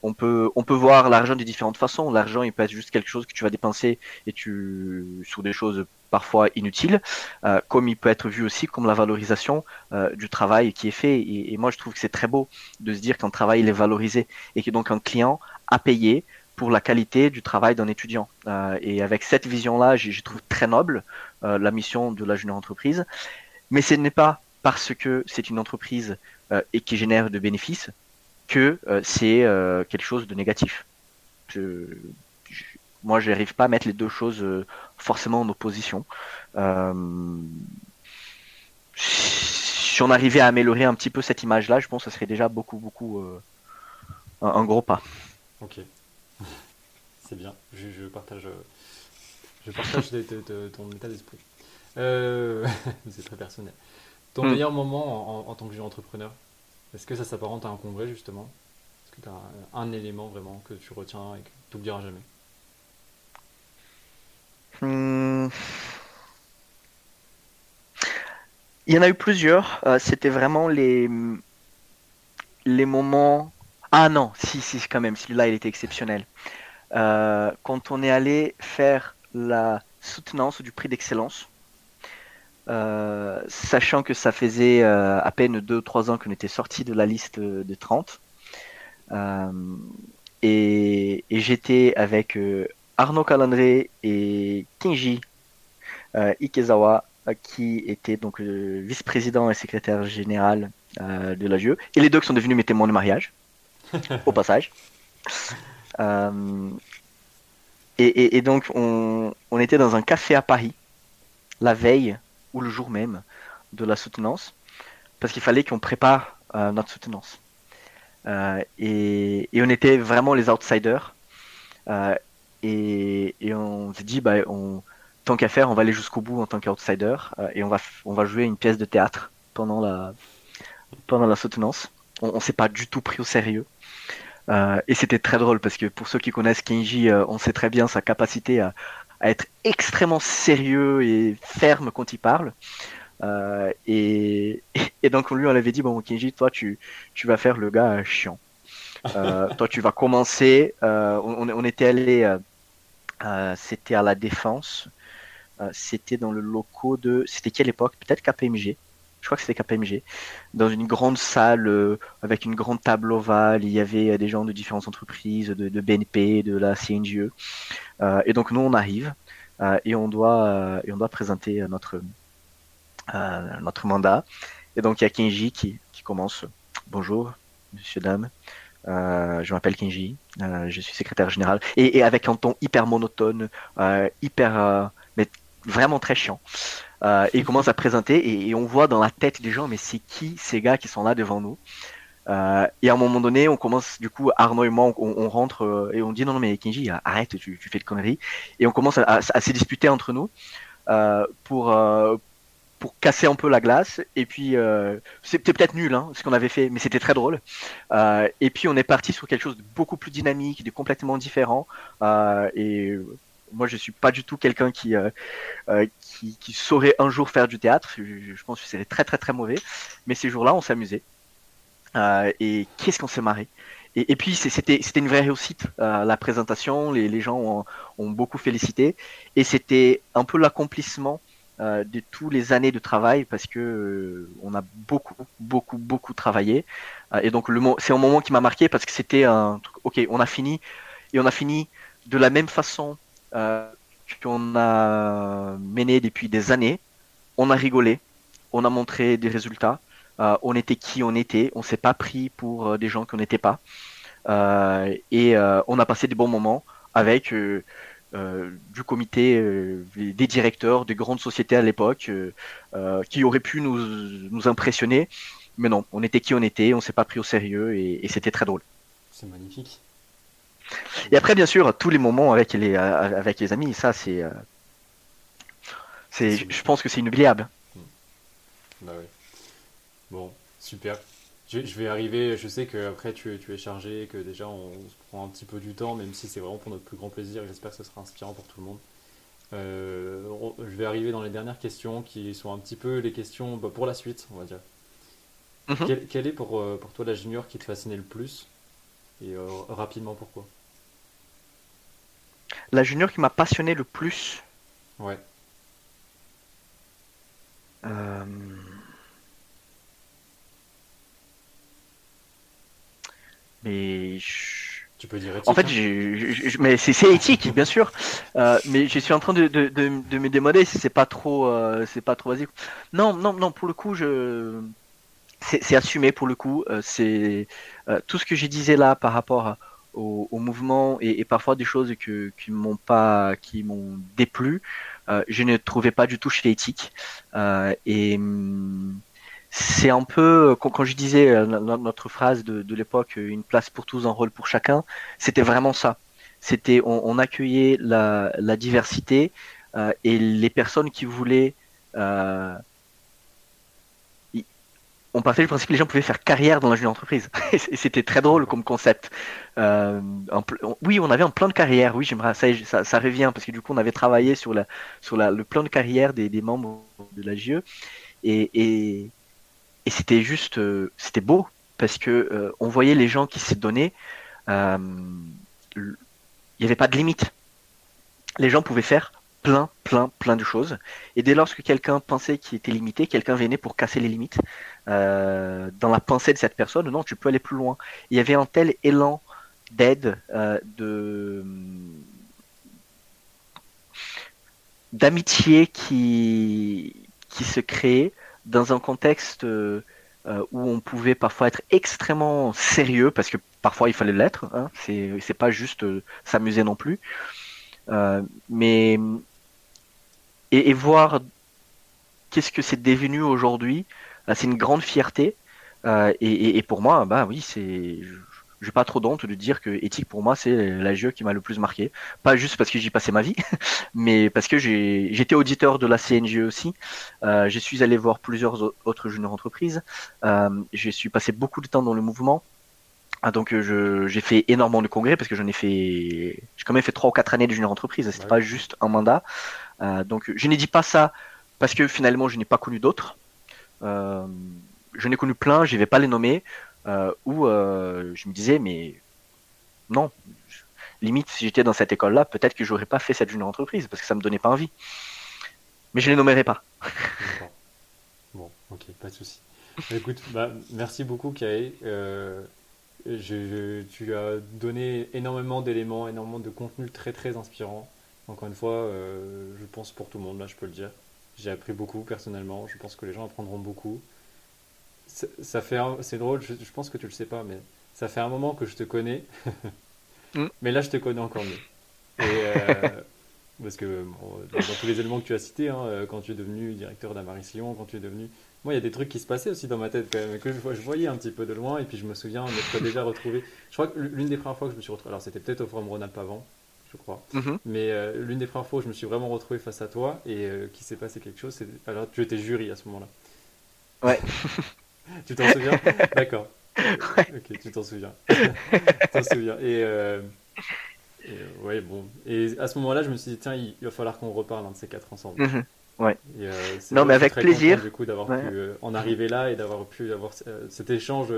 on peut, on peut voir l'argent de différentes façons. L'argent, il peut être juste quelque chose que tu vas dépenser et tu sur des choses parfois inutiles, comme il peut être vu aussi comme la valorisation du travail qui est fait. Et, et, moi, je trouve que c'est très beau de se dire qu'un travail il est valorisé et que donc un client a payé pour la qualité du travail d'un étudiant. Euh, et avec cette vision-là, je, trouve très noble euh, la mission de la junior entreprise. Mais ce n'est pas parce que c'est une entreprise euh, et qui génère de bénéfices que c'est quelque chose de négatif. Moi, je n'arrive pas à mettre les deux choses forcément en opposition. si on arrivait à améliorer un petit peu cette image-là, je pense que ce serait déjà beaucoup, beaucoup un, un gros pas. Ok. C'est bien, je, partage, je partage ton état d'esprit. Euh, c'est très personnel. Ton hmm. meilleur moment en, tant que jeune entrepreneur, est-ce que ça s'apparente à un congrès justement? Est-ce que tu as un, élément vraiment que tu retiens et que tu n'oublieras jamais? Hmm. Il y en a eu plusieurs. Euh, c'était vraiment les, les moments. Ah non, si, si, quand même, celui-là, il était exceptionnel. Euh, quand on est allé faire la soutenance du prix d'excellence, euh, sachant que ça faisait euh, à peine 2-3 ans qu'on était sorti de la liste de 30. et, j'étais avec Arnaud Calandré et Kinji Ikezawa, qui était donc vice-président et secrétaire général de la GE. Et les deux qui sont devenus mes témoins de mariage, au passage. Euh, et, donc, on, était dans un café à Paris, la veille ou le jour même de la soutenance, parce qu'il fallait qu'on prépare euh, notre soutenance. Euh, et, on était vraiment les outsiders. et, on s'est dit, bah, tant qu'à faire, on va aller jusqu'au bout en tant qu'outsider et on va, jouer une pièce de théâtre pendant la soutenance. On, ne s'est pas du tout pris au sérieux. Euh, et c'était très drôle parce que pour ceux qui connaissent Kenji, euh, on sait très bien sa capacité à, être extrêmement sérieux et ferme quand il parle. Euh, et, et, donc on lui on avait dit bon Kenji, toi tu, tu vas faire le gars chiant. toi tu vas commencer. On, on, était allé, c'était à la défense. c'était dans le locaux de, c'était quelle époque? Peut-être KPMG je crois que c'était KPMG, dans une grande salle euh, avec une grande table ovale. Il y avait euh, des gens de différentes entreprises, de, BNP, de la CNGE. Euh, et donc nous, on arrive. et on doit et on doit présenter notre notre mandat. Et donc il y a Kenji qui, qui commence. Bonjour, monsieur, dame. je m'appelle Kenji, je suis secrétaire général, et, et, avec un ton hyper monotone, hyper, mais vraiment très chiant. Et il commence à présenter, et, on voit dans la tête des gens, mais c'est qui ces gars qui sont là devant nous? Euh, et à un moment donné, on commence, du coup, Arnaud et moi, on, rentre euh, et on dit non, non, mais Kenji, arrête, tu, fais de conneries. Et on commence à, se disputer entre nous euh, pour, euh, pour casser un peu la glace. Et puis, euh, c'était peut-être nul hein, ce qu'on avait fait, mais c'était très drôle. et puis, on est parti sur quelque chose de beaucoup plus dynamique, de complètement différent. et moi, je suis pas du tout quelqu'un qui, qui, qui, saurait un jour faire du théâtre. Je, pense que c'est très, très, très mauvais. Mais ces jours-là, on s'amusait. Euh, et qu'est-ce qu'on s'est marré. Et, puis c'était c'était une vraie réussite euh, la présentation, les, gens ont, beaucoup félicité et c'était un peu l'accomplissement euh, de tous les années de travail parce que euh, on a beaucoup beaucoup beaucoup travaillé euh, et donc le c'est un moment qui m'a marqué parce que c'était un truc ok on a fini et on a fini de la même façon qu'on a mené depuis des années on a rigolé on a montré des résultats euh, on était qui on était, on s'est pas pris pour euh, des gens qu'on n'était pas. Euh, et on a passé des bons moments avec du comité des directeurs de grandes sociétés à l'époque qui auraient pu nous, impressionner. Mais non, on était qui on était, on s'est pas pris au sérieux et, c'était très drôle. C'est magnifique. Et après, bien sûr, tous les moments avec les, avec les amis, ça, c'est. c'est je pense que c'est inoubliable. Bah oui. Bon, super. Je, vais arriver, je sais qu'après tu, tu es chargé, que déjà on, se prend un petit peu du temps, même si c'est vraiment pour notre plus grand plaisir, j'espère que ce sera inspirant pour tout le monde. Euh, je vais arriver dans les dernières questions qui sont un petit peu les questions bah, pour la suite, on va dire. Mhm. quelle, est pour, euh, pour toi la junior qui te fascinait le plus? Et euh, rapidement pourquoi? La junior qui m'a passionné le plus Ouais. Euh... mais tu peux dire éthique, en fait, hein. mais c'est éthique, bien sûr. Euh, mais je suis en train de, de, de, me demander si c'est pas trop, euh, c'est pas trop basique. Non, non, non. Pour le coup, je, c'est assumé pour le coup. C'est tout ce que je disais là par rapport au, mouvement et, parfois des choses qui m'ont pas, qui m'ont déplu. je ne trouvais pas du tout chez éthique. et hum, c'est un peu, quand, je disais euh, notre phrase de, l'époque, une place pour tous, un rôle pour chacun, c'était vraiment ça. C'était, on, accueillait la, diversité euh, et les personnes qui voulaient. Euh, on partait du principe que les gens pouvaient faire carrière dans la jeune entreprise. c'était très drôle comme concept. oui, on avait un plan de carrière. Oui, j'aimerais ça, revient parce que du coup, on avait travaillé sur le plan de carrière des, membres de la GE et c'était juste, euh, c'était beau parce que euh, on voyait les gens qui s'est donné. Euh, il n'y avait pas de limite. Les gens pouvaient faire plein, plein, plein de choses. Et dès lors que quelqu'un pensait qu'il était limité, quelqu'un venait pour casser les limites. Dans la pensée de cette personne, non, tu peux aller plus loin. Il y avait un tel élan d'aide, de d'amitié qui qui se créait dans un contexte euh, où on pouvait parfois être extrêmement sérieux, parce que parfois il fallait l'être, hein, c'est pas juste euh, s'amuser non plus, euh, mais et, voir qu'est-ce que c'est devenu aujourd'hui, c'est une grande fierté, et, et, pour moi, bah oui, c'est j'ai pas trop d'honte de dire que éthique pour moi c'est la jeu qui m'a le plus marqué. Pas juste parce que j'y passais ma vie, mais parce que j'étais auditeur de la CNG aussi. Euh, je suis allé voir plusieurs autres juniors entreprises. Euh, je suis passé beaucoup de temps dans le mouvement. Ah, donc j'ai fait énormément de congrès parce que j'en ai fait, j'ai quand même fait trois ou quatre années de junior entreprise. C'était pas juste un mandat. Euh, donc je n'ai dit pas ça parce que finalement je n'ai pas connu d'autres. Euh, je n'ai connu plein, je vais pas les nommer euh, où euh, je me disais, mais non, limite, si j'étais dans cette école-là, peut-être que j'aurais pas fait cette junior entreprise parce que ça me donnait pas envie. Mais je les nommerai pas. bon, ok, pas de souci. Écoute, bah, merci beaucoup, je, tu as donné énormément d'éléments, énormément de contenu très très inspirant. Encore une fois, je pense pour tout le monde, là, je peux le dire. J'ai appris beaucoup personnellement. Je pense que les gens apprendront beaucoup. Ça fait, c'est drôle. Je, pense que tu le sais pas, mais ça fait un moment que je te connais. Mm. Mais là, je te connais encore mieux. Et, parce que dans, tous les éléments que tu as cités, hein, quand tu es devenu directeur d'Amaris Lyon, quand tu es devenu moi, il y a des trucs qui se passaient aussi dans ma tête quand même, que je, voyais un petit peu de loin, et puis je me souviens m'être déjà retrouvé. Je crois que l'une des premières fois que je me suis retrouvé, alors c'était peut-être au Forum Rhône-Alpes avant, je crois, mhm. mais euh, l'une des premières fois où je me suis vraiment retrouvé face à toi et euh, qui s'est passé quelque chose, c'est. Alors, tu étais jury à ce moment-là. Ouais. tu t'en souviens? D'accord. Ouais. Ok, tu t'en souviens. tu t'en souviens. Et. Euh, ouais, bon. Et à ce moment-là, je me suis dit, tiens, il, va falloir qu'on reparle un de ces quatre ensemble. Mhm. Ouais. Euh, non, mais avec plaisir. du coup, d'avoir pu euh, en arriver là et d'avoir pu avoir euh, cet échange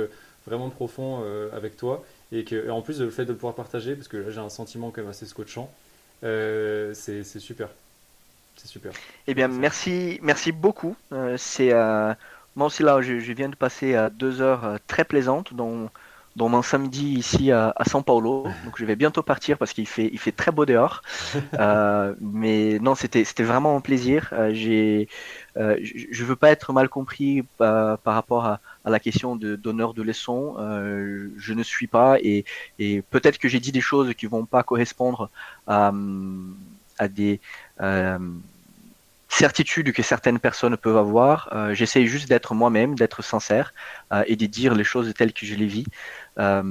vraiment profond avec toi. Et, que, en plus, le fait de pouvoir partager, parce que là, j'ai un sentiment quand même assez scotchant, c'est super. C'est super. Eh bien, merci, merci beaucoup. c'est moi aussi là, je, je, viens de passer à deux heures très plaisantes, dont dans mon samedi ici à, à São Paulo. Donc je vais bientôt partir parce qu'il fait, il fait très beau dehors. Euh, mais non, c'était, c'était vraiment un plaisir. Euh, j'ai, euh, je ne veux pas être mal compris par rapport à, à, la question de donneur de leçons. je ne suis pas et, et peut-être que j'ai dit des choses qui vont pas correspondre à, à des certitudes que certaines personnes peuvent avoir. Euh, J'essaye juste d'être moi-même, d'être sincère euh, et de dire les choses telles que je les vis. Euh,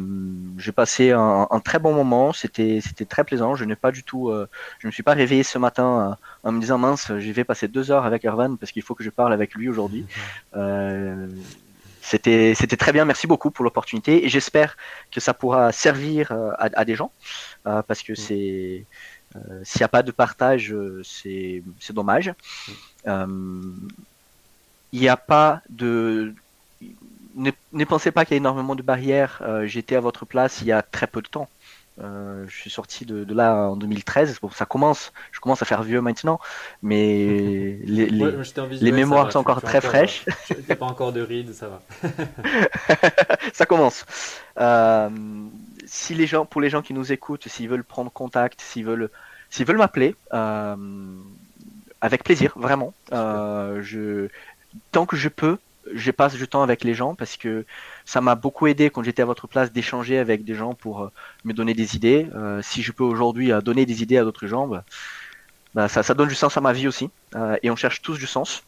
J'ai passé un, un, très bon moment, c'était c'était très plaisant. Je n'ai pas du tout, euh, je me suis pas réveillé ce matin euh, en me disant mince, je vais passer deux heures avec Ervan parce qu'il faut que je parle avec lui aujourd'hui. C'était c'était très bien. Merci beaucoup pour l'opportunité et j'espère que ça pourra servir à, à des gens parce que c'est s'il n'y a pas de partage, c'est dommage. Il n'y a pas de ne, pensez pas qu'il y a énormément de barrières. Euh, j'étais à votre place il y a très peu de temps. Euh, je suis sorti de, là en 2013. Bon, ça commence, je commence à faire vieux maintenant, mais les, les, mémoires sont encore très fraîches. Il n'y a pas encore de rides, ça va. ça commence. Euh, si les gens, pour les gens qui nous écoutent, s'ils veulent prendre contact, s'ils veulent, s'ils veulent m'appeler, avec plaisir, vraiment. je, tant que je peux, je passe du temps avec les gens parce que ça m'a beaucoup aidé quand j'étais à votre place d'échanger avec des gens pour euh, me donner des idées. Euh, si je peux aujourd'hui euh, donner des idées à d'autres gens, bah, bah, ça, ça, donne du sens à ma vie aussi. et on cherche tous du sens.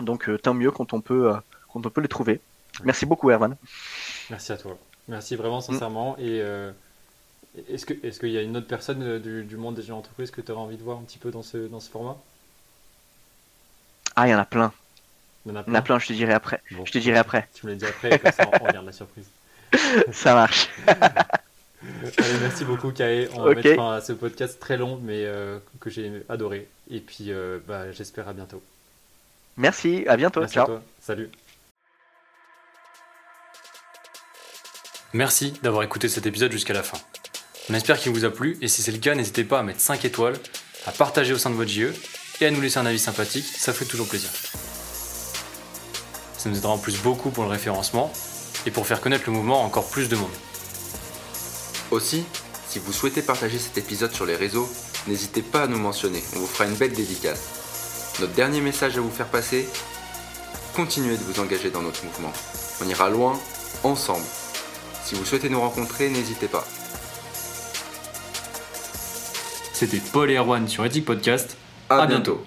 Donc tant mieux quand on peut, quand on peut les trouver. Merci beaucoup, Erwan. Merci à toi. Merci vraiment sincèrement. Et est-ce qu'il est y a une autre personne du, monde des gens entreprises que tu aurais envie de voir un petit peu dans ce, dans ce format? Ah, il y en a plein. Il y en a plein, je te dirai après. je te dirai après. Tu me l'as dit après, comme ça on regarde la surprise. ça marche. Allez, merci beaucoup, Kae. On va mettre fin à ce podcast très long, mais euh, que j'ai adoré. Et puis, euh, bah, j'espère à bientôt. Merci, à bientôt. Ciao. toi. Salut. Merci d'avoir écouté cet épisode jusqu'à la fin. On espère qu'il vous a plu, et si c'est le cas, n'hésitez pas à mettre 5 étoiles, à partager au sein de votre JE, et à nous laisser un avis sympathique, ça fait toujours plaisir. Ça nous aidera en plus beaucoup pour le référencement et pour faire connaître le mouvement à encore plus de monde. Aussi, si vous souhaitez partager cet épisode sur les réseaux, n'hésitez pas à nous mentionner, on vous fera une belle dédicace. Notre dernier message à vous faire passer, continuez de vous engager dans notre mouvement. On ira loin, ensemble. Si vous souhaitez nous rencontrer, n'hésitez pas. C'était Paul et Erwan sur Ethic Podcast. À, bientôt.